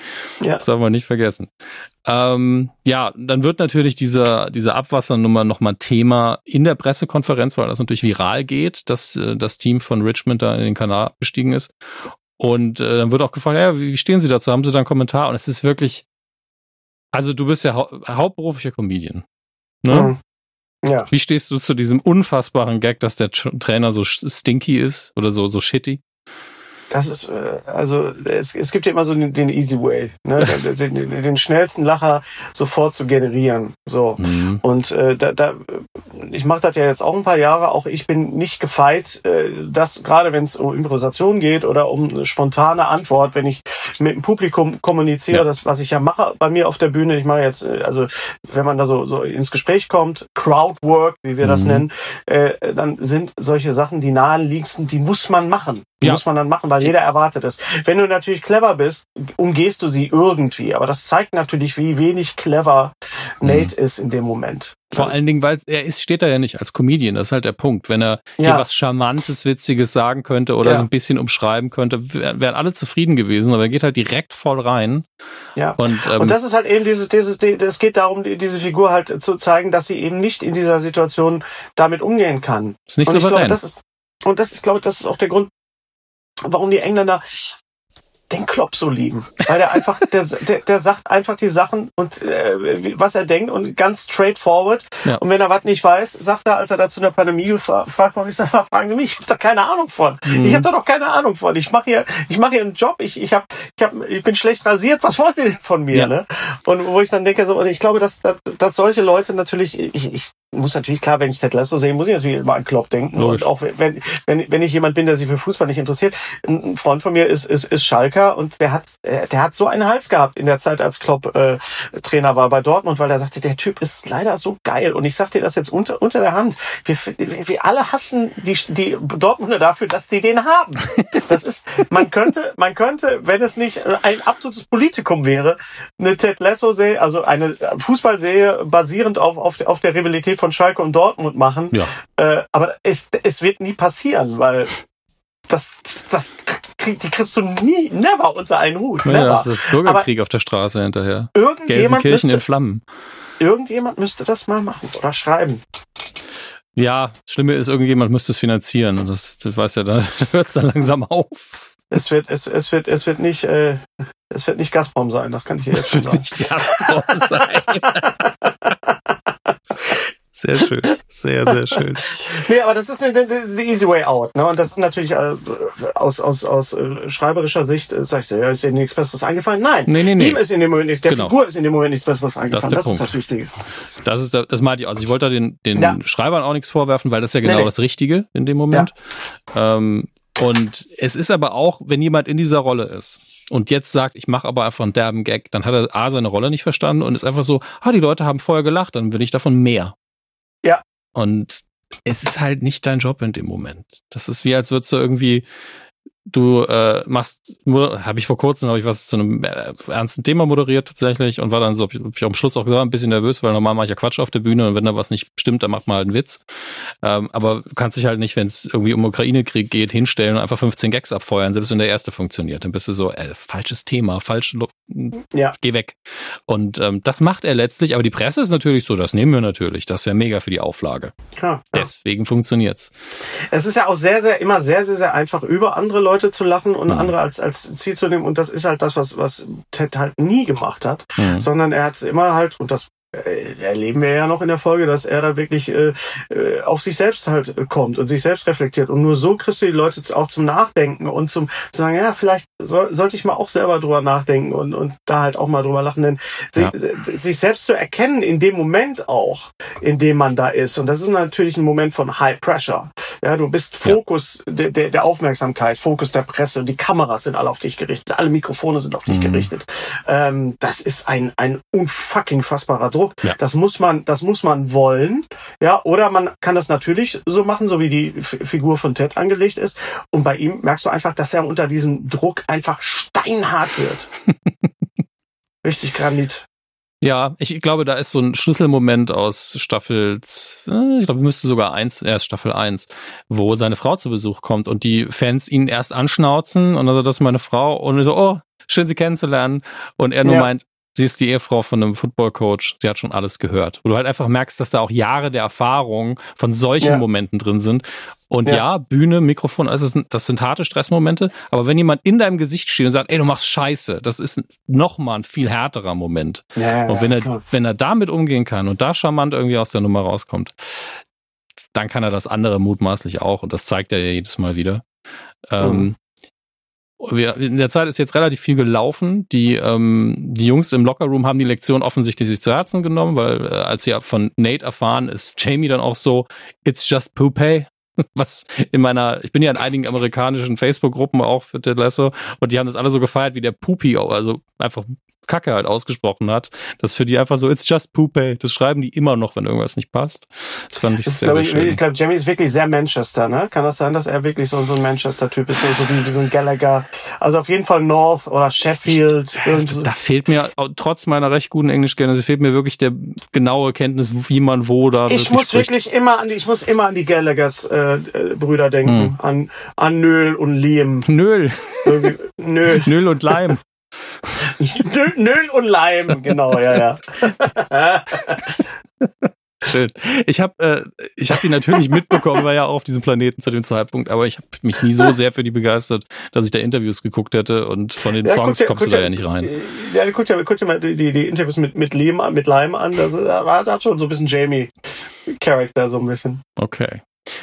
[SPEAKER 1] Ja. Das darf man nicht vergessen. Ähm, ja, dann wird natürlich diese, diese Abwassernummer nochmal Thema in der Pressekonferenz, weil das natürlich viral geht, dass äh, das Team von Richmond da in den Kanal abgestiegen ist. Und äh, dann wird auch gefragt, ja, wie stehen Sie dazu? Haben Sie da einen Kommentar? Und es ist wirklich, also du bist ja hau hauptberuflicher Comedian. Ne? Mhm. Ja. Wie stehst du zu diesem unfassbaren Gag, dass der Trainer so stinky ist oder so, so shitty?
[SPEAKER 2] Das ist, äh, also es, es gibt ja immer so den, den Easy Way, ne? den, den, den schnellsten Lacher sofort zu generieren. So. Mhm. Und äh, da, da ich mache das ja jetzt auch ein paar Jahre, auch ich bin nicht gefeit, äh, dass gerade wenn es um Improvisation geht oder um eine spontane Antwort, wenn ich mit dem Publikum kommuniziere, ja. das, was ich ja mache bei mir auf der Bühne, ich mache jetzt, äh, also wenn man da so, so ins Gespräch kommt, Crowdwork, wie wir das mhm. nennen, äh, dann sind solche Sachen die naheliegendsten, die muss man machen. Die ja. muss man dann machen, weil jeder erwartet es. Wenn du natürlich clever bist, umgehst du sie irgendwie. Aber das zeigt natürlich, wie wenig clever Nate mhm. ist in dem Moment.
[SPEAKER 1] Vor allen Dingen, weil er ist, steht da ja nicht als Comedian, das ist halt der Punkt. Wenn er ja. hier was Charmantes, Witziges sagen könnte oder ja. so ein bisschen umschreiben könnte, wären alle zufrieden gewesen, aber er geht halt direkt voll rein.
[SPEAKER 2] Ja. Und, ähm, und das ist halt eben dieses, dieses, es geht darum, diese Figur halt zu zeigen, dass sie eben nicht in dieser Situation damit umgehen kann.
[SPEAKER 1] Ist nicht
[SPEAKER 2] und
[SPEAKER 1] so ich glaube,
[SPEAKER 2] das ist, und das ist, glaube ich, das ist auch der Grund, warum die Engländer den Klopp so lieben. Weil er einfach, der, der, der sagt einfach die Sachen und äh, was er denkt und ganz straightforward. Ja. Und wenn er was nicht weiß, sagt er, als er dazu in der Pandemie gefragt wurde, ich sag, fragen Sie mich, ich habe da keine Ahnung von. Mhm. Ich habe da doch keine Ahnung von. Ich mache hier, ich mache hier einen Job, ich, ich, hab, ich, hab, ich bin schlecht rasiert, was wollen Sie denn von mir? Ja. Ne? Und wo ich dann denke, so, ich glaube, dass, dass, dass solche Leute natürlich, ich, ich muss natürlich klar, wenn ich Ted Lasso sehe, muss ich natürlich immer an Klopp denken. Logisch. Und auch wenn, wenn, wenn ich jemand bin, der sich für Fußball nicht interessiert, ein Freund von mir ist, ist, ist Schalker und der hat, der hat so einen Hals gehabt in der Zeit, als Klopp äh, Trainer war bei Dortmund, weil er sagte, der Typ ist leider so geil. Und ich sag dir das jetzt unter, unter der Hand. Wir, wir alle hassen die, die Dortmunder dafür, dass die den haben. Das ist, man könnte, man könnte, wenn es nicht ein absolutes Politikum wäre, eine Ted Lasso-Serie, also eine Fußballserie basierend auf, auf, auf der Rivalität von Schalke und Dortmund machen. Ja. Äh, aber es, es wird nie passieren, weil das, das die kriegst du nie, never unter einen Hut.
[SPEAKER 1] Ja, das ist Bürgerkrieg aber auf der Straße hinterher.
[SPEAKER 2] Irgendjemand müsste,
[SPEAKER 1] in Flammen.
[SPEAKER 2] Irgendjemand müsste das mal machen oder schreiben.
[SPEAKER 1] Ja, das Schlimme ist, irgendjemand müsste es finanzieren und das, das weiß ja, da hört es dann langsam auf.
[SPEAKER 2] Es wird, es, es wird, es wird nicht, äh, es wird nicht Gazprom sein, das kann ich dir jetzt schon sagen. Nicht Gazprom sein.
[SPEAKER 1] Sehr schön. Sehr, sehr schön.
[SPEAKER 2] nee, aber das ist the easy way out. Ne? Und das ist natürlich äh, aus, aus, aus äh, schreiberischer Sicht, äh, sagt er, ja, ist dir nichts Besseres eingefallen? Nein. Nee, nee, nee. Ihm ist in dem Moment nicht, der genau. Figur ist in dem Moment nichts Besseres eingefallen. Das, ist, das, ist das Wichtige.
[SPEAKER 1] Das ist, das meinte ich. Also ich wollte da den, den ja. Schreibern auch nichts vorwerfen, weil das ist ja genau nee, nee. das Richtige in dem Moment. Ja. Ähm, und es ist aber auch, wenn jemand in dieser Rolle ist und jetzt sagt, ich mache aber einfach einen derben Gag, dann hat er A seine Rolle nicht verstanden und ist einfach so, ah, die Leute haben vorher gelacht, dann will ich davon mehr.
[SPEAKER 2] Ja.
[SPEAKER 1] Und es ist halt nicht dein Job in dem Moment. Das ist wie, als würdest du irgendwie du äh, machst, habe ich vor kurzem, habe ich was zu einem äh, ernsten Thema moderiert tatsächlich und war dann so, hab ich, hab ich am Schluss auch gesagt, ein bisschen nervös, weil normal mache ich ja Quatsch auf der Bühne und wenn da was nicht stimmt, dann macht man halt einen Witz. Ähm, aber du kannst dich halt nicht, wenn es irgendwie um Ukraine-Krieg geht, hinstellen und einfach 15 Gags abfeuern, selbst wenn der erste funktioniert. Dann bist du so, äh, falsches Thema, falsch, ja. geh weg. Und ähm, das macht er letztlich, aber die Presse ist natürlich so, das nehmen wir natürlich, das ist ja mega für die Auflage. Klar. Deswegen funktioniert's.
[SPEAKER 2] Es ist ja auch sehr, sehr, immer sehr, sehr, sehr einfach, über andere Leute Leute zu lachen und mhm. andere als, als Ziel zu nehmen. Und das ist halt das, was, was Ted halt nie gemacht hat, mhm. sondern er hat es immer halt, und das erleben wir ja noch in der Folge, dass er da wirklich äh, äh, auf sich selbst halt kommt und sich selbst reflektiert. Und nur so kriegst du die Leute auch zum Nachdenken und zum zu sagen, ja, vielleicht soll, sollte ich mal auch selber drüber nachdenken und, und da halt auch mal drüber lachen. Denn ja. sich, sich selbst zu erkennen in dem Moment auch, in dem man da ist. Und das ist natürlich ein Moment von High Pressure. Ja, du bist Fokus ja. der, der Aufmerksamkeit, Fokus der Presse. Die Kameras sind alle auf dich gerichtet, alle Mikrofone sind auf dich mhm. gerichtet. Ähm, das ist ein, ein unfucking fassbarer Druck. Druck. Ja. Das muss man, das muss man wollen. Ja, oder man kann das natürlich so machen, so wie die F Figur von Ted angelegt ist. Und bei ihm merkst du einfach, dass er unter diesem Druck einfach steinhart wird. Richtig Granit.
[SPEAKER 1] Ja, ich glaube, da ist so ein Schlüsselmoment aus Staffel, äh, ich glaube, müsste sogar eins, erst Staffel eins, wo seine Frau zu Besuch kommt und die Fans ihn erst anschnauzen und also das ist meine Frau und so, oh, schön sie kennenzulernen und er nur ja. meint, sie ist die Ehefrau von einem Footballcoach, sie hat schon alles gehört. Wo du halt einfach merkst, dass da auch Jahre der Erfahrung von solchen ja. Momenten drin sind. Und ja. ja, Bühne, Mikrofon, das, ist, das sind harte Stressmomente. Aber wenn jemand in deinem Gesicht steht und sagt, ey, du machst Scheiße, das ist nochmal ein viel härterer Moment. Ja, und wenn er, wenn er damit umgehen kann und da charmant irgendwie aus der Nummer rauskommt, dann kann er das andere mutmaßlich auch. Und das zeigt er ja jedes Mal wieder. Ähm, mhm. Wir, in der Zeit ist jetzt relativ viel gelaufen. Die, ähm, die Jungs im Lockerroom haben die Lektion offensichtlich sich zu Herzen genommen, weil äh, als sie von Nate erfahren, ist Jamie dann auch so, it's just poopay. Was in meiner, ich bin ja in einigen amerikanischen Facebook-Gruppen auch für Ted Lasso und die haben das alle so gefeiert wie der Poopy, also einfach Kacke halt ausgesprochen hat. Das ist für die einfach so, it's just poopay. Das schreiben die immer noch, wenn irgendwas nicht passt. Das fand ich das sehr, sehr schön.
[SPEAKER 2] Ich glaube, Jamie ist wirklich sehr Manchester, ne? Kann das sein, dass er wirklich so, so ein Manchester-Typ ist, so, so wie, wie, so ein Gallagher? Also auf jeden Fall North oder Sheffield.
[SPEAKER 1] Da fehlt mir, trotz meiner recht guten Englischkenntnisse, fehlt mir wirklich der genaue Kenntnis, wie man wo da
[SPEAKER 2] Ich muss spricht. wirklich immer an die, ich muss immer an die Gallaghers äh, äh Brüder denken. Hm. An, an Nöl und Liam.
[SPEAKER 1] Nöl. Nöl und Leim.
[SPEAKER 2] Nöl und Leim, genau, ja, ja.
[SPEAKER 1] Schön. Ich habe äh, ich hab die natürlich mitbekommen, war ja auch auf diesem Planeten zu dem Zeitpunkt, aber ich habe mich nie so sehr für die begeistert, dass ich da Interviews geguckt hätte und von den ja, Songs ja, kommst du da ja, ja nicht rein.
[SPEAKER 2] Ja, guck dir, guck dir mal die, die Interviews mit, mit, Lehm, mit Leim an, das, das hat schon so ein bisschen Jamie-Charakter, so ein bisschen.
[SPEAKER 1] Okay.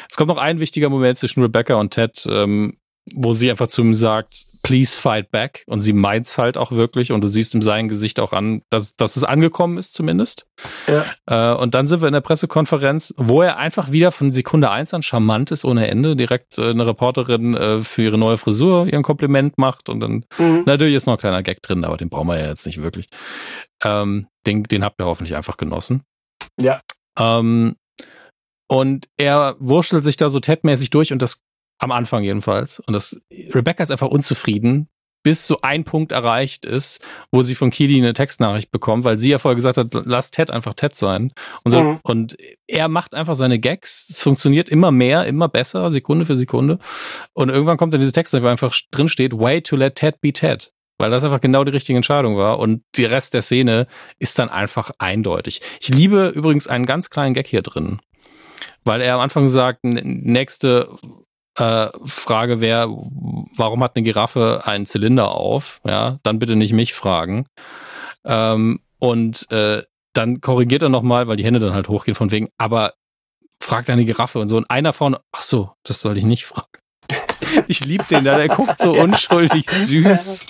[SPEAKER 1] Es kommt noch ein wichtiger Moment zwischen Rebecca und Ted, ähm, wo sie einfach zu ihm sagt, please fight back. Und sie meint's halt auch wirklich. Und du siehst in seinem Gesicht auch an, dass, dass es angekommen ist zumindest. Ja. Äh, und dann sind wir in der Pressekonferenz, wo er einfach wieder von Sekunde eins an charmant ist ohne Ende. Direkt äh, eine Reporterin äh, für ihre neue Frisur ihren Kompliment macht. Und dann, mhm. natürlich ist noch ein kleiner Gag drin, aber den brauchen wir ja jetzt nicht wirklich. Ähm, den, den habt ihr hoffentlich einfach genossen.
[SPEAKER 2] Ja.
[SPEAKER 1] Ähm, und er wurschtelt sich da so Ted-mäßig durch und das am Anfang jedenfalls. Und das, Rebecca ist einfach unzufrieden, bis so ein Punkt erreicht ist, wo sie von Kili eine Textnachricht bekommt, weil sie ja vorher gesagt hat, lass Ted einfach Ted sein. Und, so, mhm. und er macht einfach seine Gags. Es funktioniert immer mehr, immer besser, Sekunde für Sekunde. Und irgendwann kommt dann diese Text, wo einfach drin steht, way to let Ted be Ted. Weil das einfach genau die richtige Entscheidung war. Und der Rest der Szene ist dann einfach eindeutig. Ich liebe übrigens einen ganz kleinen Gag hier drin weil er am Anfang sagt, nächste äh, Frage wäre, warum hat eine Giraffe einen Zylinder auf? Ja, dann bitte nicht mich fragen. Ähm, und äh, dann korrigiert er nochmal, weil die Hände dann halt hochgehen von wegen, aber fragt eine Giraffe und so. Und einer vorne, ach so, das soll ich nicht fragen. Ich liebe den da, der guckt so unschuldig süß.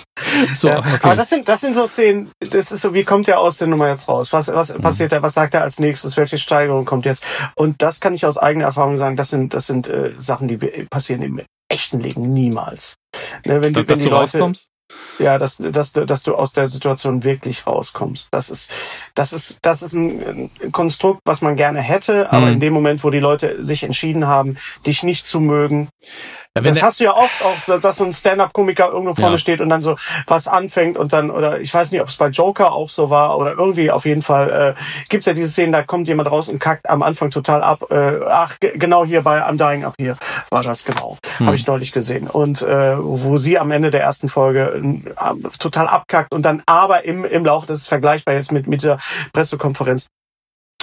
[SPEAKER 2] So, ja, okay. Aber das sind, das sind so Szenen, das ist so, wie kommt der aus der Nummer jetzt raus? Was, was mhm. passiert da? Was sagt er als nächstes? Welche Steigerung kommt jetzt? Und das kann ich aus eigener Erfahrung sagen, das sind, das sind äh, Sachen, die passieren im echten Leben niemals.
[SPEAKER 1] Ne, wenn, die, dass wenn die du Leute, rauskommst?
[SPEAKER 2] Ja, dass, dass, dass du aus der Situation wirklich rauskommst. Das ist, das ist, das ist ein Konstrukt, was man gerne hätte, aber mhm. in dem Moment, wo die Leute sich entschieden haben, dich nicht zu mögen, ja, das hast du ja oft auch, dass so ein Stand-up-Komiker irgendwo vorne ja. steht und dann so was anfängt und dann, oder ich weiß nicht, ob es bei Joker auch so war oder irgendwie auf jeden Fall äh, gibt ja diese Szenen, da kommt jemand raus und kackt am Anfang total ab. Äh, ach, genau hier bei I'm Dying Up hier war das genau. Hm. Habe ich neulich gesehen. Und äh, wo sie am Ende der ersten Folge äh, total abkackt und dann aber im, im Laufe, das ist vergleichbar jetzt mit, mit dieser Pressekonferenz,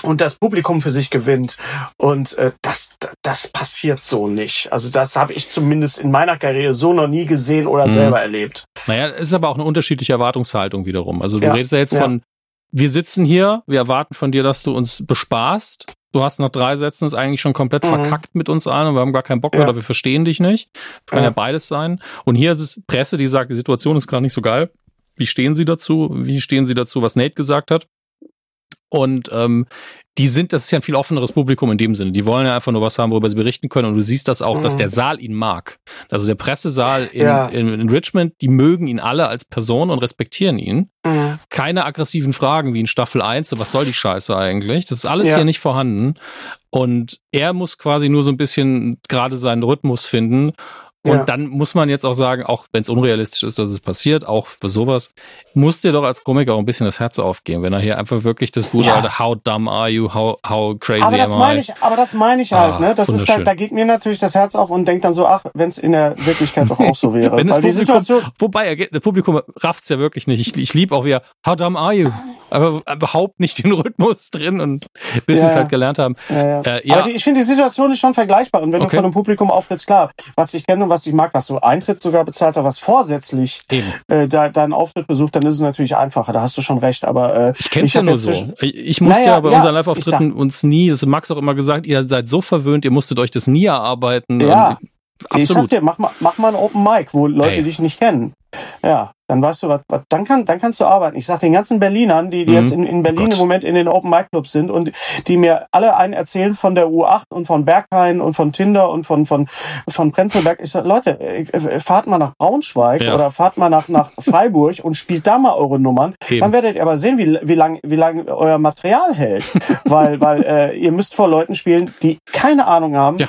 [SPEAKER 2] und das Publikum für sich gewinnt. Und äh, das, das passiert so nicht. Also das habe ich zumindest in meiner Karriere so noch nie gesehen oder mhm. selber erlebt.
[SPEAKER 1] Naja, es ist aber auch eine unterschiedliche Erwartungshaltung wiederum. Also du ja. redest ja jetzt von, wir sitzen hier, wir erwarten von dir, dass du uns bespaßt. Du hast nach drei Sätzen es eigentlich schon komplett mhm. verkackt mit uns allen und wir haben gar keinen Bock mehr ja. oder wir verstehen dich nicht. Kann ja. ja beides sein. Und hier ist es Presse, die sagt, die Situation ist gerade nicht so geil. Wie stehen Sie dazu? Wie stehen Sie dazu, was Nate gesagt hat? Und ähm, die sind, das ist ja ein viel offeneres Publikum in dem Sinne. Die wollen ja einfach nur was haben, worüber sie berichten können. Und du siehst das auch, mhm. dass der Saal ihn mag. Also der Pressesaal in, ja. in, in, Richmond, die mögen ihn alle als Person und respektieren ihn. Mhm. Keine aggressiven Fragen wie in Staffel 1, so was soll die Scheiße eigentlich? Das ist alles ja. hier nicht vorhanden. Und er muss quasi nur so ein bisschen gerade seinen Rhythmus finden. Und ja. dann muss man jetzt auch sagen, auch wenn es unrealistisch ist, dass es passiert, auch für sowas, muss dir doch als Komiker auch ein bisschen das Herz aufgehen, wenn er hier einfach wirklich das gute ja. How dumb are you, how, how crazy
[SPEAKER 2] aber das
[SPEAKER 1] am
[SPEAKER 2] meine ich, Aber das meine ich halt, ah, ne? Das ist da, da geht mir natürlich das Herz auf und denkt dann so, ach, wenn es in der Wirklichkeit doch auch so wäre.
[SPEAKER 1] wenn Weil Publikum, Situation, wobei, das Publikum rafft's ja wirklich nicht. Ich, ich liebe auch wieder, how dumb are you? Aber überhaupt nicht den Rhythmus drin und bis ja, sie es halt gelernt haben.
[SPEAKER 2] Ja, ja. Äh, ja. Aber die, ich finde, die Situation ist schon vergleichbar. Und wenn okay. du von einem Publikum auftrittst, klar, was ich kenne und was ich mag, was so Eintritt sogar bezahlt hat, was vorsätzlich äh, da, deinen Auftritt besucht, dann ist es natürlich einfacher. Da hast du schon recht. Aber äh,
[SPEAKER 1] ich kenne ja nur so. Ich musste naja, ja bei unseren Live-Auftritten uns nie, das hat Max auch immer gesagt, ihr seid so verwöhnt, ihr musstet euch das nie erarbeiten.
[SPEAKER 2] Ja. Absolut. Ich sag dir, mach mal, mach mal ein Open Mic, wo Leute Ey. dich nicht kennen. Ja, dann weißt du was, was dann kann, dann kannst du arbeiten. Ich sag den ganzen Berlinern, die, die mhm. jetzt in, in Berlin oh im Moment in den Open Mic Clubs sind und die mir alle einen erzählen von der U8 und von Berghain und von Tinder und von, von, von Prenzlberg. Ich sag, Leute, äh, äh, fahrt mal nach Braunschweig ja. oder fahrt mal nach, nach Freiburg und spielt da mal eure Nummern. Eben. Dann werdet ihr aber sehen, wie, wie lang, wie lang euer Material hält. weil, weil, äh, ihr müsst vor Leuten spielen, die keine Ahnung haben, ja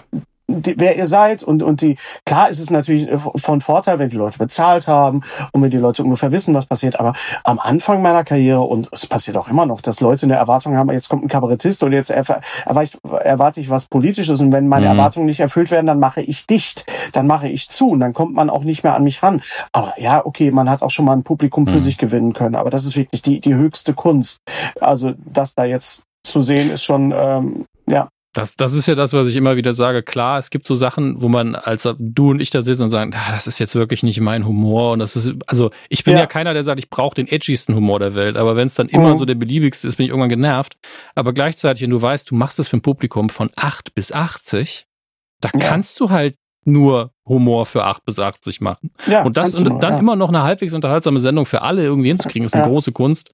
[SPEAKER 2] die, wer ihr seid und und die klar ist es natürlich von Vorteil, wenn die Leute bezahlt haben und wenn die Leute ungefähr wissen, was passiert. Aber am Anfang meiner Karriere und es passiert auch immer noch, dass Leute eine Erwartung haben, jetzt kommt ein Kabarettist und jetzt erwarte ich, erwarte ich was Politisches und wenn meine mhm. Erwartungen nicht erfüllt werden, dann mache ich dicht, dann mache ich zu und dann kommt man auch nicht mehr an mich ran. Aber ja, okay, man hat auch schon mal ein Publikum für mhm. sich gewinnen können, aber das ist wirklich die die höchste Kunst. Also das da jetzt zu sehen ist schon ähm,
[SPEAKER 1] das, das ist ja das, was ich immer wieder sage. Klar, es gibt so Sachen, wo man als du und ich da sitzen und sagen, ah, das ist jetzt wirklich nicht mein Humor. Und das ist, also ich bin ja, ja keiner, der sagt, ich brauche den edgiesten Humor der Welt. Aber wenn es dann immer mhm. so der beliebigste ist, bin ich irgendwann genervt. Aber gleichzeitig, wenn du weißt, du machst es für ein Publikum von 8 bis 80, da ja. kannst du halt nur Humor für 8 bis 80 machen. Ja, und das und dann ja. immer noch eine halbwegs unterhaltsame Sendung für alle irgendwie hinzukriegen, ist eine ja. große Kunst,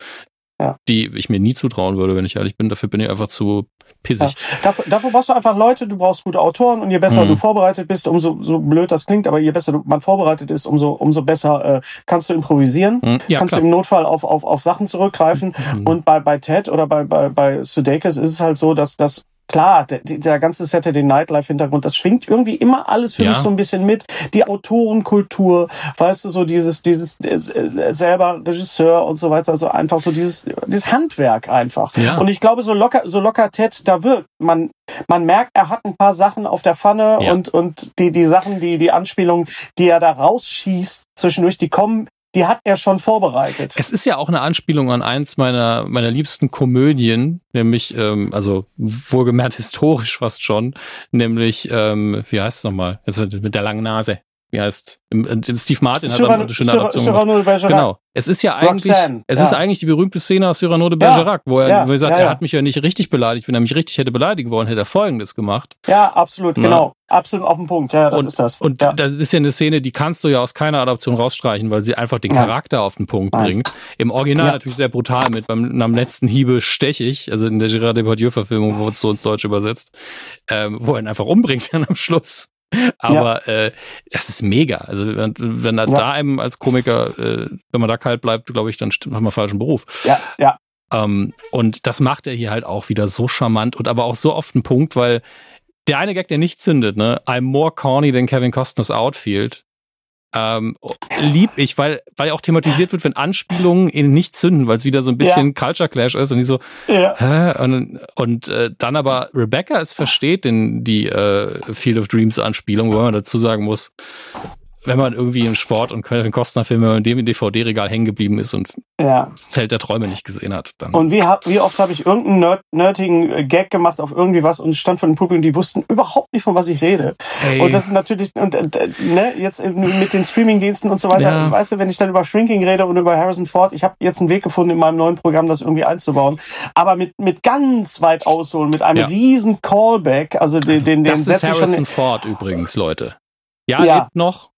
[SPEAKER 1] ja. die ich mir nie zutrauen würde, wenn ich ehrlich bin. Dafür bin ich einfach zu pissig.
[SPEAKER 2] Ja. Dafür, dafür brauchst du einfach Leute, du brauchst gute Autoren und je besser mhm. du vorbereitet bist, umso so blöd das klingt, aber je besser man vorbereitet ist, umso umso besser äh, kannst du improvisieren, mhm. ja, kannst klar. du im Notfall auf, auf, auf Sachen zurückgreifen. Mhm. Und bei, bei Ted oder bei, bei, bei Sudeikis ist es halt so, dass, dass klar, der, der ganze Saturday Nightlife Hintergrund, das schwingt irgendwie immer alles für ja. mich so ein bisschen mit. Die Autorenkultur, weißt du, so dieses, dieses äh, selber Regisseur und so weiter, so einfach so dieses, dieses Handwerk einfach. Ja. Und ich glaube, so locker, so locker Ted da wirkt, man, man merkt, er hat ein paar Sachen auf der Pfanne ja. und, und die, die Sachen, die, die Anspielungen, die er da rausschießt zwischendurch, die kommen die hat er schon vorbereitet.
[SPEAKER 1] Es ist ja auch eine Anspielung an eins meiner, meiner liebsten Komödien, nämlich, ähm, also wohlgemerkt historisch fast schon, nämlich, ähm, wie heißt es nochmal? Jetzt mit der langen Nase. Wie heißt, Steve Martin hat Cyrano, eine schöne Adaption Cyrano gemacht. Genau. Es ist ja eigentlich, Roxanne, es ja. ist eigentlich die berühmte Szene aus Cyrano de Bergerac, ja, wo er, ja, wo er sagt, er hat mich ja nicht richtig beleidigt. Wenn er mich richtig hätte beleidigen wollen, hätte er Folgendes gemacht.
[SPEAKER 2] Ja, absolut, genau. Absolut auf den Punkt, ja, das
[SPEAKER 1] und,
[SPEAKER 2] ist das.
[SPEAKER 1] Und das ist ja eine Szene, die kannst du ja aus keiner Adaption rausstreichen, weil sie einfach den Charakter auf den Punkt bringt. Im Original natürlich sehr brutal mit, beim am letzten Hiebe stech ich, also in der Gérard Depardieu-Verfilmung wurde es so ins Deutsche übersetzt, ähm, wo er ihn einfach umbringt dann am Schluss. Aber ja. äh, das ist mega. Also wenn, wenn er ja. da einem als Komiker, äh, wenn man da kalt bleibt, glaube ich, dann macht man falschen Beruf.
[SPEAKER 2] Ja, ja.
[SPEAKER 1] Ähm, und das macht er hier halt auch wieder so charmant und aber auch so oft ein Punkt, weil der eine Gag, der nicht zündet, ne, I'm more corny than Kevin Costner's Outfield, ähm, lieb ich, weil, weil auch thematisiert wird, wenn Anspielungen ihn nicht zünden, weil es wieder so ein bisschen ja. Culture Clash ist und die so, ja. hä? Und, und äh, dann aber Rebecca es versteht, den, die äh, Field of Dreams Anspielung, wo man dazu sagen muss, wenn man irgendwie im Sport und Kevin Costner Film in dem DVD-Regal hängen geblieben ist und ja. Feld der Träume nicht gesehen hat. Dann.
[SPEAKER 2] Und wie, wie oft habe ich irgendeinen nerd, nerdigen äh, Gag gemacht auf irgendwie was und stand von dem Publikum, die wussten überhaupt nicht, von was ich rede. Hey. Und das ist natürlich, und äh, ne, jetzt mit den Streamingdiensten und so weiter, ja. weißt du, wenn ich dann über Shrinking rede und über Harrison Ford, ich habe jetzt einen Weg gefunden, in meinem neuen Programm das irgendwie einzubauen, aber mit, mit ganz weit ausholen, mit einem ja. riesen Callback, also den, den, den
[SPEAKER 1] das ist Harrison schon Ford übrigens, Leute. Ja, ja. lebt noch,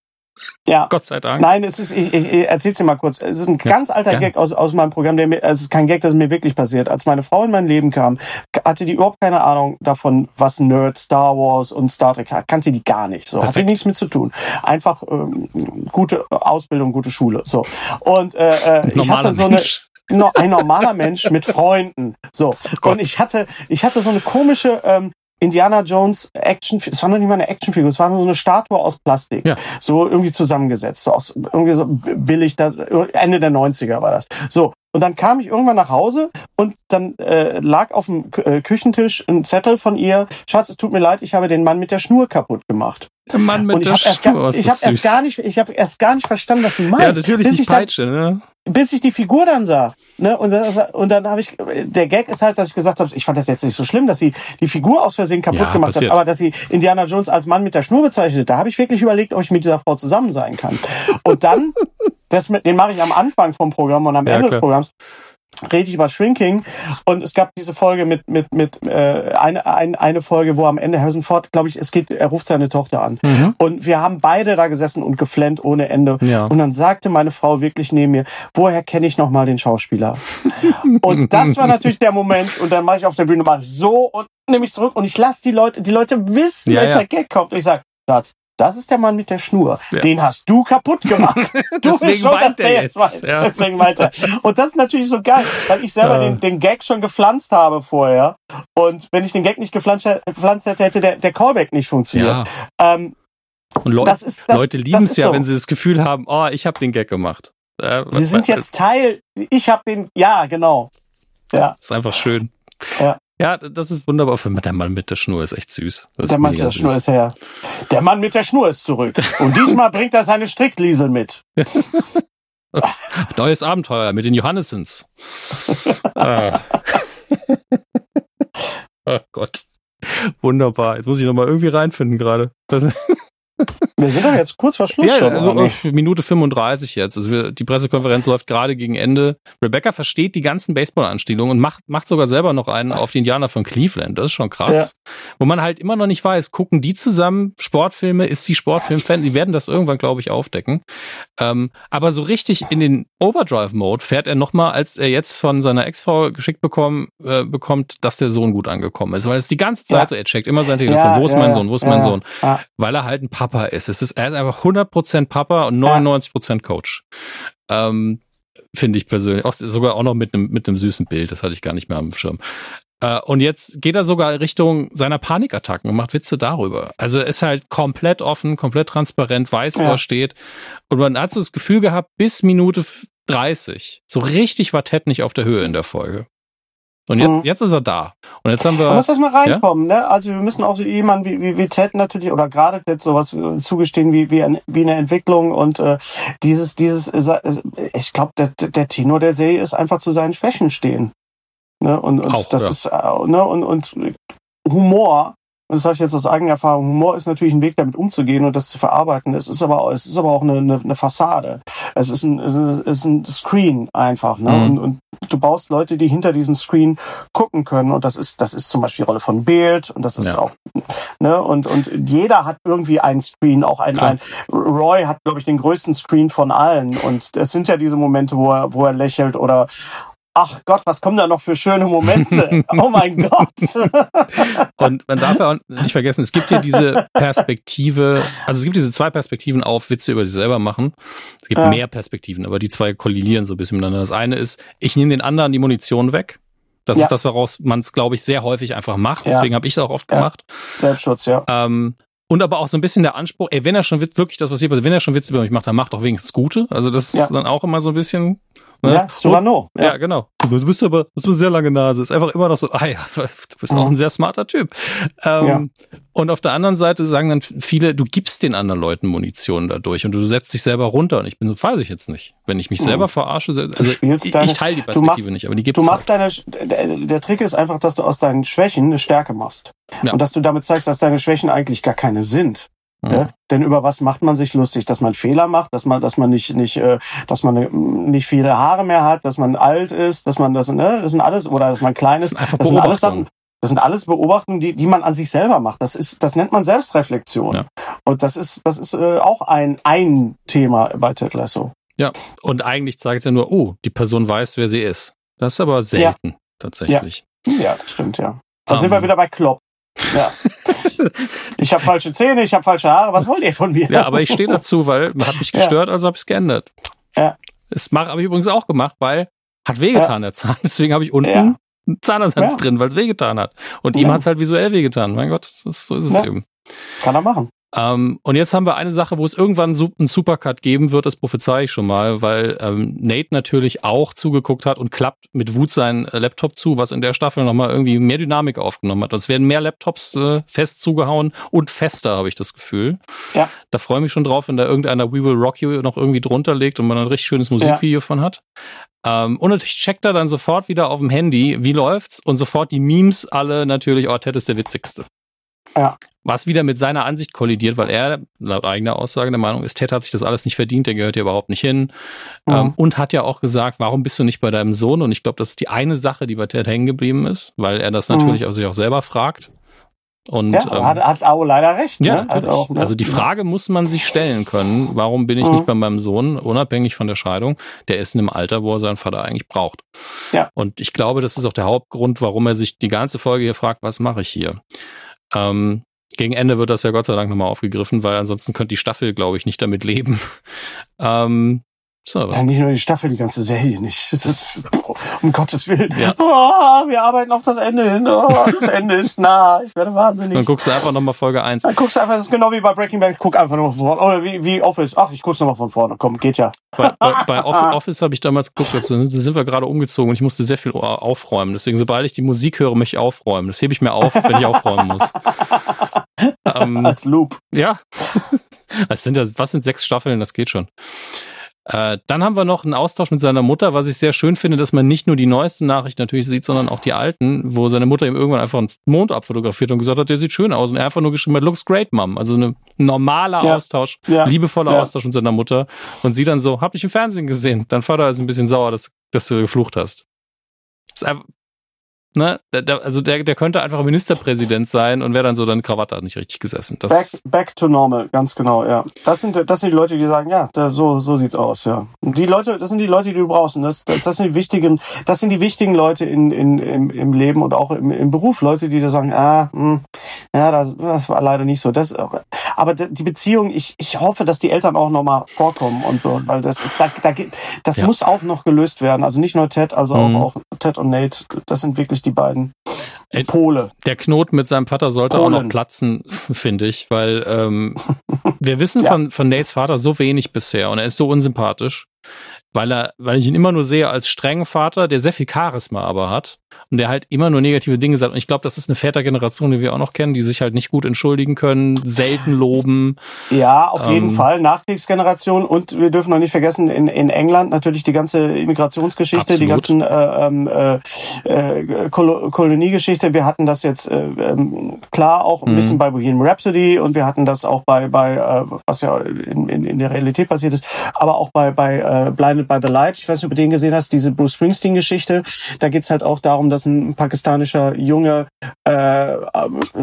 [SPEAKER 2] ja.
[SPEAKER 1] Gott sei Dank.
[SPEAKER 2] Nein, es ist, ich, ich, ich erzähl's dir mal kurz. Es ist ein ja, ganz alter ja. Gag aus, aus meinem Programm, der mir, es ist kein Gag, das mir wirklich passiert. Als meine Frau in mein Leben kam, hatte die überhaupt keine Ahnung davon, was Nerd, Star Wars und Star Trek hat. Kannte die gar nicht. So, Perfekt. hatte nichts mit zu tun. Einfach ähm, gute Ausbildung, gute Schule. So. Und äh, äh ich hatte so eine. No, ein normaler Mensch mit Freunden. So. Oh und ich hatte, ich hatte so eine komische ähm, Indiana Jones Action, es war noch nicht mal eine Actionfigur, es war nur so eine Statue aus Plastik. Ja. So irgendwie zusammengesetzt, so aus, irgendwie so billig, das, Ende der 90er war das. So. Und dann kam ich irgendwann nach Hause und dann äh, lag auf dem äh, Küchentisch ein Zettel von ihr, Schatz, es tut mir leid, ich habe den Mann mit der Schnur kaputt gemacht.
[SPEAKER 1] Der Mann mit der Schnur.
[SPEAKER 2] Gar, ich habe erst gar nicht, ich habe erst gar nicht verstanden, was sie meint.
[SPEAKER 1] Ja, natürlich die Peitsche, dann, ne?
[SPEAKER 2] Bis ich die Figur dann sah. Ne? Und, und dann habe ich, der Gag ist halt, dass ich gesagt habe, ich fand das jetzt nicht so schlimm, dass sie die Figur aus Versehen kaputt ja, gemacht passiert. hat, aber dass sie Indiana Jones als Mann mit der Schnur bezeichnet, da habe ich wirklich überlegt, ob ich mit dieser Frau zusammen sein kann. Und dann, das mit, den mache ich am Anfang vom Programm und am ja, Ende klar. des Programms rede ich über Shrinking und es gab diese Folge mit mit mit äh, eine ein, eine Folge, wo am Ende Harrison Ford, glaube ich, es geht, er ruft seine Tochter an mhm. und wir haben beide da gesessen und geflennt ohne Ende ja. und dann sagte meine Frau wirklich neben mir, woher kenne ich noch mal den Schauspieler? und das war natürlich der Moment und dann mache ich auf der Bühne mache ich so und nehme ich zurück und ich lasse die Leute die Leute wissen, ja, welcher ja. Gag kommt und ich sage, Schatz, das ist der Mann mit der Schnur. Ja. Den hast du kaputt gemacht.
[SPEAKER 1] Du bist schon, dass der jetzt weiß. Ja.
[SPEAKER 2] Deswegen weiter. Und das ist natürlich so geil, weil ich selber ja. den, den Gag schon gepflanzt habe vorher. Und wenn ich den Gag nicht gepflanzt hätte, hätte der, der Callback nicht funktioniert. Ähm,
[SPEAKER 1] und Le das ist, das, Leute lieben es ja, so. wenn sie das Gefühl haben, oh, ich habe den Gag gemacht.
[SPEAKER 2] Äh, sie sind jetzt Teil, ich habe den, ja, genau. Ja.
[SPEAKER 1] Das ist einfach schön. Ja. Ja, das ist wunderbar. Für der Mann mit der Schnur ist echt süß.
[SPEAKER 2] der Mann mit der. Schnur ist her. Der Mann mit der Schnur ist zurück. Und diesmal bringt er seine Strickliesel mit.
[SPEAKER 1] Neues Abenteuer mit den Johannessens. ah. oh Gott. Wunderbar. Jetzt muss ich nochmal irgendwie reinfinden gerade.
[SPEAKER 2] Wir sind doch jetzt kurz vor Schluss
[SPEAKER 1] ja,
[SPEAKER 2] schon.
[SPEAKER 1] Also Minute 35 jetzt. Also wir, die Pressekonferenz läuft gerade gegen Ende. Rebecca versteht die ganzen Baseball-Anspielungen und macht, macht sogar selber noch einen auf die Indianer von Cleveland. Das ist schon krass. Ja. Wo man halt immer noch nicht weiß, gucken die zusammen Sportfilme? Ist sie Sportfilm-Fan? Die werden das irgendwann, glaube ich, aufdecken. Ähm, aber so richtig in den Overdrive-Mode fährt er nochmal, als er jetzt von seiner Ex-Frau geschickt bekommen, äh, bekommt, dass der Sohn gut angekommen ist. Weil es die ganze Zeit ja. so, er checkt immer sein Telefon. Wo ist mein Sohn? Wo ist mein Sohn? Weil er halt ein Papa ist. Es ist, er ist einfach 100% Papa und 99% Coach. Ähm, Finde ich persönlich. Auch, sogar auch noch mit einem mit einem süßen Bild. Das hatte ich gar nicht mehr am Schirm. Äh, und jetzt geht er sogar Richtung seiner Panikattacken und macht Witze darüber. Also ist halt komplett offen, komplett transparent, weiß, ja. wo er steht. Und man hat so das Gefühl gehabt, bis Minute 30. So richtig war Ted nicht auf der Höhe in der Folge. Und jetzt, mhm. jetzt ist er da. Und jetzt haben wir.
[SPEAKER 2] Da muss das mal reinkommen, ja? ne? Also wir müssen auch jemanden wie, wie, wie Ted natürlich oder gerade Ted sowas äh, zugestehen wie, wie, ein, wie eine Entwicklung und äh, dieses, dieses, äh, ich glaube, der, der Tenor der Serie ist einfach zu seinen Schwächen stehen. Ne? Und, und auch, das ja. ist, äh, ne, und, und Humor und das sage ich jetzt aus eigener Erfahrung, Humor ist natürlich ein Weg, damit umzugehen und das zu verarbeiten. Es ist aber, es ist aber auch eine, eine, eine Fassade. Es ist ein, es ist ein Screen einfach. Ne? Mhm. Und, und du baust Leute, die hinter diesem Screen gucken können. Und das ist, das ist zum Beispiel die Rolle von Bild und das ist ja. auch, ne, und, und jeder hat irgendwie einen Screen, auch ein, ein Roy hat, glaube ich, den größten Screen von allen. Und es sind ja diese Momente, wo er, wo er lächelt oder ach Gott, was kommen da noch für schöne Momente? oh mein Gott.
[SPEAKER 1] und man darf ja auch nicht vergessen, es gibt ja diese Perspektive, also es gibt diese zwei Perspektiven auf Witze über sich selber machen. Es gibt ja. mehr Perspektiven, aber die zwei kollidieren so ein bisschen miteinander. Das eine ist, ich nehme den anderen die Munition weg. Das ja. ist das, woraus man es, glaube ich, sehr häufig einfach macht. Deswegen habe ich es auch oft gemacht.
[SPEAKER 2] Selbstschutz, ja.
[SPEAKER 1] Ähm, und aber auch so ein bisschen der Anspruch, ey, wenn er schon wirklich das, was hier passiert, wenn er schon Witze über mich macht, dann macht doch wenigstens Gute. Also das ist dann auch immer so ein bisschen
[SPEAKER 2] Ne? Ja, Solano.
[SPEAKER 1] Ja. ja, genau. Du bist aber, du hast eine sehr lange Nase. Ist einfach immer noch so, ah ja, du bist mhm. auch ein sehr smarter Typ. Ähm, ja. Und auf der anderen Seite sagen dann viele, du gibst den anderen Leuten Munition dadurch und du setzt dich selber runter. Und ich bin, weiß ich jetzt nicht. Wenn ich mich selber mhm. verarsche, also ich, deine, ich teile die Perspektive machst, nicht, aber die gibt's
[SPEAKER 2] Du machst halt. deine, der, der Trick ist einfach, dass du aus deinen Schwächen eine Stärke machst. Ja. Und dass du damit zeigst, dass deine Schwächen eigentlich gar keine sind. Mhm. Ja? Denn über was macht man sich lustig? Dass man Fehler macht, dass man, dass man nicht, nicht, äh, dass man äh, nicht viele Haare mehr hat, dass man alt ist, dass man das, ne, das sind alles, oder dass man klein ist. Das sind, das sind alles Sachen. Das sind alles Beobachtungen, die, die man an sich selber macht. Das ist, das nennt man Selbstreflexion. Ja. Und das ist, das ist äh, auch ein, ein Thema bei Ted Lasso.
[SPEAKER 1] Ja. Und eigentlich zeigt es ja nur, oh, die Person weiß, wer sie ist. Das ist aber selten, ja. tatsächlich.
[SPEAKER 2] Ja. ja, das stimmt, ja. Da um, sind wir ähm. wieder bei Klopp. Ja. ich habe falsche Zähne, ich habe falsche Haare. Was wollt ihr von mir?
[SPEAKER 1] Ja, aber ich stehe dazu, weil hat mich gestört, ja. also habe ich es geändert. Ja. Das habe ich übrigens auch gemacht, weil hat wehgetan ja. der Zahn. Deswegen habe ich unten ja. einen Zahnersatz drin, weil es wehgetan hat. Und ihm hat es halt visuell wehgetan. Mein Gott, das, so ist es eben.
[SPEAKER 2] Kann er machen.
[SPEAKER 1] Ähm, und jetzt haben wir eine Sache, wo es irgendwann einen Supercut geben wird, das prophezei ich schon mal, weil ähm, Nate natürlich auch zugeguckt hat und klappt mit Wut seinen äh, Laptop zu, was in der Staffel nochmal irgendwie mehr Dynamik aufgenommen hat. Es werden mehr Laptops äh, fest zugehauen und fester, habe ich das Gefühl. Ja. Da freue ich mich schon drauf, wenn da irgendeiner We Will Rock You noch irgendwie drunter legt und man ein richtig schönes Musikvideo ja. von hat. Ähm, und natürlich checkt er dann sofort wieder auf dem Handy, wie läuft's und sofort die Memes alle natürlich, oh, Ted ist der witzigste. Ja. Was wieder mit seiner Ansicht kollidiert, weil er laut eigener Aussage der Meinung ist, Ted hat sich das alles nicht verdient, der gehört hier überhaupt nicht hin. Mhm. Ähm, und hat ja auch gesagt, warum bist du nicht bei deinem Sohn? Und ich glaube, das ist die eine Sache, die bei Ted hängen geblieben ist, weil er das mhm. natürlich auch sich auch selber fragt. Und,
[SPEAKER 2] ja, ähm, hat, hat auch leider recht.
[SPEAKER 1] Ja, ne? also, auch, ne? also die Frage muss man sich stellen können, warum bin ich mhm. nicht bei meinem Sohn, unabhängig von der Scheidung, der ist in einem Alter, wo er seinen Vater eigentlich braucht. Ja. Und ich glaube, das ist auch der Hauptgrund, warum er sich die ganze Folge hier fragt, was mache ich hier? Ähm, gegen Ende wird das ja Gott sei Dank nochmal aufgegriffen, weil ansonsten könnte die Staffel, glaube ich, nicht damit leben. ähm,
[SPEAKER 2] so, ja, nicht nur die Staffel, die ganze Serie nicht. Das ist, um Gottes Willen. Ja. Oh, wir arbeiten auf das Ende hin. Oh, das Ende ist nah. Ich werde wahnsinnig.
[SPEAKER 1] Dann guckst du einfach nochmal Folge 1.
[SPEAKER 2] Dann guckst du einfach, das ist genau wie bei Breaking Bad. Guck einfach nochmal von vorne. Oder wie, wie Office. Ach, ich guck's nochmal von vorne. Komm, geht ja.
[SPEAKER 1] Bei, bei, bei Office habe ich damals geguckt, da sind wir gerade umgezogen und ich musste sehr viel aufräumen. Deswegen, sobald ich die Musik höre, möchte ich aufräumen. Das hebe ich mir auf, wenn ich aufräumen muss.
[SPEAKER 2] ähm, Als Loop.
[SPEAKER 1] Ja. Es sind ja, was sind sechs Staffeln? Das geht schon. Äh, dann haben wir noch einen Austausch mit seiner Mutter, was ich sehr schön finde, dass man nicht nur die neuesten Nachrichten natürlich sieht, sondern auch die alten, wo seine Mutter ihm irgendwann einfach einen Mond abfotografiert und gesagt hat, der sieht schön aus. Und er einfach nur geschrieben hat, looks great, Mom. Also ein normaler ja. Austausch, ja. liebevoller ja. Austausch mit seiner Mutter. Und sie dann so, hab ich im Fernsehen gesehen. Dein Vater ist ein bisschen sauer, dass, dass du geflucht hast. Das ist einfach, Ne? Der, also der, der könnte einfach Ministerpräsident sein und wäre dann so, dann Krawatte hat nicht richtig gesessen.
[SPEAKER 2] Das back, back to normal, ganz genau, ja. Das sind, das sind die Leute, die sagen, ja, da, so, so sieht's aus, ja. Und die Leute, das sind die Leute, die du brauchst. Und das, das, das sind die wichtigen, das sind die wichtigen Leute in, in, im, im Leben und auch im, im Beruf. Leute, die da sagen, ah, mh, hm, ja, das, das war leider nicht so. Das, aber die Beziehung, ich, ich hoffe, dass die Eltern auch nochmal vorkommen und so, weil das ist, da, da das ja. muss auch noch gelöst werden. Also nicht nur Ted, also mhm. auch, auch Ted und Nate. Das sind wirklich die beiden Ey, Pole.
[SPEAKER 1] Der Knoten mit seinem Vater sollte Polen. auch noch platzen, finde ich, weil ähm, wir wissen ja. von, von Nates Vater so wenig bisher und er ist so unsympathisch. Weil er, weil ich ihn immer nur sehe als strengen Vater, der sehr viel Charisma aber hat und der halt immer nur negative Dinge sagt. Und ich glaube, das ist eine Vätergeneration, die wir auch noch kennen, die sich halt nicht gut entschuldigen können, selten loben.
[SPEAKER 2] Ja, auf ähm, jeden Fall. Nachkriegsgeneration und wir dürfen noch nicht vergessen, in, in England natürlich die ganze Immigrationsgeschichte, absolut. die ganzen äh, ähm, äh, äh, Kol Koloniegeschichte. Wir hatten das jetzt äh, äh, klar auch ein mhm. bisschen bei Bohemian Rhapsody und wir hatten das auch bei, bei äh, was ja in, in, in der Realität passiert ist, aber auch bei, bei äh, Blinded by the Light. Ich weiß nicht, ob du den gesehen hast, diese Bruce Springsteen-Geschichte. Da geht's halt auch darum, dass ein pakistanischer Junge äh,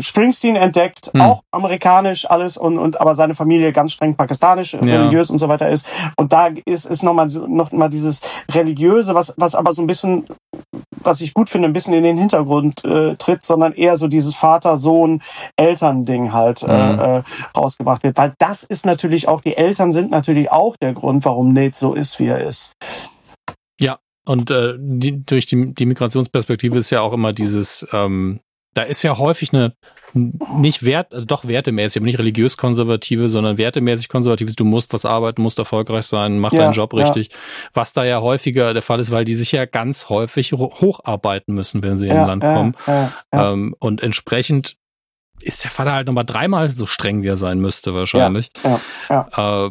[SPEAKER 2] Springsteen entdeckt, hm. auch amerikanisch alles und, und aber seine Familie ganz streng pakistanisch, ja. religiös und so weiter ist. Und da ist, ist nochmal noch mal dieses Religiöse, was, was aber so ein bisschen, was ich gut finde, ein bisschen in den Hintergrund äh, tritt, sondern eher so dieses Vater-Sohn-Eltern-Ding halt äh, hm. äh, rausgebracht wird. Weil das ist natürlich auch, die Eltern sind natürlich auch der Grund, warum Nate so ist, wie er ist.
[SPEAKER 1] Ja, und äh, die, durch die, die Migrationsperspektive ist ja auch immer dieses, ähm, da ist ja häufig eine nicht wert, also doch wertemäßig, aber nicht religiös konservative, sondern wertemäßig konservatives, du musst was arbeiten, musst erfolgreich sein, mach ja, deinen Job richtig. Ja. Was da ja häufiger der Fall ist, weil die sich ja ganz häufig hocharbeiten müssen, wenn sie ja, in ein Land kommen. Ähm, und entsprechend ist der Vater halt nochmal dreimal so streng, wie er sein müsste, wahrscheinlich. Äh,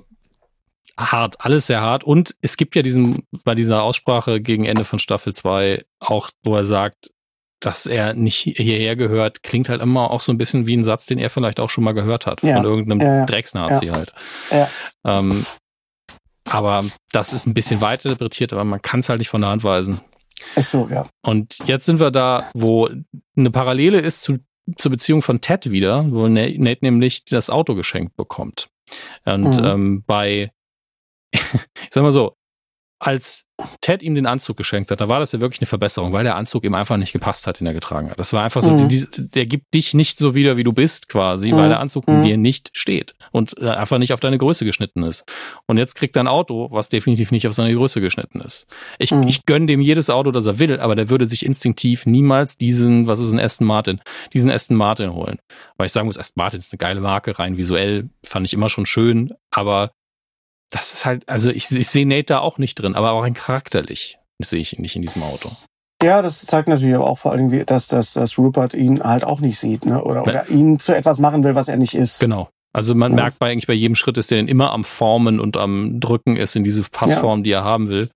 [SPEAKER 1] hart, alles sehr hart. Und es gibt ja diesen, bei dieser Aussprache gegen Ende von Staffel 2 auch, wo er sagt, dass er nicht hierher gehört, klingt halt immer auch so ein bisschen wie ein Satz, den er vielleicht auch schon mal gehört hat, ja. von irgendeinem ja, Drecksnazi ja. halt. Ähm, aber das ist ein bisschen weiter interpretiert, aber man kann es halt nicht von der Hand weisen.
[SPEAKER 2] Ach so, ja.
[SPEAKER 1] Und jetzt sind wir da, wo eine Parallele ist zu, zur Beziehung von Ted wieder, wo Nate nämlich das Auto geschenkt bekommt. Und mhm. ähm, bei, ich sag mal so, als Ted ihm den Anzug geschenkt hat, da war das ja wirklich eine Verbesserung, weil der Anzug ihm einfach nicht gepasst hat, den er getragen hat. Das war einfach so, mhm. die, der gibt dich nicht so wieder, wie du bist, quasi, mhm. weil der Anzug mhm. dir nicht steht und äh, einfach nicht auf deine Größe geschnitten ist. Und jetzt kriegt er ein Auto, was definitiv nicht auf seine Größe geschnitten ist. Ich, mhm. ich gönne dem jedes Auto, das er will, aber der würde sich instinktiv niemals diesen, was ist ein Aston Martin, diesen Aston Martin holen. Weil ich sagen muss, Aston Martin ist eine geile Marke, rein visuell fand ich immer schon schön, aber das ist halt, also ich, ich sehe Nate da auch nicht drin, aber auch ein charakterlich sehe ich ihn nicht in diesem Auto.
[SPEAKER 2] Ja, das zeigt natürlich aber auch vor allem, dass, dass, dass Rupert ihn halt auch nicht sieht, ne? Oder, oder ihn zu etwas machen will, was er nicht ist.
[SPEAKER 1] Genau. Also man ja. merkt bei eigentlich bei jedem Schritt, dass der immer am Formen und am Drücken ist in diese Passform, ja. die er haben will.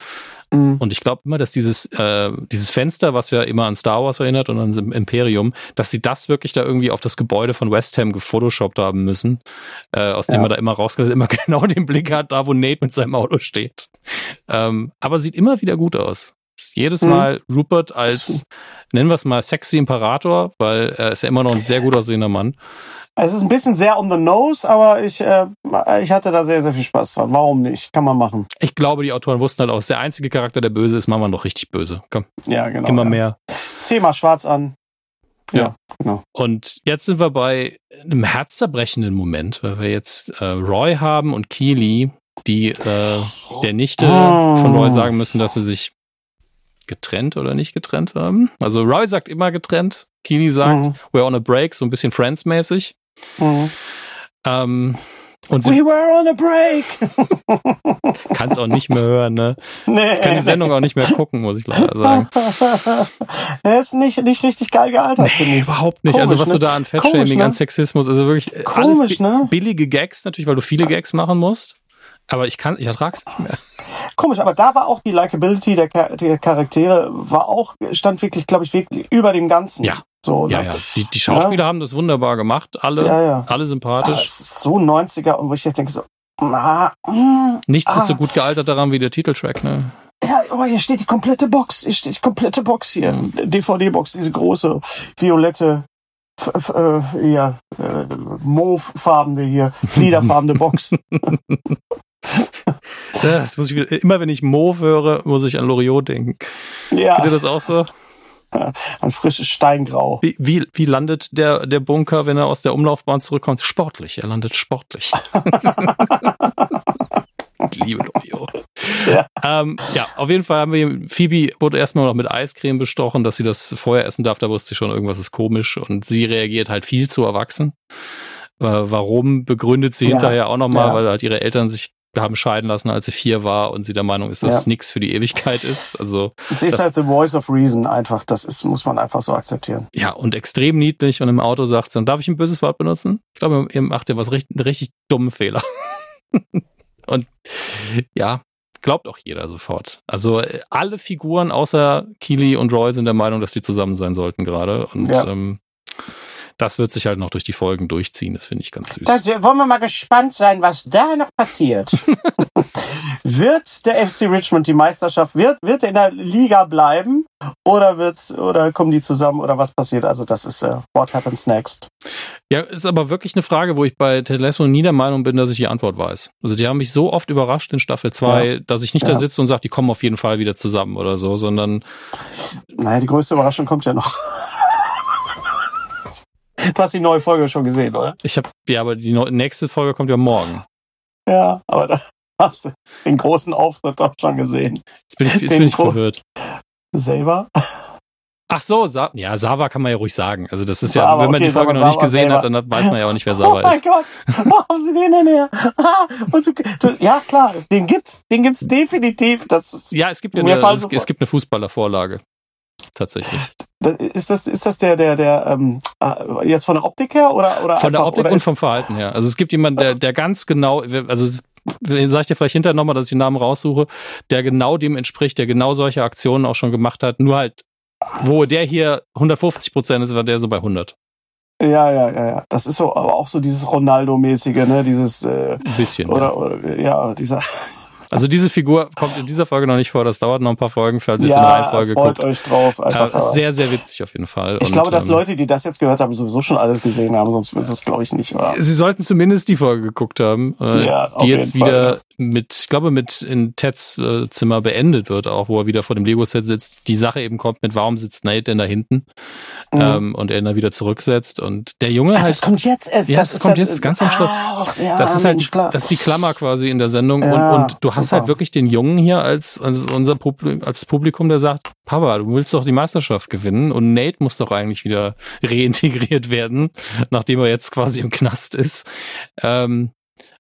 [SPEAKER 1] Mhm. Und ich glaube immer, dass dieses, äh, dieses Fenster, was ja immer an Star Wars erinnert und an Imperium, dass sie das wirklich da irgendwie auf das Gebäude von West Ham gefotoshoppt haben müssen, äh, aus dem ja. man da immer rauskommt, immer genau den Blick hat, da wo Nate mit seinem Auto steht. Ähm, aber sieht immer wieder gut aus. Jedes mhm. Mal Rupert als, nennen wir es mal, sexy Imperator, weil er ist ja immer noch ein sehr gut aussehender Mann.
[SPEAKER 2] Es ist ein bisschen sehr on the nose, aber ich, äh, ich hatte da sehr, sehr viel Spaß dran. Warum nicht? Kann man machen.
[SPEAKER 1] Ich glaube, die Autoren wussten halt auch, der einzige Charakter, der böse ist, machen wir noch richtig böse. Komm.
[SPEAKER 2] Ja, genau.
[SPEAKER 1] Immer
[SPEAKER 2] ja.
[SPEAKER 1] mehr.
[SPEAKER 2] Zieh mal schwarz an.
[SPEAKER 1] Ja, ja, genau. Und jetzt sind wir bei einem herzzerbrechenden Moment, weil wir jetzt äh, Roy haben und Keely, die äh, der Nichte oh. von Roy sagen müssen, dass sie sich getrennt oder nicht getrennt haben. Also Roy sagt immer getrennt, Keely sagt, mhm. we're on a break, so ein bisschen Friends-mäßig. Mhm. Ähm, und
[SPEAKER 2] We were on a break.
[SPEAKER 1] Kannst auch nicht mehr hören, ne? Nee. Ich kann die Sendung auch nicht mehr gucken, muss ich leider sagen.
[SPEAKER 2] Er ist nicht, nicht richtig geil gealtert,
[SPEAKER 1] nee, finde ich. Überhaupt nicht. Also, Komisch, also was ne? du da an Fettshaming, ne? an Sexismus, also wirklich Komisch, alles ne? billige Gags natürlich, weil du viele Gags machen musst. Aber ich kann, ich ertrag's nicht mehr.
[SPEAKER 2] Komisch, aber da war auch die Likability der, der Charaktere, war auch, stand wirklich, glaube ich, wirklich über dem Ganzen.
[SPEAKER 1] Ja. So, ja, ne? ja. Die, die Schauspieler ja. haben das wunderbar gemacht, alle, ja, ja. alle sympathisch. Das
[SPEAKER 2] ist so 90er und wo ich jetzt denke so, na,
[SPEAKER 1] mm, Nichts ah. ist so gut gealtert daran wie der Titeltrack, ne?
[SPEAKER 2] Ja, aber hier steht die komplette Box, hier steht die komplette Box hier, mhm. DVD-Box, diese große, violette, äh, ja, äh, Mauve-farbene hier, fliederfarbene Box.
[SPEAKER 1] das muss ich, immer wenn ich Mauve höre, muss ich an Loriot denken. Ja. Geht das auch so?
[SPEAKER 2] Ein frisches Steingrau.
[SPEAKER 1] Wie, wie, wie landet der, der Bunker, wenn er aus der Umlaufbahn zurückkommt? Sportlich. Er landet sportlich. ich liebe Loriot. Ja. Ähm, ja, auf jeden Fall haben wir, Phoebe wurde erstmal noch mit Eiscreme bestochen, dass sie das vorher essen darf. Da wusste sie schon, irgendwas ist komisch. Und sie reagiert halt viel zu erwachsen. Äh, warum begründet sie ja. hinterher auch nochmal, ja. weil halt ihre Eltern sich haben scheiden lassen, als sie vier war und sie der Meinung ist, dass ja. nichts für die Ewigkeit ist. Also
[SPEAKER 2] sie ist halt the voice of reason einfach. Das ist muss man einfach so akzeptieren.
[SPEAKER 1] Ja und extrem niedlich und im Auto sagt sie, und darf ich ein böses Wort benutzen? Ich glaube, ihr macht ihr was richtig, einen richtig dummen Fehler. und ja, glaubt auch jeder sofort. Also äh, alle Figuren außer Keely und Roy sind der Meinung, dass die zusammen sein sollten gerade. Und ja. ähm, das wird sich halt noch durch die Folgen durchziehen. Das finde ich ganz süß.
[SPEAKER 2] Da wollen wir mal gespannt sein, was da noch passiert. wird der FC Richmond die Meisterschaft, wird, wird in der Liga bleiben oder wird, oder kommen die zusammen oder was passiert? Also das ist uh, what happens next.
[SPEAKER 1] Ja, ist aber wirklich eine Frage, wo ich bei Telesso nie der Meinung bin, dass ich die Antwort weiß. Also die haben mich so oft überrascht in Staffel 2, ja. dass ich nicht ja. da sitze und sage, die kommen auf jeden Fall wieder zusammen oder so, sondern.
[SPEAKER 2] Naja, die größte Überraschung kommt ja noch. Du hast die neue Folge schon gesehen, oder?
[SPEAKER 1] Ich habe, ja, aber die nächste Folge kommt ja morgen.
[SPEAKER 2] Ja, aber da hast du den großen Auftritt doch schon gesehen.
[SPEAKER 1] Jetzt bin ich, jetzt bin ich verwirrt.
[SPEAKER 2] Selber?
[SPEAKER 1] Ach so, Sa ja, Sava kann man ja ruhig sagen. Also das ist Sava, ja, wenn man okay, die Folge noch nicht gesehen Sava. hat, dann weiß man ja auch nicht, wer Sava ist. Oh mein Gott, haben Sie den denn her? Du, du, ja klar, den gibt's, den gibt's definitiv. Das, ja, es gibt ja eine, es, es, gibt eine Fußballervorlage tatsächlich.
[SPEAKER 2] Ist das, ist das der, der, der, ähm, äh, jetzt von der Optik her oder, oder
[SPEAKER 1] Von einfach, der Optik und vom Verhalten her. Also es gibt jemanden, der, der ganz genau, also sage ich dir vielleicht hinterher nochmal, dass ich den Namen raussuche, der genau dem entspricht, der genau solche Aktionen auch schon gemacht hat, nur halt, wo der hier 150 Prozent ist, war der so bei 100.
[SPEAKER 2] Ja, ja, ja, ja. Das ist so, aber auch so dieses Ronaldo-mäßige, ne, dieses, äh,
[SPEAKER 1] Ein bisschen.
[SPEAKER 2] Oder, ja. oder, ja, dieser,
[SPEAKER 1] also diese Figur kommt in dieser Folge noch nicht vor, das dauert noch ein paar Folgen, falls ihr es in der Reihenfolge guckt.
[SPEAKER 2] euch drauf. Einfach,
[SPEAKER 1] äh, sehr, sehr witzig auf jeden Fall.
[SPEAKER 2] Ich Und, glaube, dass ähm, Leute, die das jetzt gehört haben, sowieso schon alles gesehen haben, sonst würde es glaube ich nicht. Oder?
[SPEAKER 1] Sie sollten zumindest die Folge geguckt haben, äh, ja, die jetzt wieder Fall. Mit, ich glaube, mit in Teds äh, Zimmer beendet wird, auch wo er wieder vor dem Lego-Set sitzt. Die Sache eben kommt mit, warum sitzt Nate denn da hinten? Mhm. Ähm, und er ihn dann wieder zurücksetzt. Und der Junge
[SPEAKER 2] Ach,
[SPEAKER 1] halt.
[SPEAKER 2] Das kommt jetzt erst.
[SPEAKER 1] Ja, das, das kommt jetzt ganz am Schluss. Ach, ja, das ist halt, klar. das ist die Klammer quasi in der Sendung. Ja, und, und du hast super. halt wirklich den Jungen hier als, als unser Publikum, als Publikum, der sagt, Papa, du willst doch die Meisterschaft gewinnen und Nate muss doch eigentlich wieder reintegriert werden, nachdem er jetzt quasi im Knast ist. Ähm,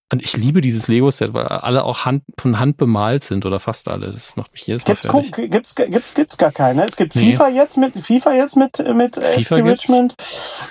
[SPEAKER 1] und ich liebe dieses Lego-Set, weil alle auch Hand, von Hand bemalt sind oder fast alle. Das macht mich jedes Mal
[SPEAKER 2] gibt's, fertig. Gibt's, gibt's, gibt's gar keine. Es gibt nee. FIFA jetzt mit, FIFA jetzt mit, mit FIFA FC Richmond.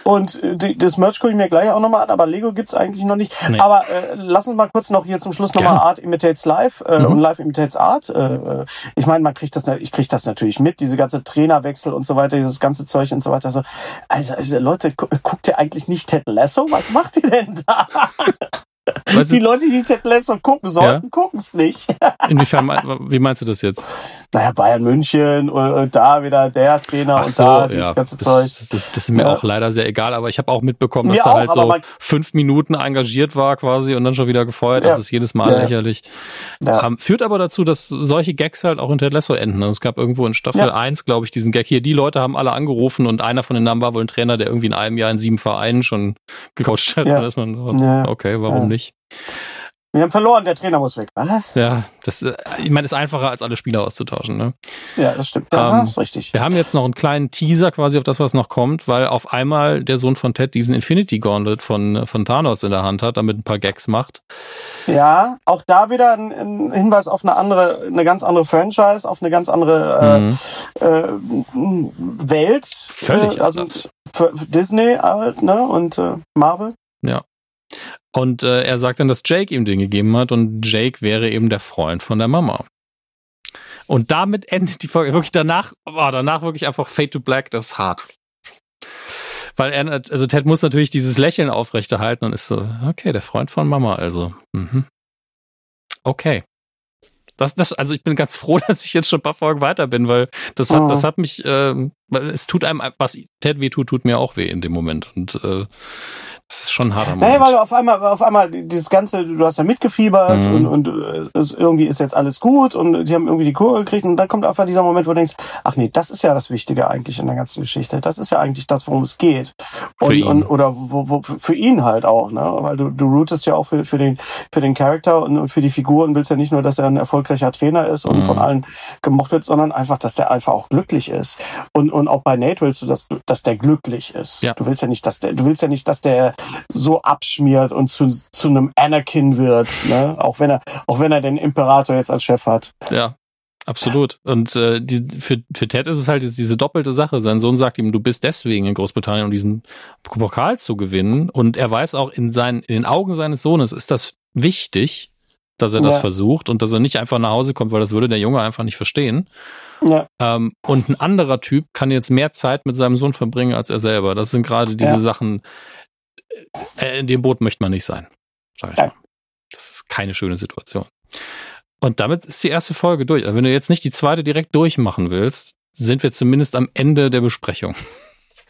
[SPEAKER 2] Und äh, die, das Merch gucke ich mir gleich auch nochmal an, aber Lego gibt's eigentlich noch nicht. Nee. Aber äh, lass uns mal kurz noch hier zum Schluss nochmal Art imitates Live äh, mhm. und Live imitates Art. Äh, äh, ich meine, man kriegt das, ich krieg das natürlich mit, diese ganze Trainerwechsel und so weiter, dieses ganze Zeug und so weiter. Also, also, also Leute, guckt ihr eigentlich nicht Ted Lasso? Was macht ihr denn da? Weißt die Leute, die Ted Lasso gucken sollten, ja? gucken es nicht.
[SPEAKER 1] Inwiefern, wie meinst du das jetzt?
[SPEAKER 2] Naja, Bayern München und, und da wieder der Trainer Ach und so, da dieses ja. ganze
[SPEAKER 1] das,
[SPEAKER 2] Zeug.
[SPEAKER 1] Das, das, das, ist mir ja. auch leider sehr egal, aber ich habe auch mitbekommen, dass er halt so fünf Minuten engagiert war quasi und dann schon wieder gefeuert. Das ist jedes Mal lächerlich. Ähm, führt aber dazu, dass solche Gags halt auch in Ted Lasso enden. Also es gab irgendwo in Staffel 1, glaube ich, diesen Gag hier. Die Leute haben alle angerufen und einer von den Namen war wohl ein Trainer, der irgendwie in einem Jahr in sieben Vereinen schon gecoacht hat. Ja. Da ist man, okay, warum nicht?
[SPEAKER 2] Wir haben verloren, der Trainer muss weg. Was?
[SPEAKER 1] Ja, das, äh, ich meine, ist einfacher, als alle Spieler auszutauschen. Ne?
[SPEAKER 2] Ja, das stimmt. Ja, ähm, ist richtig.
[SPEAKER 1] Wir haben jetzt noch einen kleinen Teaser quasi auf das, was noch kommt, weil auf einmal der Sohn von Ted diesen Infinity Gauntlet von, von Thanos in der Hand hat, damit ein paar Gags macht.
[SPEAKER 2] Ja, auch da wieder ein, ein Hinweis auf eine andere, eine ganz andere Franchise, auf eine ganz andere äh, mhm. äh, Welt.
[SPEAKER 1] Völlig äh, also anders.
[SPEAKER 2] Für Disney halt, ne? Und äh, Marvel.
[SPEAKER 1] Ja. Und äh, er sagt dann, dass Jake ihm den gegeben hat und Jake wäre eben der Freund von der Mama. Und damit endet die Folge wirklich danach, oh, danach wirklich einfach Fade to Black, das ist hart. Weil er, also Ted muss natürlich dieses Lächeln aufrechterhalten und ist so, okay, der Freund von Mama also. Mhm. Okay. Das, das, also ich bin ganz froh, dass ich jetzt schon ein paar Folgen weiter bin, weil das hat, oh. das hat mich, äh, es tut einem, was Ted weh tut, tut mir auch weh in dem Moment. Und äh, das ist schon ein harter Moment.
[SPEAKER 2] Nee, weil auf einmal, auf einmal dieses Ganze, du hast ja mitgefiebert mhm. und, und äh, es, irgendwie ist jetzt alles gut und sie haben irgendwie die Kurve gekriegt und dann kommt einfach dieser Moment, wo du denkst, ach nee, das ist ja das Wichtige eigentlich in der ganzen Geschichte. Das ist ja eigentlich das, worum es geht. Und, für ihn. Und, oder wo, wo, für ihn halt auch, ne? Weil du, du rootest ja auch für, für den, für den Charakter und für die Figur und willst ja nicht nur, dass er ein erfolgreicher Trainer ist und mhm. von allen gemocht wird, sondern einfach, dass der einfach auch glücklich ist. Und, und auch bei Nate willst du, dass, dass der glücklich ist. Ja. Du willst ja nicht, dass der, du willst ja nicht, dass der so abschmiert und zu, zu einem Anakin wird, ne? Auch wenn er, auch wenn er den Imperator jetzt als Chef hat.
[SPEAKER 1] Ja, Absolut. Und äh, die, für, für Ted ist es halt diese doppelte Sache. Sein Sohn sagt ihm, du bist deswegen in Großbritannien, um diesen Pokal zu gewinnen. Und er weiß auch, in, seinen, in den Augen seines Sohnes ist das wichtig, dass er das versucht und dass er nicht einfach nach Hause kommt, weil das würde der Junge einfach nicht verstehen. Ja. Ähm, und ein anderer Typ kann jetzt mehr Zeit mit seinem Sohn verbringen als er selber. Das sind gerade diese ja. Sachen, äh, in dem Boot möchte man nicht sein. Sag ich mal. Das ist keine schöne Situation. Und damit ist die erste Folge durch. Also wenn du jetzt nicht die zweite direkt durchmachen willst, sind wir zumindest am Ende der Besprechung.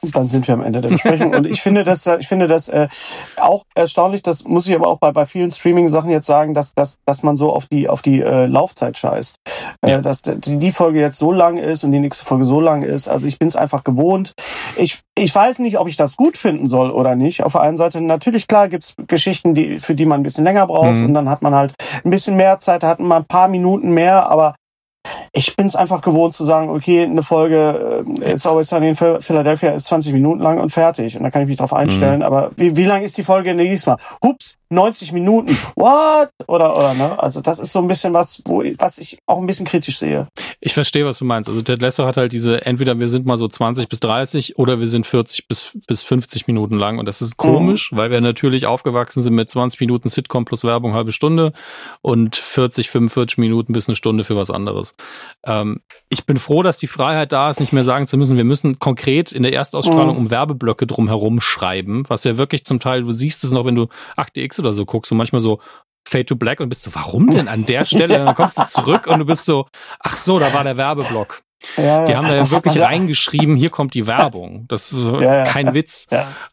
[SPEAKER 2] Dann sind wir am Ende der Besprechung. Und ich finde das, ich finde das äh, auch erstaunlich, das muss ich aber auch bei, bei vielen Streaming-Sachen jetzt sagen, dass, dass, dass man so auf die, auf die äh, Laufzeit scheißt. Äh, ja. Dass die, die Folge jetzt so lang ist und die nächste Folge so lang ist. Also ich bin es einfach gewohnt. Ich, ich weiß nicht, ob ich das gut finden soll oder nicht. Auf der einen Seite, natürlich, klar, gibt's Geschichten, die, für die man ein bisschen länger braucht mhm. und dann hat man halt ein bisschen mehr Zeit, hat man ein paar Minuten mehr, aber ich bin es einfach gewohnt zu sagen, okay, eine Folge äh, It's Always Sunny in Philadelphia ist 20 Minuten lang und fertig. Und da kann ich mich drauf einstellen. Mhm. Aber wie, wie lang ist die Folge nächstes Mal? Hups, 90 Minuten. What? Oder, oder, ne? Also das ist so ein bisschen was, wo, was ich auch ein bisschen kritisch sehe.
[SPEAKER 1] Ich verstehe, was du meinst. Also Ted Lasso hat halt diese, entweder wir sind mal so 20 bis 30 oder wir sind 40 bis, bis 50 Minuten lang. Und das ist komisch, mhm. weil wir natürlich aufgewachsen sind mit 20 Minuten Sitcom plus Werbung, halbe Stunde und 40, 45 Minuten bis eine Stunde für was anderes. Ähm, ich bin froh, dass die Freiheit da ist, nicht mehr sagen zu müssen, wir müssen konkret in der Erstausstrahlung mhm. um Werbeblöcke drumherum schreiben, was ja wirklich zum Teil, du siehst es noch, wenn du Akte X oder so guckst und manchmal so Fade to Black und bist so, warum denn an der Stelle? Dann kommst du zurück und du bist so, ach so, da war der Werbeblock. Ja, die haben da ja wirklich reingeschrieben, hier kommt die Werbung. Das ist ja, kein Witz.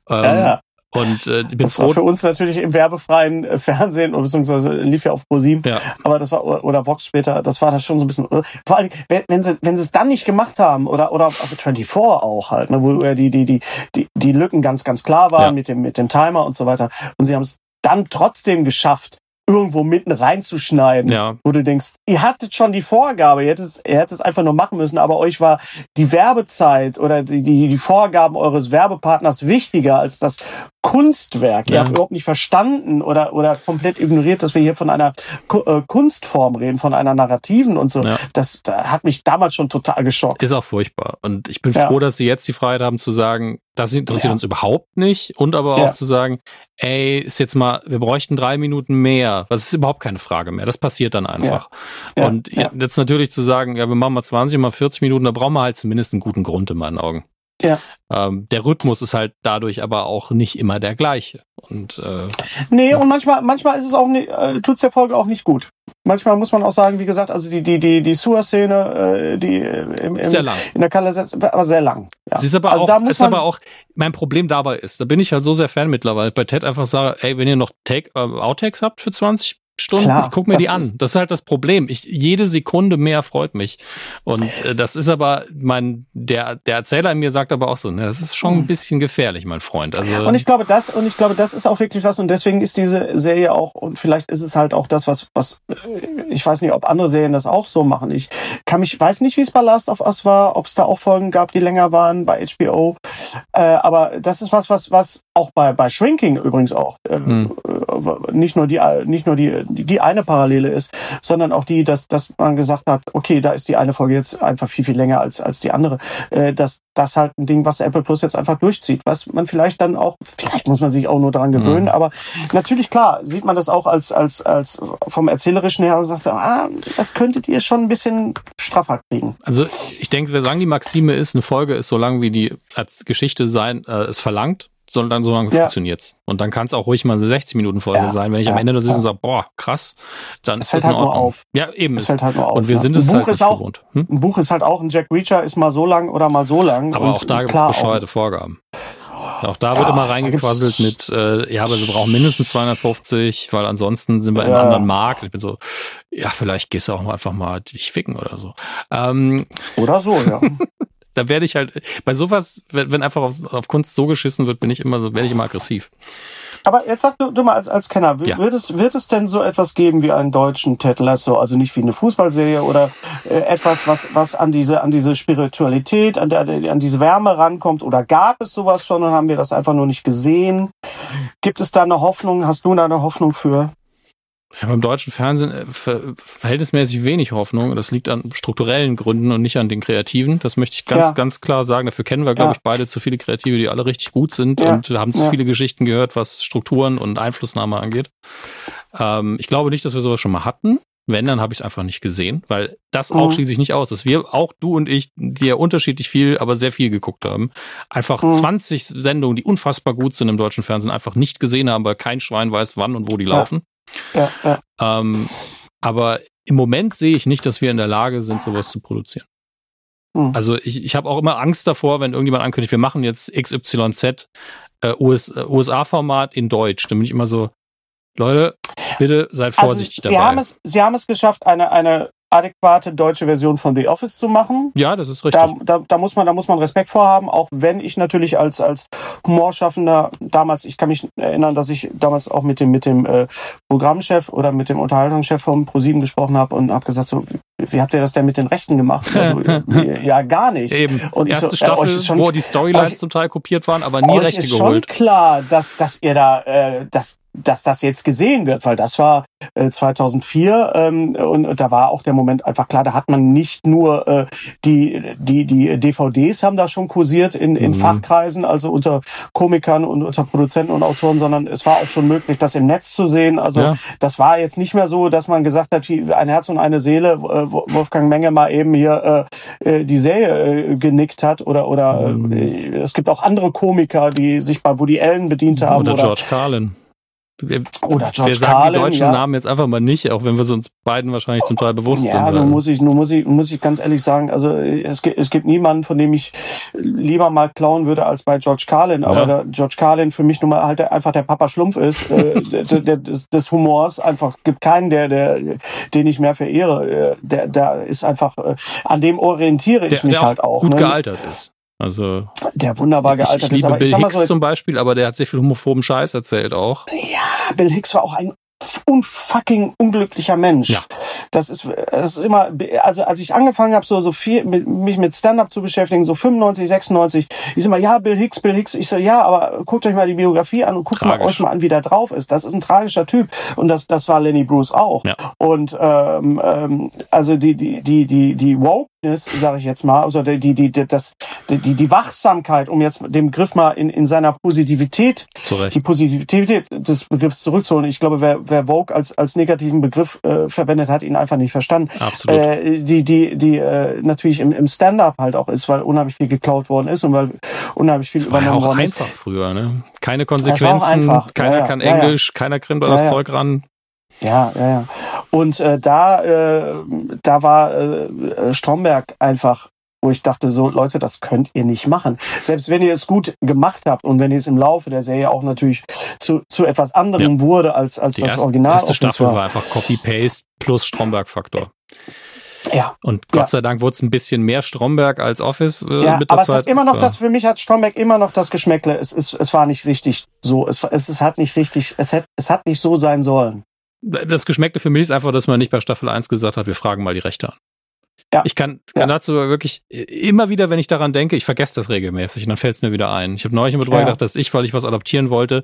[SPEAKER 1] Ähm, und äh, ich bin
[SPEAKER 2] das froh. War für uns natürlich im werbefreien äh, Fernsehen, beziehungsweise lief ja auf ProSieben. Ja. Aber das war, oder Vox später, das war das schon so ein bisschen. Vor allem, wenn, wenn sie, wenn sie es dann nicht gemacht haben, oder, oder 24 auch halt, ne, wo die, die, die, die, die Lücken ganz, ganz klar waren ja. mit dem, mit dem Timer und so weiter. Und sie haben es dann trotzdem geschafft, irgendwo mitten reinzuschneiden, ja. wo du denkst, ihr hattet schon die Vorgabe, ihr hättet, ihr hättet es einfach nur machen müssen, aber euch war die Werbezeit oder die, die, die Vorgaben eures Werbepartners wichtiger als das Kunstwerk. Ja. Ihr habt überhaupt nicht verstanden oder, oder komplett ignoriert, dass wir hier von einer äh, Kunstform reden, von einer narrativen und so. Ja. Das, das hat mich damals schon total geschockt.
[SPEAKER 1] Ist auch furchtbar. Und ich bin ja. froh, dass sie jetzt die Freiheit haben zu sagen, das interessiert uns überhaupt nicht und aber auch zu sagen, ey, ist jetzt mal, wir bräuchten drei Minuten mehr. Das ist überhaupt keine Frage mehr. Das passiert dann einfach. Und jetzt natürlich zu sagen, ja, wir machen mal 20, mal 40 Minuten, da brauchen wir halt zumindest einen guten Grund in meinen Augen. Ja. Ähm, der Rhythmus ist halt dadurch aber auch nicht immer der gleiche. Und, äh,
[SPEAKER 2] nee, ja. und manchmal, manchmal ist es auch nicht, äh, tut's der Folge auch nicht gut. Manchmal muss man auch sagen, wie gesagt, also die die die die Sewer-Szene, äh, die im, im, sehr lang. in der Kalle war sehr lang.
[SPEAKER 1] Ja. Sie ist aber also auch, da muss ist aber auch mein Problem dabei ist, da bin ich halt so sehr Fan mittlerweile bei Ted einfach sage, ey, wenn ihr noch Take, äh, Outtakes habt für 20 Stunden, Klar, guck mir die an. Das ist halt das Problem. Ich, jede Sekunde mehr freut mich. Und äh, das ist aber, mein, der, der Erzähler in mir sagt aber auch so, ne, das ist schon ein hm. bisschen gefährlich, mein Freund. Also,
[SPEAKER 2] und ich glaube, das, und ich glaube, das ist auch wirklich was, und deswegen ist diese Serie auch, und vielleicht ist es halt auch das, was, was, äh, ich weiß nicht, ob andere Serien das auch so machen. Ich kann mich, weiß nicht, wie es bei Last of Us war, ob es da auch Folgen gab, die länger waren bei HBO. Äh, aber das ist was, was, was auch bei, bei Shrinking übrigens auch, äh, hm. Nicht nur die, nicht nur die die eine Parallele ist, sondern auch die, dass, dass man gesagt hat, okay, da ist die eine Folge jetzt einfach viel, viel länger als, als die andere. Äh, dass das halt ein Ding, was Apple Plus jetzt einfach durchzieht, was man vielleicht dann auch, vielleicht muss man sich auch nur daran gewöhnen, mhm. aber natürlich klar, sieht man das auch als, als, als vom Erzählerischen her und sagt ah, das könntet ihr schon ein bisschen straffer kriegen.
[SPEAKER 1] Also ich denke, wir sagen, die Maxime ist, eine Folge ist so lang, wie die als Geschichte sein, äh, es verlangt sondern so lange ja. funktioniert's. Und dann kann es auch ruhig mal eine 60 Minuten Folge ja, sein. Wenn ich ja, am Ende da sitze und sage, boah, krass, dann es ist das in halt Ordnung. Nur auf. Ja, eben.
[SPEAKER 2] Es fällt halt nur auf.
[SPEAKER 1] Und wir sind es halt
[SPEAKER 2] auch, gewohnt. Hm? Ein Buch ist halt auch, ein Jack Reacher ist mal so lang oder mal so lang.
[SPEAKER 1] Aber auch da gibt es bescheuerte Vorgaben. Auch da wird immer reingequasselt mit, äh, ja, aber wir brauchen mindestens 250, weil ansonsten sind wir in einem anderen Markt. Ich bin so, ja, vielleicht gehst du auch einfach mal dich ficken oder so. Ähm,
[SPEAKER 2] oder so, ja.
[SPEAKER 1] da werde ich halt, bei sowas, wenn, wenn einfach auf, auf, Kunst so geschissen wird, bin ich immer so, werde ich immer aggressiv.
[SPEAKER 2] Aber jetzt sag du, du mal als, als Kenner, ja. wird, es, wird es denn so etwas geben wie einen deutschen Ted Lasso, also nicht wie eine Fußballserie oder äh, etwas, was, was an diese, an diese Spiritualität, an, der, an diese Wärme rankommt oder gab es sowas schon und haben wir das einfach nur nicht gesehen? gibt es da eine Hoffnung? Hast du da eine Hoffnung für?
[SPEAKER 1] Ich habe im deutschen Fernsehen äh, ver verhältnismäßig wenig Hoffnung. Das liegt an strukturellen Gründen und nicht an den Kreativen. Das möchte ich ganz, ja. ganz klar sagen. Dafür kennen wir, glaube ja. ich, beide zu viele Kreative, die alle richtig gut sind ja. und haben zu viele Geschichten gehört, was Strukturen und Einflussnahme angeht. Ähm, ich glaube nicht, dass wir sowas schon mal hatten. Wenn, dann habe ich es einfach nicht gesehen, weil das auch mhm. schließe ich nicht aus, dass wir, auch du und ich, die ja unterschiedlich viel, aber sehr viel geguckt haben, einfach mhm. 20 Sendungen, die unfassbar gut sind im deutschen Fernsehen, einfach nicht gesehen haben, weil kein Schwein weiß, wann und wo die laufen. Ja, ja. Ähm, aber im Moment sehe ich nicht, dass wir in der Lage sind, sowas zu produzieren. Mhm. Also ich, ich habe auch immer Angst davor, wenn irgendjemand ankündigt, wir machen jetzt XYZ äh, US, äh, USA-Format in Deutsch. Dann bin ich immer so, Leute, bitte seid also vorsichtig
[SPEAKER 2] also, Sie
[SPEAKER 1] dabei.
[SPEAKER 2] Haben es, Sie haben es geschafft, eine, eine adäquate deutsche Version von The Office zu machen.
[SPEAKER 1] Ja, das ist richtig.
[SPEAKER 2] Da, da, da muss man, da muss man Respekt vorhaben, auch wenn ich natürlich als als Humorschaffender damals, ich kann mich erinnern, dass ich damals auch mit dem mit dem äh, Programmchef oder mit dem Unterhaltungschef vom ProSieben gesprochen habe und habe gesagt so, wie habt ihr das denn mit den Rechten gemacht? Also, ja, gar nicht.
[SPEAKER 1] Eben. Und Erste so, äh, Staffel, äh, schon, wo die Storylines euch, zum Teil kopiert waren, aber nie Rechte ist
[SPEAKER 2] geholt. schon klar, dass dass ihr da, äh, dass dass das jetzt gesehen wird, weil das war äh, 2004 ähm, und, und da war auch der Moment einfach klar, da hat man nicht nur äh, die die die DVDs haben da schon kursiert in in mhm. Fachkreisen, also unter Komikern und unter Produzenten und Autoren, sondern es war auch schon möglich, das im Netz zu sehen. Also ja. das war jetzt nicht mehr so, dass man gesagt hat, ein Herz und eine Seele, äh, Wolfgang Menge mal eben hier äh, äh, die Serie äh, genickt hat oder oder mhm. äh, es gibt auch andere Komiker, die sich bei Woody Allen bedient haben
[SPEAKER 1] oder, oder George Carlin.
[SPEAKER 2] Wir, Oder George
[SPEAKER 1] wir sagen Carlin, die deutschen ja. Namen jetzt einfach mal nicht, auch wenn wir uns beiden wahrscheinlich zum Teil bewusst
[SPEAKER 2] ja,
[SPEAKER 1] sind.
[SPEAKER 2] Ja, nun muss ich, nun muss ich, muss ich ganz ehrlich sagen, also es gibt, es gibt niemanden, von dem ich lieber mal klauen würde als bei George Carlin. Aber ja. George Carlin für mich nun mal halt einfach der Papa Schlumpf ist, äh, der, der, des, des Humors. Einfach gibt keinen, der, der, den ich mehr verehre. Äh, der, der ist einfach, äh, an dem orientiere ich der, mich
[SPEAKER 1] der
[SPEAKER 2] halt auch.
[SPEAKER 1] Gut ne? gealtert ist. Also
[SPEAKER 2] der wunderbar gealtert
[SPEAKER 1] ich, ich liebe ist. Bill Hicks so zum Beispiel, aber der hat sehr viel homophoben Scheiß erzählt auch.
[SPEAKER 2] Ja, Bill Hicks war auch ein unfucking unglücklicher Mensch. Ja. Das ist, das ist immer, also als ich angefangen habe, so, so viel, mit, mich mit Stand-up zu beschäftigen, so 95, 96, ist immer, ja, Bill Hicks, Bill Hicks. Ich so, ja, aber guckt euch mal die Biografie an und guckt mal euch mal an, wie der drauf ist. Das ist ein tragischer Typ. Und das, das war Lenny Bruce auch. Ja. Und ähm, ähm, also die, die, die, die, die Wokeness, sage ich jetzt mal, also die, die, die, das, die, die, Wachsamkeit, um jetzt den Begriff mal in, in seiner Positivität, Zurecht. die Positivität des Begriffs zurückzuholen. Ich glaube, wer, wer Vogue als, als negativen Begriff äh, verwendet, hat ihn einfach nicht verstanden.
[SPEAKER 1] Absolut.
[SPEAKER 2] Äh, die die, die äh, natürlich im, im Stand-up halt auch ist, weil unheimlich viel geklaut worden ist und weil unheimlich viel das übernommen
[SPEAKER 1] war ja
[SPEAKER 2] auch
[SPEAKER 1] einfach früher, ne? Keine Konsequenzen, keiner ja, kann ja, Englisch, keiner kriegt das Zeug ran.
[SPEAKER 2] Ja, ja, ja. Und äh, da, äh, da war äh, Stromberg einfach wo ich dachte, so Leute, das könnt ihr nicht machen. Selbst wenn ihr es gut gemacht habt und wenn ihr es im Laufe der Serie auch natürlich zu, zu etwas anderem ja. wurde als, als das erste, Original. Die
[SPEAKER 1] erste Staffel war. war einfach Copy-Paste plus Stromberg-Faktor. Ja. Und Gott ja. sei Dank wurde es ein bisschen mehr Stromberg als Office äh,
[SPEAKER 2] ja,
[SPEAKER 1] mit der
[SPEAKER 2] aber
[SPEAKER 1] Zeit. Es
[SPEAKER 2] hat immer noch das, für mich hat Stromberg immer noch das Geschmäckle. Es, ist, es war nicht richtig so. Es, es, es hat nicht richtig, es hat, es hat nicht so sein sollen.
[SPEAKER 1] Das Geschmäckle für mich ist einfach, dass man nicht bei Staffel 1 gesagt hat, wir fragen mal die Rechte an. Ja. Ich kann, kann ja. dazu wirklich immer wieder, wenn ich daran denke, ich vergesse das regelmäßig und dann fällt es mir wieder ein. Ich habe neulich immer drüber ja. gedacht, dass ich, weil ich was adaptieren wollte,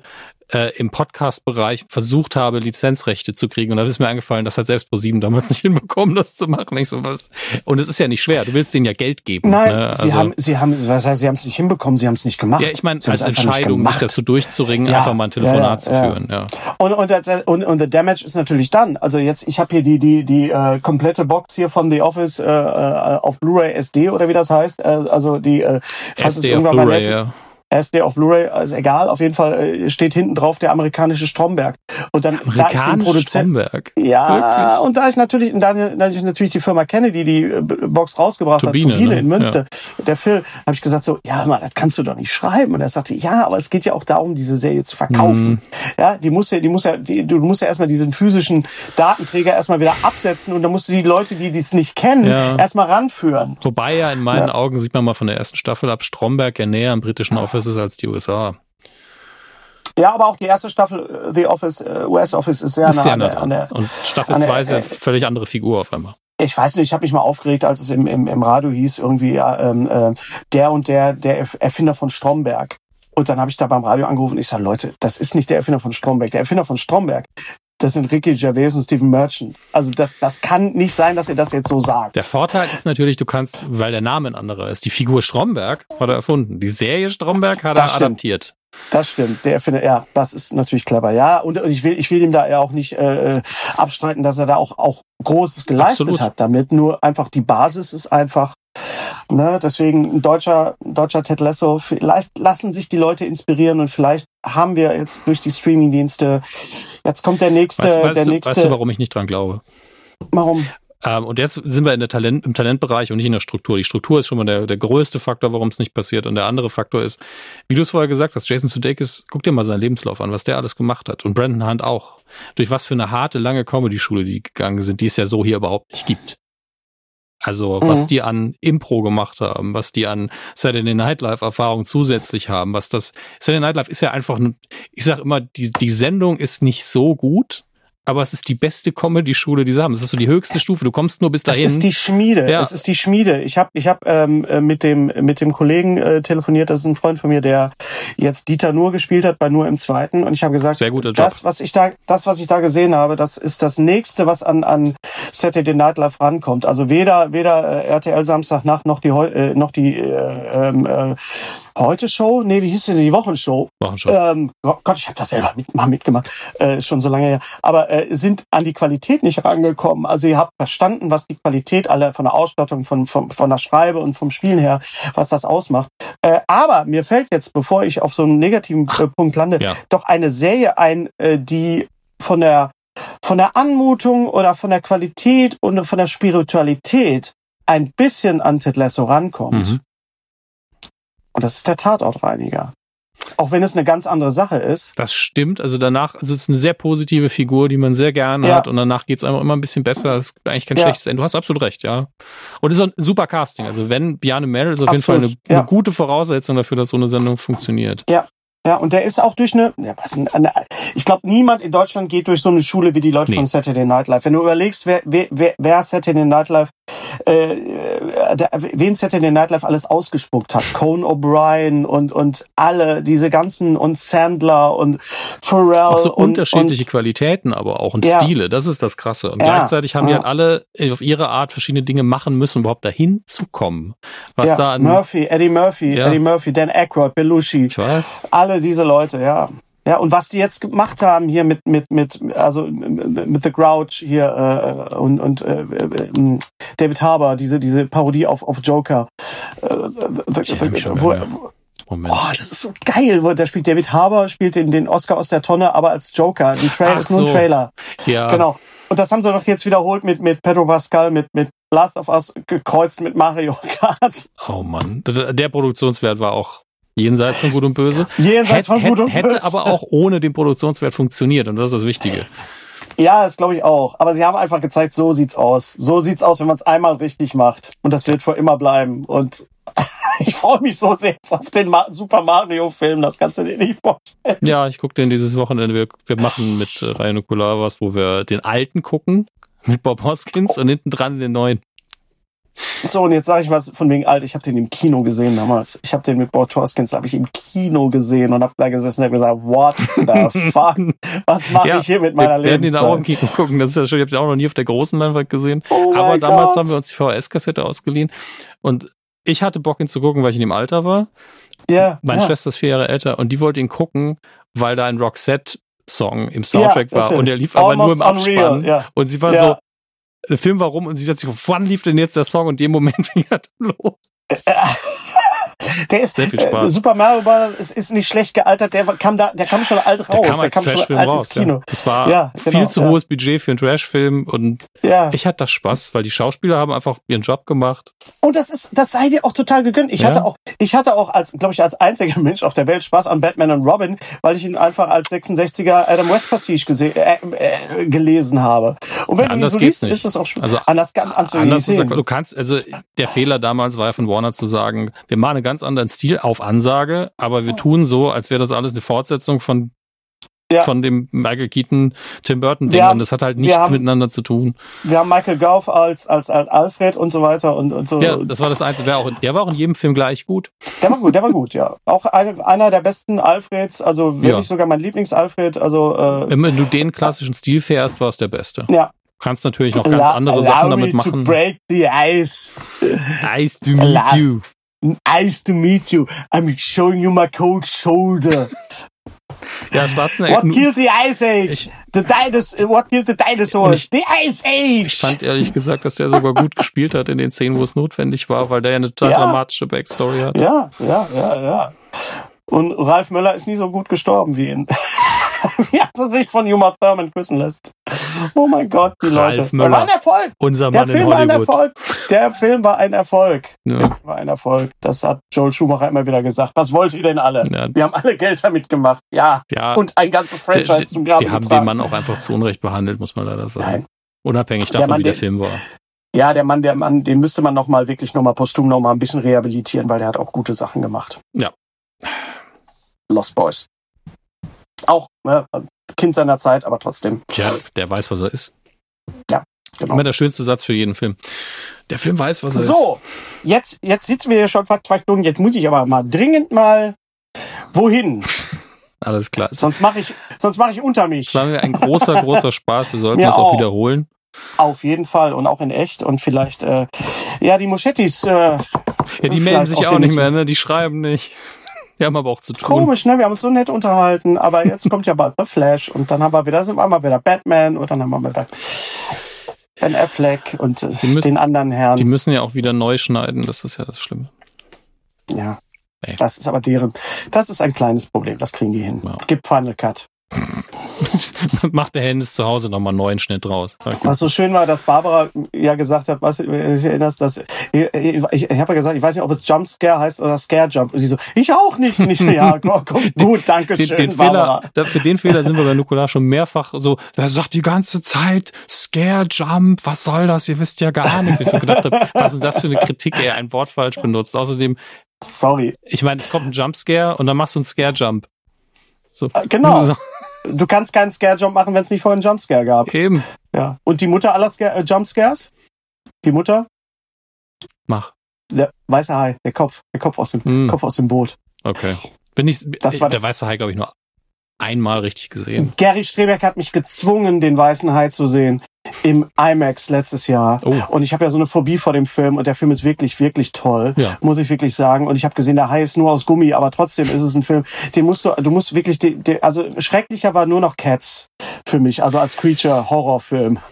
[SPEAKER 1] äh, im Podcast-Bereich versucht habe, Lizenzrechte zu kriegen. Und da ist mir eingefallen, das hat selbst ProSieben damals nicht hinbekommen, das zu machen. Ich so, was? Und es ist ja nicht schwer. Du willst denen ja Geld geben.
[SPEAKER 2] Nein, ne? also, sie haben, sie haben, was heißt, sie haben es nicht hinbekommen, sie haben es nicht gemacht.
[SPEAKER 1] Ja, ich meine, als Entscheidung, sich dazu durchzuringen, ja, einfach mal ein Telefonat zu führen. Ja.
[SPEAKER 2] Und, und, und, und the damage ist natürlich dann. Also jetzt, ich habe hier die, die, die äh, komplette Box hier von The Office äh, äh auf Blu-ray SD oder wie das heißt. Äh, also die, äh,
[SPEAKER 1] falls SD es irgendwann Blu-ray, ja.
[SPEAKER 2] SD auf Blu-ray, also egal, auf jeden Fall äh, steht hinten drauf der amerikanische Stromberg. Und dann
[SPEAKER 1] da ich den Produzent,
[SPEAKER 2] Stromberg. Ja, Wirklich? und da ich natürlich, da, da ich natürlich die Firma kenne, die die äh, Box rausgebracht Turbine, hat, Turbine ne? in Münster, ja. der Phil, habe ich gesagt so, ja, mal, das kannst du doch nicht schreiben. Und er sagte, ja, aber es geht ja auch darum, diese Serie zu verkaufen. Mhm. Ja, die muss ja, die muss ja, die, du musst ja erstmal diesen physischen Datenträger erstmal wieder absetzen und dann musst du die Leute, die dies nicht kennen, ja. erstmal ranführen.
[SPEAKER 1] Wobei ja in meinen ja. Augen sieht man mal von der ersten Staffel ab Stromberg ja näher am britischen Office ist als die USA.
[SPEAKER 2] Ja, aber auch die erste Staffel äh, The Office, äh, US Office ist sehr ist nah, sehr nah an, der, an der.
[SPEAKER 1] Und Staffel 2 ist ja äh, völlig andere Figur auf einmal.
[SPEAKER 2] Ich weiß nicht, ich habe mich mal aufgeregt, als es im, im, im Radio hieß, irgendwie, ähm, äh, der und der, der Erfinder von Stromberg. Und dann habe ich da beim Radio angerufen und ich sage, Leute, das ist nicht der Erfinder von Stromberg. Der Erfinder von Stromberg, das sind Ricky Gervais und Stephen Merchant. Also das, das kann nicht sein, dass ihr das jetzt so sagt.
[SPEAKER 1] Der Vorteil ist natürlich, du kannst, weil der Name ein anderer ist. Die Figur Stromberg hat er erfunden. Die Serie Stromberg hat das er stimmt. adaptiert.
[SPEAKER 2] Das stimmt. Der Erfinder, ja, das ist natürlich clever. Ja, und ich will, ich will ihm da ja auch nicht äh, äh abstreiten, dass er da auch, auch Großes geleistet Absolut. hat damit. Nur einfach die Basis ist einfach Ne, deswegen ein deutscher, deutscher Ted Lasso, vielleicht lassen sich die Leute inspirieren und vielleicht haben wir jetzt durch die Streamingdienste, jetzt kommt der nächste, weißt, weißt
[SPEAKER 1] der
[SPEAKER 2] du, nächste.
[SPEAKER 1] Weißt du, warum ich nicht dran glaube?
[SPEAKER 2] Warum?
[SPEAKER 1] Ähm, und jetzt sind wir in der Talent, im Talentbereich und nicht in der Struktur. Die Struktur ist schon mal der, der größte Faktor, warum es nicht passiert. Und der andere Faktor ist, wie du es vorher gesagt hast, Jason Sudeikis, guck dir mal seinen Lebenslauf an, was der alles gemacht hat. Und Brandon Hunt auch. Durch was für eine harte, lange Comedy-Schule die gegangen sind, die es ja so hier überhaupt nicht gibt. Also was mhm. die an Impro gemacht haben, was die an Saturday Night Live Erfahrung zusätzlich haben, was das Saturday Night Live ist ja einfach, ich sag immer, die die Sendung ist nicht so gut, aber es ist die beste Comedy-Schule, die sie haben. Es ist so die höchste Stufe. Du kommst nur bis dahin.
[SPEAKER 2] Es ist die Schmiede. Ja. Es ist die Schmiede. Ich habe ich hab, ähm, äh, mit dem mit dem Kollegen äh, telefoniert. Das ist ein Freund von mir, der jetzt Dieter Nur gespielt hat bei Nur im Zweiten. Und ich habe gesagt,
[SPEAKER 1] Sehr guter Job.
[SPEAKER 2] das was ich da das was ich da gesehen habe, das ist das nächste, was an an Saturday Night Live rankommt. Also weder weder äh, RTL Samstagnacht noch die äh, noch die äh, ähm, äh, Heute Show? Nee, wie hieß denn die Wochenshow?
[SPEAKER 1] Wochenshow.
[SPEAKER 2] Ähm, Gott, ich habe das selber mit, mal mitgemacht, äh, schon so lange her. Aber äh, sind an die Qualität nicht rangekommen. Also ihr habt verstanden, was die Qualität alle von der Ausstattung, von, von, von der Schreibe und vom Spielen her, was das ausmacht. Äh, aber mir fällt jetzt, bevor ich auf so einen negativen äh, Punkt lande, ja. doch eine Serie ein, äh, die von der von der Anmutung oder von der Qualität und von der Spiritualität ein bisschen an Ted Lasso rankommt. Mhm. Und das ist der Tatortreiniger. Auch wenn es eine ganz andere Sache ist.
[SPEAKER 1] Das stimmt. Also danach, es ist eine sehr positive Figur, die man sehr gerne ja. hat. Und danach geht es einfach immer ein bisschen besser. Das ist eigentlich kein ja. schlechtes Ende. Du hast absolut recht, ja. Und es ist ein super Casting. Also wenn Bjarne Mädel ist auf absolut. jeden Fall eine, ja. eine, gute Voraussetzung dafür, dass so eine Sendung funktioniert.
[SPEAKER 2] Ja, ja, und der ist auch durch eine, ja, was eine ich glaube, niemand in Deutschland geht durch so eine Schule wie die Leute nee. von Saturday Night Live. Wenn du überlegst, wer, wer, wer Saturday Night Live, äh, der, wen Saturday Night Live alles ausgespuckt hat, Conan O'Brien und, und alle, diese ganzen, und Sandler und Pharrell. Auch
[SPEAKER 1] so
[SPEAKER 2] und,
[SPEAKER 1] unterschiedliche und, Qualitäten aber auch und ja. Stile, das ist das Krasse. Und ja, gleichzeitig haben ja. die halt alle auf ihre Art verschiedene Dinge machen müssen, um überhaupt dahin zu kommen. Was da an
[SPEAKER 2] Murphy, Eddie Murphy, Eddie Murphy, Dan Aykroyd, Belushi.
[SPEAKER 1] Ich weiß.
[SPEAKER 2] Alle diese Leute, ja. Ja, und was die jetzt gemacht haben hier mit mit mit also mit The Grouch hier äh, und und äh, äh, David Harbour diese diese Parodie auf auf Joker. Äh, the, the, the, wo, Moment. Oh, das ist so geil. Da spielt David Harbour spielt den den Oscar aus der Tonne, aber als Joker. Die Trailer ist nur ein Trailer.
[SPEAKER 1] Ja.
[SPEAKER 2] Genau. Und das haben sie doch jetzt wiederholt mit mit Pedro Pascal mit mit Last of Us gekreuzt mit Mario Kart.
[SPEAKER 1] Oh Mann, der Produktionswert war auch Jenseits von Gut und Böse.
[SPEAKER 2] Jenseits von Gut und
[SPEAKER 1] Böse. Hätte aber auch ohne den Produktionswert funktioniert und das ist das Wichtige.
[SPEAKER 2] Ja, das glaube ich auch. Aber sie haben einfach gezeigt, so sieht's aus. So sieht's aus, wenn man es einmal richtig macht. Und das wird für immer bleiben. Und ich freue mich so sehr auf den Super Mario-Film. Das kannst du dir nicht vorstellen.
[SPEAKER 1] Ja, ich gucke den dieses Wochenende. Wir, wir machen mit äh, Ryan Nukular was, wo wir den alten gucken mit Bob Hoskins und hinten dran den neuen.
[SPEAKER 2] So, und jetzt sage ich was von wegen alt. Ich habe den im Kino gesehen damals. Ich habe den mit Bob Hoskins, habe ich im Kino gesehen und habe da gesessen und habe gesagt, what the fuck? Was mache ja, ich hier mit meiner Lebenszeit? Wir werden
[SPEAKER 1] ihn auch im Kino gucken. Das ist ja schon, ich habe den auch noch nie auf der großen Leinwand gesehen. Oh Aber damals Gott. haben wir uns die VHS-Kassette ausgeliehen und ich hatte Bock, ihn zu gucken, weil ich in dem Alter war.
[SPEAKER 2] Ja.
[SPEAKER 1] Meine
[SPEAKER 2] ja.
[SPEAKER 1] Schwester ist vier Jahre älter und die wollte ihn gucken, weil da ein Roxette Song im Soundtrack ja, war und der lief aber nur im Abspann. Unreal, ja. Und sie war ja. Der Film war rum und sie hat sich wann lief denn jetzt der Song und in dem Moment fing er dann los.
[SPEAKER 2] Der ist Sehr viel Spaß. Äh, Super Mario Bros. Ist, ist nicht schlecht gealtert. Der kam da, der kam schon alt raus. Der kam, der kam schon alt raus, ins Kino. Ja.
[SPEAKER 1] Das war ja, genau, viel zu ja. hohes Budget für einen Trash-Film und ja. ich hatte das Spaß, weil die Schauspieler haben einfach ihren Job gemacht.
[SPEAKER 2] Und das ist, das sei dir auch total gegönnt. Ich hatte auch, ich hatte auch als, glaube ich, als einziger Mensch auf der Welt Spaß an Batman und Robin, weil ich ihn einfach als 66er Adam West Pastiche äh, äh, gelesen habe. Und wenn
[SPEAKER 1] anders
[SPEAKER 2] du ihn so liest, ist es auch
[SPEAKER 1] also anders, anders, anders Du kannst, also der Fehler damals war ja von Warner zu sagen, wir machen eine ganz anderen Stil auf Ansage, aber wir tun so, als wäre das alles eine Fortsetzung von ja. von dem Michael Keaton Tim Burton Ding haben, und das hat halt nichts haben, miteinander zu tun.
[SPEAKER 2] Wir haben Michael Gauff als als, als Alfred und so weiter und, und so.
[SPEAKER 1] Ja, das war das Einzige. Der, auch, der war auch in jedem Film gleich gut.
[SPEAKER 2] Der war gut, der war gut, ja. Auch eine, einer der besten Alfreds, also wirklich ja. sogar mein Lieblings-Alfred. Also
[SPEAKER 1] äh, wenn du den klassischen Stil fährst, war es der Beste.
[SPEAKER 2] Ja,
[SPEAKER 1] kannst natürlich noch ganz andere Sachen damit machen. To
[SPEAKER 2] break the ice.
[SPEAKER 1] Ice to meet you.
[SPEAKER 2] Nice to meet you. I'm showing you my cold shoulder.
[SPEAKER 1] Ja, Schwarzenegger.
[SPEAKER 2] What killed the Ice Age? Ich, the Dinosaur, what killed the Dinosaurs? the Ice Age!
[SPEAKER 1] Ich fand ehrlich gesagt, dass der sogar gut gespielt hat in den Szenen, wo es notwendig war, weil der ja eine total ja. dramatische Backstory hat.
[SPEAKER 2] Ja, ja, ja, ja. Und Ralf Möller ist nie so gut gestorben wie ihn. wie er sich von Uma Thurman küssen lässt. Oh mein Gott, die Ralf Leute.
[SPEAKER 1] Möller, war
[SPEAKER 2] ein Erfolg.
[SPEAKER 1] Unser
[SPEAKER 2] Mann
[SPEAKER 1] Der Film
[SPEAKER 2] war ein Erfolg. Der Film war ein Erfolg. Ja. War ein Erfolg. Das hat Joel Schumacher immer wieder gesagt. Was wollt ihr denn alle? Ja. Wir haben alle Geld damit gemacht. Ja. ja. Und ein ganzes Franchise
[SPEAKER 1] die,
[SPEAKER 2] zum Graben
[SPEAKER 1] Die haben den Mann auch einfach zu Unrecht behandelt, muss man leider sagen. Nein. Unabhängig davon, Mann, wie der, der Film war.
[SPEAKER 2] Ja, der Mann, der Mann, den müsste man noch mal wirklich noch mal posthum noch mal ein bisschen rehabilitieren, weil der hat auch gute Sachen gemacht.
[SPEAKER 1] Ja.
[SPEAKER 2] Lost Boys. Auch ne, Kind seiner Zeit, aber trotzdem.
[SPEAKER 1] Ja, der weiß, was er ist.
[SPEAKER 2] Ja, genau.
[SPEAKER 1] Immer der schönste Satz für jeden Film. Der Film weiß, was er
[SPEAKER 2] so,
[SPEAKER 1] ist.
[SPEAKER 2] So, jetzt, jetzt sitzen wir hier schon fast zwei Stunden. Jetzt muss ich aber mal dringend mal wohin.
[SPEAKER 1] Alles klar.
[SPEAKER 2] Sonst mache ich, sonst mache ich unter mich.
[SPEAKER 1] Das war mir ein großer, großer Spaß. Wir sollten das auch, auch wiederholen.
[SPEAKER 2] Auf jeden Fall und auch in echt und vielleicht, äh, ja, die Moschettis. Äh,
[SPEAKER 1] ja, die melden sich auch nicht mehr, ne? Die schreiben nicht. Wir haben aber auch zu tun.
[SPEAKER 2] Komisch, ne? Wir haben uns so nett unterhalten, aber jetzt kommt ja bald The Flash und dann haben wir wieder, sind wir mal wieder Batman und dann haben wir wieder Ben Affleck und müssen, den anderen Herrn.
[SPEAKER 1] Die müssen ja auch wieder neu schneiden, das ist ja das Schlimme.
[SPEAKER 2] Ja. Ey. Das ist aber deren, das ist ein kleines Problem, das kriegen die hin. Wow. Gibt Final Cut.
[SPEAKER 1] macht der Hennis zu Hause nochmal einen neuen Schnitt raus.
[SPEAKER 2] Was so schön war, dass Barbara ja gesagt hat, was, ich erinnerst, dass, ich, ich, ich habe ja gesagt, ich weiß nicht, ob es Jumpscare heißt oder Scare Jump. Und sie so, ich auch nicht. Und ich so, ja, komm, komm, gut, danke schön, den, den
[SPEAKER 1] Barbara. Fehler, für den Fehler sind wir bei Nukular schon mehrfach so, er sagt die ganze Zeit, Scare Jump, was soll das? Ihr wisst ja gar nichts. Ich so gedacht habe, was ist das für eine Kritik, er ein Wort falsch benutzt. Außerdem,
[SPEAKER 2] Sorry.
[SPEAKER 1] Ich meine, es kommt ein Jumpscare und dann machst du einen Scare Jump.
[SPEAKER 2] So. Genau. So. Du kannst keinen Scare-Jump machen, wenn es nicht vorher einen Jumpscare gab.
[SPEAKER 1] Eben.
[SPEAKER 2] Ja. Und die Mutter aller Scare äh, Jumpscares? Die Mutter?
[SPEAKER 1] Mach.
[SPEAKER 2] Der weiße Hai, der Kopf, der Kopf aus dem, mm. Kopf aus dem Boot.
[SPEAKER 1] Okay. Bin ich, das war der weiße Hai, glaube ich, nur einmal richtig gesehen.
[SPEAKER 2] Gary Strebeck hat mich gezwungen, den weißen Hai zu sehen im IMAX letztes Jahr. Oh. Und ich habe ja so eine Phobie vor dem Film und der Film ist wirklich, wirklich toll, ja. muss ich wirklich sagen. Und ich habe gesehen, der Hai ist nur aus Gummi, aber trotzdem ist es ein Film, den musst du, du musst wirklich, den, den, also schrecklicher war nur noch Cats für mich, also als Creature-Horrorfilm.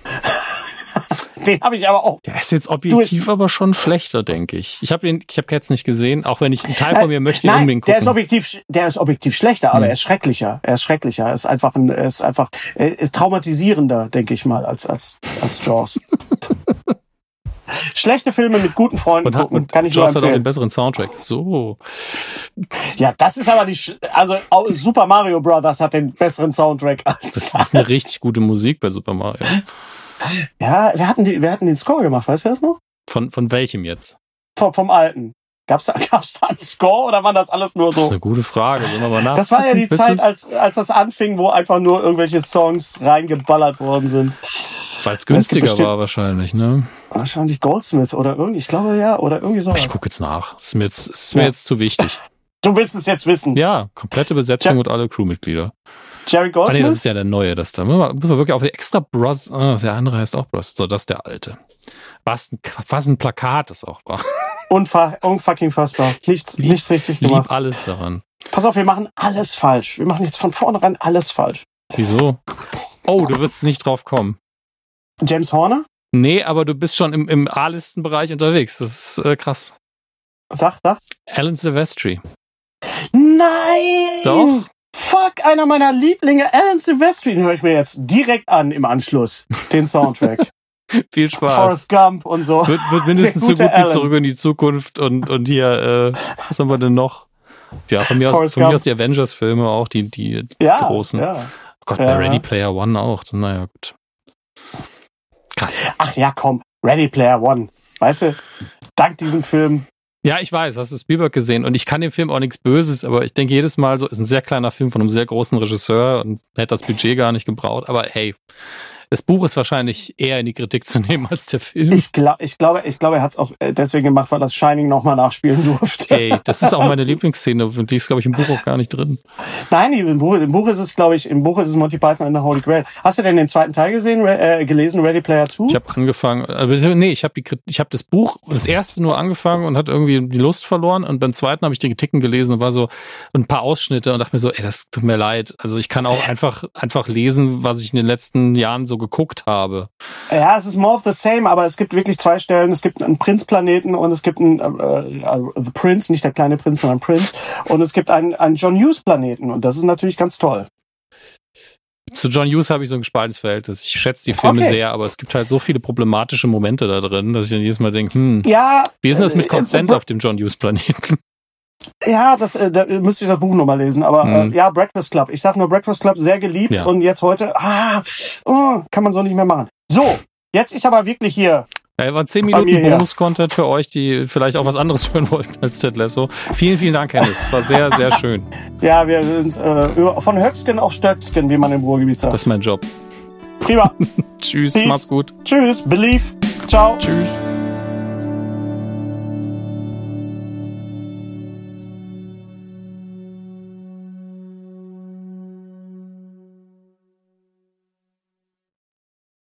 [SPEAKER 2] den habe ich aber auch.
[SPEAKER 1] Der ist jetzt objektiv du, aber schon schlechter, denke ich. Ich habe ihn, ich habe Cats nicht gesehen, auch wenn ich ein Teil von mir möchte
[SPEAKER 2] Nein,
[SPEAKER 1] unbedingt gucken.
[SPEAKER 2] Der ist objektiv, der ist objektiv schlechter, aber hm. er ist schrecklicher. Er ist schrecklicher. Er ist einfach ein, er ist einfach er ist traumatisierender, denke ich mal, als als als Jaws. Schlechte Filme mit guten Freunden
[SPEAKER 1] und, gucken, und kann ich Jaws nur empfehlen. hat auch den besseren Soundtrack. So.
[SPEAKER 2] Ja, das ist aber die also Super Mario Brothers hat den besseren Soundtrack als
[SPEAKER 1] Das ist eine richtig gute Musik bei Super Mario.
[SPEAKER 2] Ja, wir hatten, die, wir hatten den Score gemacht, weißt du das noch?
[SPEAKER 1] Von, von welchem jetzt?
[SPEAKER 2] Vom, vom alten. Gab's da, gab's da einen Score oder waren das alles nur so?
[SPEAKER 1] Das ist eine gute Frage. wir mal nach.
[SPEAKER 2] Das war ja die Zeit, als, als das anfing, wo einfach nur irgendwelche Songs reingeballert worden sind.
[SPEAKER 1] Weil es günstiger war wahrscheinlich, ne?
[SPEAKER 2] Wahrscheinlich Goldsmith oder irgendwie, ich glaube ja, oder irgendwie so.
[SPEAKER 1] Ich gucke jetzt nach. Ist mir jetzt, ist mir ja. jetzt zu wichtig.
[SPEAKER 2] Du willst es jetzt wissen?
[SPEAKER 1] Ja, komplette Besetzung ja. und alle Crewmitglieder.
[SPEAKER 2] Jerry Goldsmith? Ah, nee,
[SPEAKER 1] das ist ja der neue, das da. Muss man wirklich auf die extra Bros. Ah, der andere heißt auch Bros. So, das ist der alte. Was ein, was ein Plakat das auch war.
[SPEAKER 2] Unfa unfucking fassbar. Nichts, lieb, nichts richtig gemacht.
[SPEAKER 1] Lieb alles daran.
[SPEAKER 2] Pass auf, wir machen alles falsch. Wir machen jetzt von vornherein alles falsch.
[SPEAKER 1] Wieso? Oh, du wirst nicht drauf kommen.
[SPEAKER 2] James Horner?
[SPEAKER 1] Nee, aber du bist schon im, im A-Listenbereich unterwegs. Das ist äh, krass.
[SPEAKER 2] Sag, sag.
[SPEAKER 1] Alan Silvestri.
[SPEAKER 2] Nein!
[SPEAKER 1] Doch.
[SPEAKER 2] Fuck, einer meiner Lieblinge, Alan Silvestri, den höre ich mir jetzt direkt an im Anschluss, den Soundtrack.
[SPEAKER 1] Viel Spaß.
[SPEAKER 2] Forrest Gump und so.
[SPEAKER 1] Wird, wird mindestens so gut Alan. wie Zurück in die Zukunft und, und hier, äh, was haben wir denn noch? Ja, von mir, aus, von mir aus die Avengers-Filme auch, die, die
[SPEAKER 2] ja,
[SPEAKER 1] großen.
[SPEAKER 2] Ja.
[SPEAKER 1] Oh Gott, bei Ready Player One auch. Naja, gut.
[SPEAKER 2] Krass. Ach ja, komm, Ready Player One. Weißt du, dank diesem Film
[SPEAKER 1] Ja, ich weiß, hast du Spielberg gesehen? Und ich kann dem Film auch nichts Böses, aber ich denke jedes Mal so, ist ein sehr kleiner Film von einem sehr großen Regisseur und hätte das Budget gar nicht gebraucht, aber hey, das Buch ist wahrscheinlich eher in die Kritik zu nehmen als der Film.
[SPEAKER 2] Ich, glaub, ich glaube, ich glaube, er hat es auch äh, deswegen gemacht, weil das Shining nochmal nachspielen durfte.
[SPEAKER 1] Ey, das ist auch meine Lieblingsszene und die ist, glaube ich, im Buch auch gar nicht drin.
[SPEAKER 2] Nein, im Buch, im Buch ist es, glaube ich, im Buch ist es Monty Python and the Holy Grail. Hast du denn den zweiten Teil gesehen, äh, gelesen, Ready Player 2?
[SPEAKER 1] Ich habe angefangen, aber nee, ich habe ich habe das Buch, das erste nur angefangen und hat irgendwie die Lust verloren und beim zweiten habe ich die Kritiken gelesen und war so ein paar Ausschnitte und dachte mir so, ey, das tut mir leid. Also ich kann auch einfach einfach lesen, was ich in den letzten Jahren so geguckt habe.
[SPEAKER 2] Ja, es ist more of the same, aber es gibt wirklich zwei Stellen. Es gibt einen Prinz-Planeten und es gibt einen, äh, also The Prince, nicht der kleine Prinz, sondern Prince. Und es gibt einen, einen John Hughes-Planeten und das ist natürlich ganz toll.
[SPEAKER 1] Zu John Hughes habe ich so ein gespaltenes Verhältnis. Ich schätze die Filme okay. sehr, aber es gibt halt so viele problematische Momente da drin, dass ich dann jedes Mal denke, hm,
[SPEAKER 2] ja,
[SPEAKER 1] wie ist denn das mit Consent äh, äh, auf dem John Hughes Planeten?
[SPEAKER 2] Ja, das äh, da müsste ich das Buch nochmal lesen. Aber mhm. äh, ja, Breakfast Club. Ich sag nur Breakfast Club, sehr geliebt. Ja. Und jetzt heute, ah, oh, kann man so nicht mehr machen. So, jetzt ist aber wirklich hier.
[SPEAKER 1] Ja, war zehn Minuten Bonus-Content für euch, die vielleicht auch was anderes hören wollten als Ted Lasso. Vielen, vielen Dank, Hennis. Es war sehr, sehr schön.
[SPEAKER 2] ja, wir sind äh, von Höcksken auf Stöcksken, wie man im Ruhrgebiet sagt.
[SPEAKER 1] Das ist mein Job.
[SPEAKER 2] Prima.
[SPEAKER 1] Tschüss, Peace. mach's gut.
[SPEAKER 2] Tschüss, Believe. Ciao.
[SPEAKER 1] Tschüss.